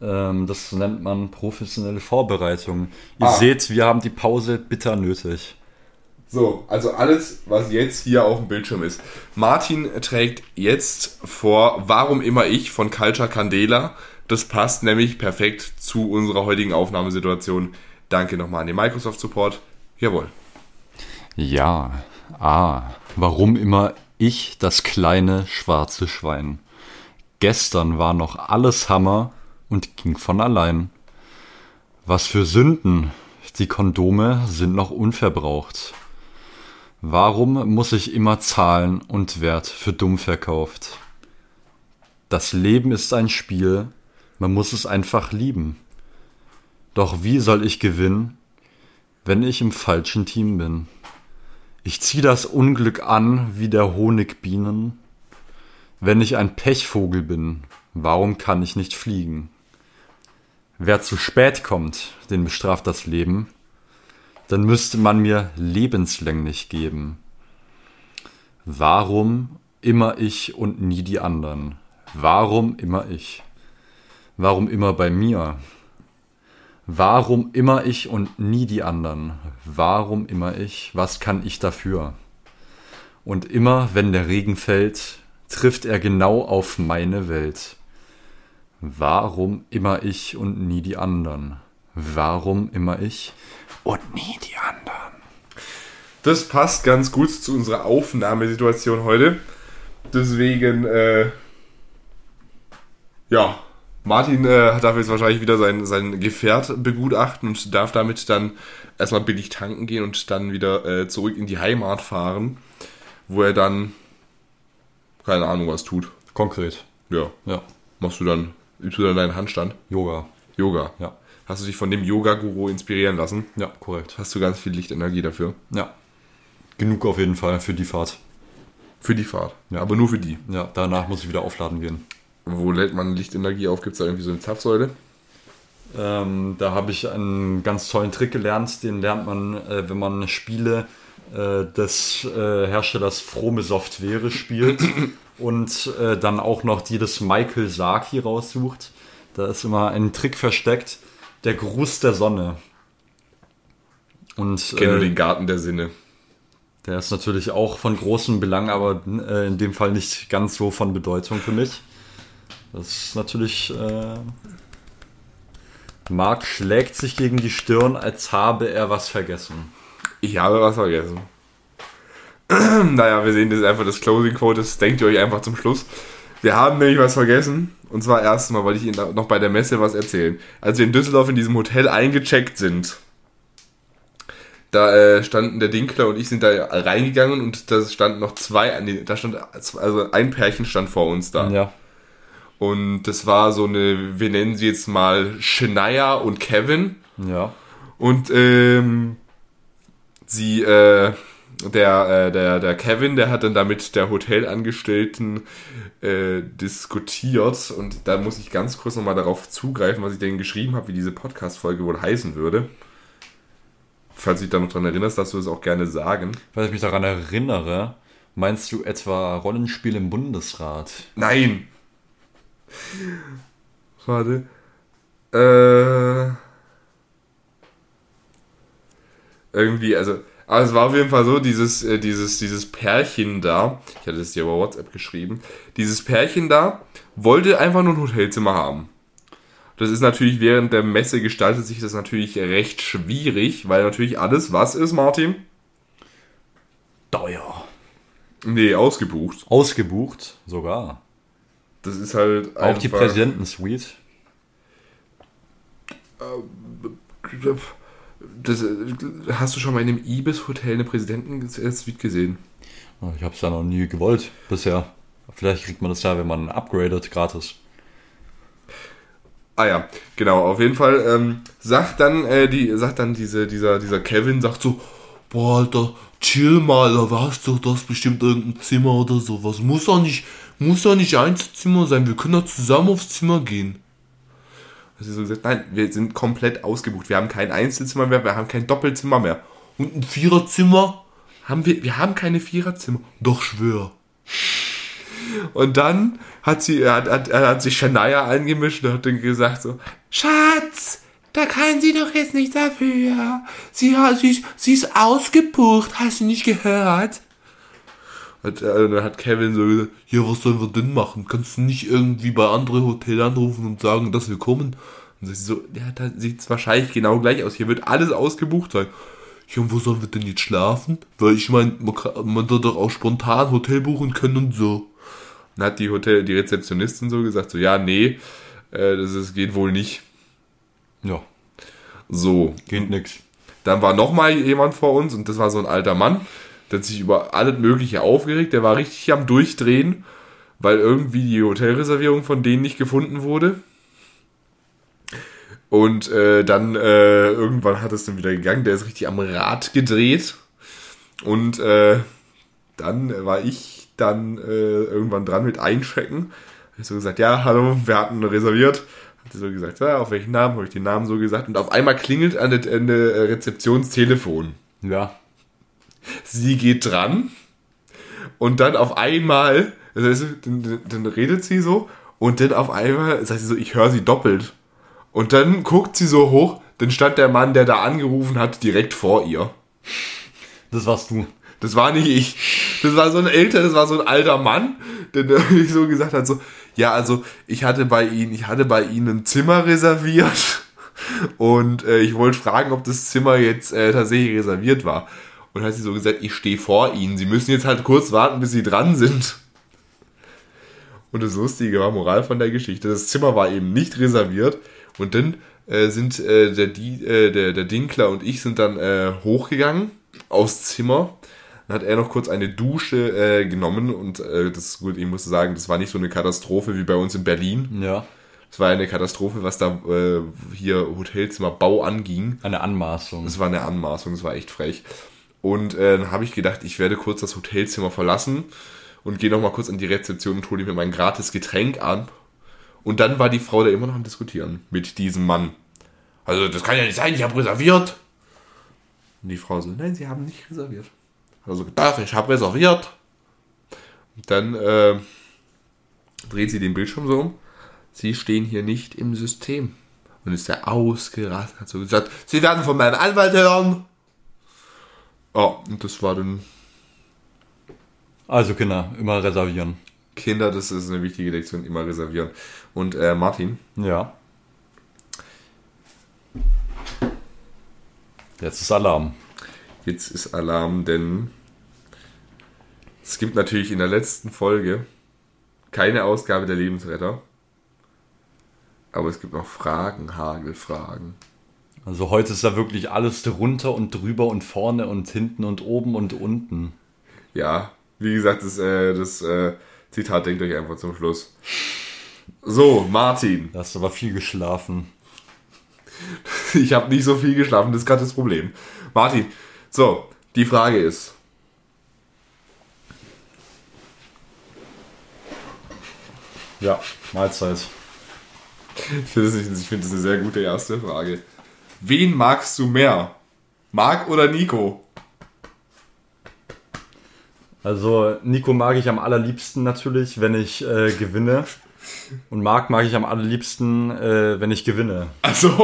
Ähm, das nennt man professionelle Vorbereitung. Ihr ah. seht, wir haben die Pause bitter nötig. So, also alles, was jetzt hier auf dem Bildschirm ist. Martin trägt jetzt vor Warum immer ich von Culture Candela das passt nämlich perfekt zu unserer heutigen Aufnahmesituation. Danke nochmal an den Microsoft Support. Jawohl. Ja, ah, warum immer ich das kleine schwarze Schwein? Gestern war noch alles Hammer und ging von allein. Was für Sünden, die Kondome sind noch unverbraucht. Warum muss ich immer zahlen und Wert für dumm verkauft? Das Leben ist ein Spiel, man muss es einfach lieben. Doch wie soll ich gewinnen, wenn ich im falschen Team bin? Ich zieh das Unglück an wie der Honigbienen. Wenn ich ein Pechvogel bin, warum kann ich nicht fliegen? Wer zu spät kommt, den bestraft das Leben, dann müsste man mir lebenslänglich geben. Warum immer ich und nie die anderen? Warum immer ich? Warum immer bei mir? Warum immer ich und nie die anderen? Warum immer ich? Was kann ich dafür? Und immer, wenn der Regen fällt, trifft er genau auf meine Welt. Warum immer ich und nie die anderen? Warum immer ich und nie die anderen? Das passt ganz gut zu unserer Aufnahmesituation heute. Deswegen, äh, ja, Martin äh, darf jetzt wahrscheinlich wieder sein, sein Gefährt begutachten und darf damit dann erstmal billig tanken gehen und dann wieder äh, zurück in die Heimat fahren, wo er dann keine Ahnung was tut. Konkret. Ja. Ja. Machst du dann, übst du dann deinen Handstand? Yoga. Yoga. Ja. Hast du dich von dem Yoga-Guru inspirieren lassen? Ja, korrekt. Hast du ganz viel Lichtenergie dafür? Ja. Genug auf jeden Fall für die Fahrt. Für die Fahrt. Ja. Aber nur für die. Ja, danach muss ich wieder aufladen gehen. Wo lädt man Lichtenergie auf? Gibt es da irgendwie so eine Zapfsäule? Ähm, da habe ich einen ganz tollen Trick gelernt. Den lernt man, äh, wenn man Spiele äh, des äh, Herstellers Frome Software spielt und äh, dann auch noch die des Michael Saki raussucht. Da ist immer ein Trick versteckt. Der Gruß der Sonne. Und, ich kenne nur äh, den Garten der Sinne. Der ist natürlich auch von großem Belang, aber äh, in dem Fall nicht ganz so von Bedeutung für mich. Das ist natürlich. Äh, Mark schlägt sich gegen die Stirn, als habe er was vergessen. Ich habe was vergessen. naja, wir sehen das einfach das Closing Quote, das denkt ihr euch einfach zum Schluss. Wir haben nämlich was vergessen. Und zwar erstmal wollte ich Ihnen noch bei der Messe was erzählen. Als wir in Düsseldorf in diesem Hotel eingecheckt sind, da äh, standen der Dinkler und ich sind da reingegangen und da standen noch zwei, nee, da stand, also ein Pärchen stand vor uns da. Ja. Und das war so eine, wir nennen sie jetzt mal Shania und Kevin. Ja. Und ähm, sie, äh, der, äh, der, der Kevin, der hat dann damit der Hotelangestellten äh, diskutiert. Und da muss ich ganz kurz nochmal darauf zugreifen, was ich denen geschrieben habe, wie diese Podcast-Folge wohl heißen würde. Falls du dich da noch dran erinnerst, darfst du das auch gerne sagen. Falls ich mich daran erinnere, meinst du etwa Rollenspiel im Bundesrat? Nein! Warte. Äh, irgendwie, also, aber es war auf jeden Fall so, dieses, äh, dieses, dieses Pärchen da, ich hatte es dir über WhatsApp geschrieben, dieses Pärchen da wollte einfach nur ein Hotelzimmer haben. Das ist natürlich während der Messe gestaltet sich das natürlich recht schwierig, weil natürlich alles, was ist, Martin? Teuer. Nee, ausgebucht. Ausgebucht, sogar. Das ist halt Auch die Präsidentensuite. Das, hast du schon mal in einem Ibis-Hotel eine Präsidentensuite gesehen? Ich habe es ja noch nie gewollt bisher. Vielleicht kriegt man das ja, wenn man upgradet, gratis. Ah ja, genau, auf jeden Fall ähm, sagt dann, äh, die, sagt dann diese, dieser, dieser Kevin, sagt so, boah, Alter, chill mal, da weißt du, das bestimmt irgendein Zimmer oder sowas. Muss doch nicht, muss doch nicht Einzelzimmer sein, wir können doch zusammen aufs Zimmer gehen. Also so gesagt, nein, wir sind komplett ausgebucht. Wir haben kein Einzelzimmer mehr, wir haben kein Doppelzimmer mehr. Und ein Viererzimmer haben wir, wir haben keine Viererzimmer. Doch schwör. Und dann hat sie, hat, hat, hat sich Shania eingemischt und hat dann gesagt so, Schatz, da kann sie doch jetzt nicht dafür. Sie, sie, sie ist ausgebucht, hast du nicht gehört? Und äh, dann hat Kevin so gesagt, ja, was sollen wir denn machen? Kannst du nicht irgendwie bei anderen Hotels anrufen und sagen, dass wir kommen? Und sie so, ja, da sieht es wahrscheinlich genau gleich aus. Hier wird alles ausgebucht sein. Ja, und wo sollen wir denn jetzt schlafen? Weil ich meine, man, kann- man soll doch auch spontan Hotel buchen können und so. Dann hat die Hotel, die Rezeptionistin so gesagt, so, ja, nee, äh, das ist, geht wohl nicht. Ja, So, geht nix. dann war noch mal jemand vor uns und das war so ein alter Mann, der hat sich über alles Mögliche aufgeregt. Der war richtig am Durchdrehen, weil irgendwie die Hotelreservierung von denen nicht gefunden wurde. Und äh, dann äh, irgendwann hat es dann wieder gegangen. Der ist richtig am Rad gedreht. Und äh, dann war ich dann äh, irgendwann dran mit Einchecken. Ich so gesagt, ja, hallo, wir hatten reserviert. Hat so gesagt, ja, auf welchen Namen? Habe ich den Namen so gesagt. Und auf einmal klingelt an der an der Rezeptionstelefon. Ja, Sie geht dran und dann auf einmal, also dann, dann, redet sie so und dann auf einmal sagt sie so, ich höre sie doppelt. Und dann guckt sie so hoch, dann stand der Mann, der da angerufen hat, direkt vor ihr. das warst du. Das war nicht ich. Das war so ein älter, das war so ein alter Mann, der irgendwie so gesagt hat, so, ja, also ich hatte bei Ihnen, ich hatte bei Ihnen ein Zimmer reserviert und äh, ich wollte fragen, ob das Zimmer jetzt äh, tatsächlich reserviert war. Und hat sie so gesagt, ich stehe vor Ihnen, Sie müssen jetzt halt kurz warten, bis Sie dran sind. Und das Lustige war, Moral von der Geschichte, das Zimmer war eben nicht reserviert und dann äh, sind äh, der, die, äh, der, der Dinkler und ich sind dann äh, hochgegangen aufs Zimmer. Dann hat er noch kurz eine Dusche äh, genommen und äh, das ist gut, ich muss sagen, das war nicht so eine Katastrophe wie bei uns in Berlin. Ja, Es war eine Katastrophe, was da hier Hotelzimmerbau anging. eine Anmaßung. Das war eine Anmaßung, das war echt frech. Und äh, dann habe ich gedacht, ich werde kurz das Hotelzimmer verlassen und gehe nochmal kurz an die Rezeption und hole mir mein gratis Getränk an. Und dann war die Frau da immer noch am Diskutieren mit diesem Mann. Also, das kann ja nicht sein, ich habe reserviert. Und die Frau so, nein, Sie haben nicht reserviert. Also, doch, ich habe reserviert. Und dann äh, dreht sie den Bildschirm so um. Sie stehen hier nicht im System. Und ist der ausgerastet, hat so gesagt, Sie werden von meinem Anwalt hören. Ja, und das war dann, Also Kinder, immer reservieren. Kinder, das ist eine wichtige Lektion, immer reservieren. Und äh, Martin, Ja. Jetzt ist Alarm. jetzt ist Alarm, denn es gibt natürlich in der letzten Folge keine Ausgabe der Lebensretter. Aber es gibt noch Fragen, Hagelfragen. Also heute ist da wirklich alles drunter und drüber und vorne und hinten und oben und unten. Ja, wie gesagt, das, äh, das äh, Zitat denkt euch einfach zum Schluss. So, Martin. Da hast du aber viel geschlafen. Ich habe nicht so viel geschlafen, das ist gerade das Problem. Martin, so, die Frage ist, Ja, Mahlzeit. ich finde das, finde das eine sehr gute erste Frage. Wen magst du mehr? Marc oder Nico? Also Nico mag ich am allerliebsten natürlich, wenn ich äh, gewinne. Und Marc mag ich am allerliebsten, äh, wenn ich gewinne. Also, du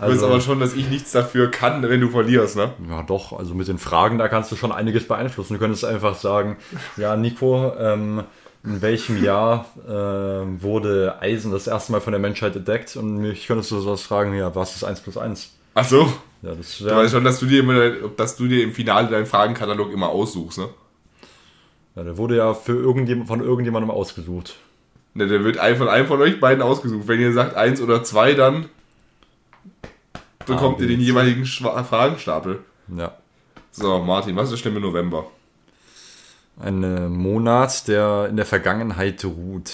weißt Also- aber schon, dass ich nichts dafür kann, wenn du verlierst, ne? Ja, doch, also mit den Fragen, da kannst du schon einiges beeinflussen. Du könntest einfach sagen, ja, Nico, ähm, in welchem Jahr ähm, wurde Eisen das erste Mal von der Menschheit entdeckt? Und mich könntest du sowas fragen, ja, was ist 1 plus 1? Ach so. Ja, das Du weißt schon, dass du dir immer, dass du dir im Finale deinen Fragenkatalog immer aussuchst, ne? ja, der wurde ja für irgendjemand, von irgendjemandem ausgesucht. Ne, der wird ein von einem von euch beiden ausgesucht. Wenn ihr sagt eins oder zwei, dann bekommt A, ihr den jeweiligen Schwa Fragenstapel. Ja. So, Martin, was ist das Stimme November? Ein äh, Monat, der in der Vergangenheit ruht.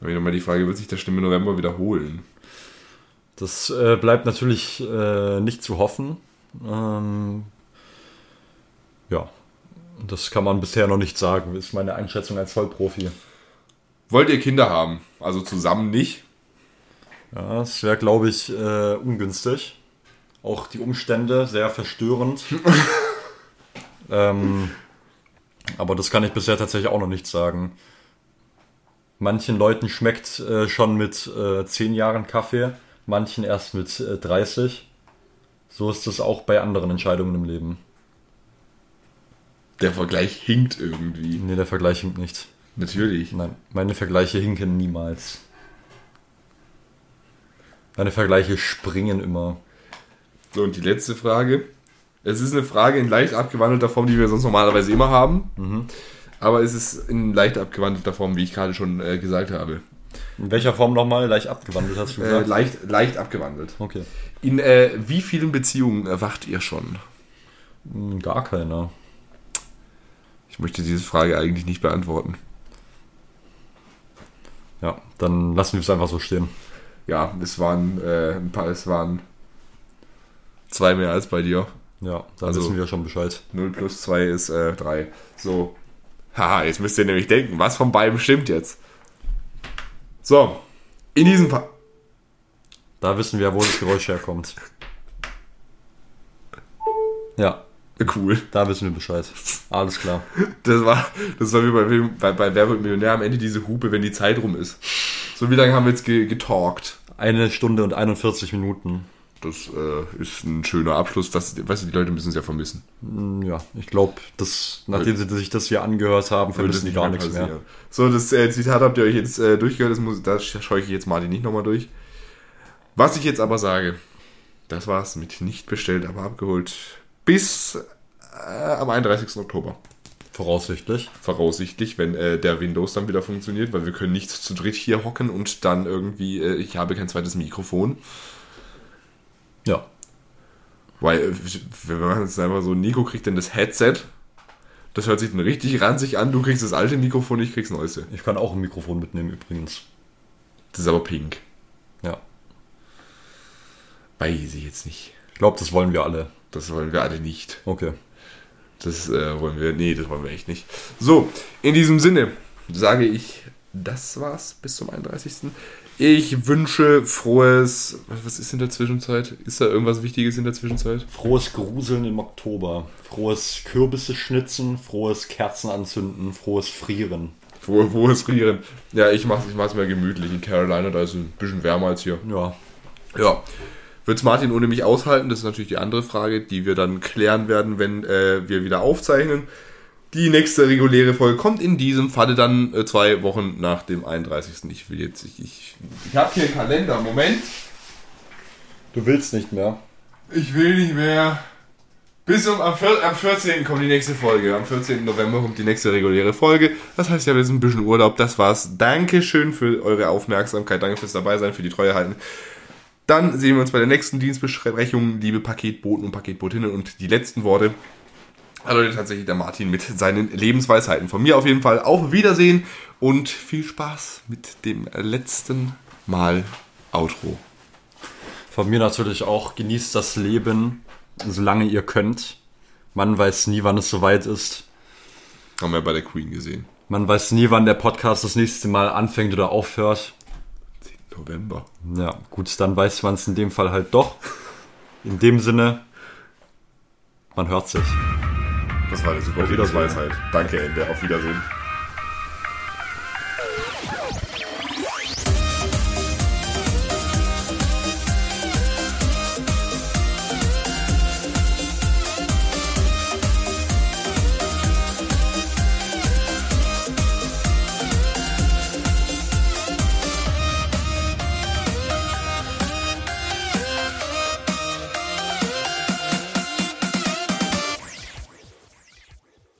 Habe ich nochmal die Frage, wird sich der Stimme November wiederholen? Das äh, bleibt natürlich äh, nicht zu hoffen. Ähm, ja, das kann man bisher noch nicht sagen, ist meine Einschätzung als Vollprofi. Wollt ihr Kinder haben? Also zusammen nicht? Ja, das wäre, glaube ich, äh, ungünstig. Auch die Umstände sehr verstörend. ähm, aber das kann ich bisher tatsächlich auch noch nicht sagen. Manchen Leuten schmeckt äh, schon mit äh, 10 Jahren Kaffee, manchen erst mit äh, 30. So ist es auch bei anderen Entscheidungen im Leben. Der Vergleich hinkt irgendwie. Nee, der Vergleich hinkt nicht. Natürlich. Nein, meine Vergleiche hinken niemals. Meine Vergleiche springen immer. So, und die letzte Frage. Es ist eine Frage in leicht abgewandelter Form, die wir sonst normalerweise immer haben. Aber es ist in leicht abgewandelter Form, wie ich gerade schon äh, gesagt habe. In welcher Form nochmal? Leicht abgewandelt hast du Äh, gesagt? leicht, leicht abgewandelt. okay. In äh, wie vielen Beziehungen erwacht ihr schon? Hm, Gar keiner. Ich möchte diese Frage eigentlich nicht beantworten. Ja, dann lassen wir es einfach so stehen. Ja, es waren äh, ein paar, es waren zwei mehr als bei dir. Ja, da Also- wissen wir schon Bescheid. 0 plus 2 ist äh, 3. So. Haha, jetzt müsst ihr nämlich denken, was von beiden stimmt jetzt. So. In diesem Fall. Da wissen wir, wo das Geräusch herkommt. Ja, Cool. da wissen wir Bescheid. Alles klar. Das war, das war wie bei, bei, bei Wer wird Millionär am Ende diese Hupe, wenn die Zeit rum ist. So wie lange haben wir jetzt ge getalkt? Eine Stunde und 41 Minuten. Das äh, ist ein schöner Abschluss. Das, weißt du, die Leute müssen es ja vermissen. Hm, Ja, ich glaube, nachdem sie sich das hier angehört haben, vermissen die gar nichts mehr. So, das äh, Zitat habt ihr euch jetzt äh, durchgehört. Das, muss, das scheue ich jetzt Martin nicht nochmal durch. Was ich jetzt aber sage, das war's mit nicht bestellt, aber abgeholt. Bis äh, am 31. Oktober. Voraussichtlich. Voraussichtlich, wenn äh, der Windows dann wieder funktioniert, weil wir können nicht zu dritt hier hocken und dann irgendwie, äh, ich habe kein zweites Mikrofon. Ja. Weil, wir machen jetzt einfach so, Nico kriegt dann das Headset. Das hört sich dann richtig ranzig an. Du kriegst das alte Mikrofon, ich krieg's neueste. Ich kann auch ein Mikrofon mitnehmen übrigens. Das ist aber pink. Ja. Weiß ich jetzt nicht. Ich glaube, das wollen wir alle. Das wollen wir alle nicht. Okay. Das äh, wollen wir, nee, das wollen wir echt nicht. So, in diesem Sinne sage ich, das war's bis zum 31. Ich wünsche frohes, was ist in der Zwischenzeit? Ist da irgendwas Wichtiges in der Zwischenzeit? Frohes Gruseln im Oktober. Frohes Kürbisse schnitzen, frohes Kerzen anzünden, frohes Frieren. Frohe, frohes Frieren. Ja, ich mach's, ich mach's mir gemütlich. In Carolina, da ist es ein bisschen wärmer als hier. Ja. Ja. Wird's Martin ohne mich aushalten? Das ist natürlich die andere Frage, die wir dann klären werden, wenn äh, wir wieder aufzeichnen. Die nächste reguläre Folge kommt in diesem Falle dann äh, zwei Wochen nach dem 31. Ich will jetzt, ich, ich, ich habe hier einen Kalender, Moment. Du willst nicht mehr. Ich will nicht mehr. Bis um, am, am 14. kommt die nächste Folge. Am 14. November kommt die nächste reguläre Folge. Das heißt, ich habe jetzt ein bisschen Urlaub. Das war's. Dankeschön für eure Aufmerksamkeit. Danke fürs dabei sein, für die Treue halten. Dann sehen wir uns bei der nächsten Dienstbesprechung, liebe Paketboten und Paketbotinnen. Und die letzten Worte heute tatsächlich der Martin mit seinen Lebensweisheiten. Von mir auf jeden Fall auf Wiedersehen und viel Spaß mit dem letzten Mal Outro. Von mir natürlich auch, genießt das Leben, solange ihr könnt. Man weiß nie, wann es soweit ist. Haben wir bei der Queen gesehen. Man weiß nie, wann der Podcast das nächste Mal anfängt oder aufhört. November. Ja, gut, dann weiß man es in dem Fall halt doch. In dem Sinne, man hört sich. Das war eine super Auf Wiedersehen. Lebensweisheit. Danke, Ende. Auf Wiedersehen.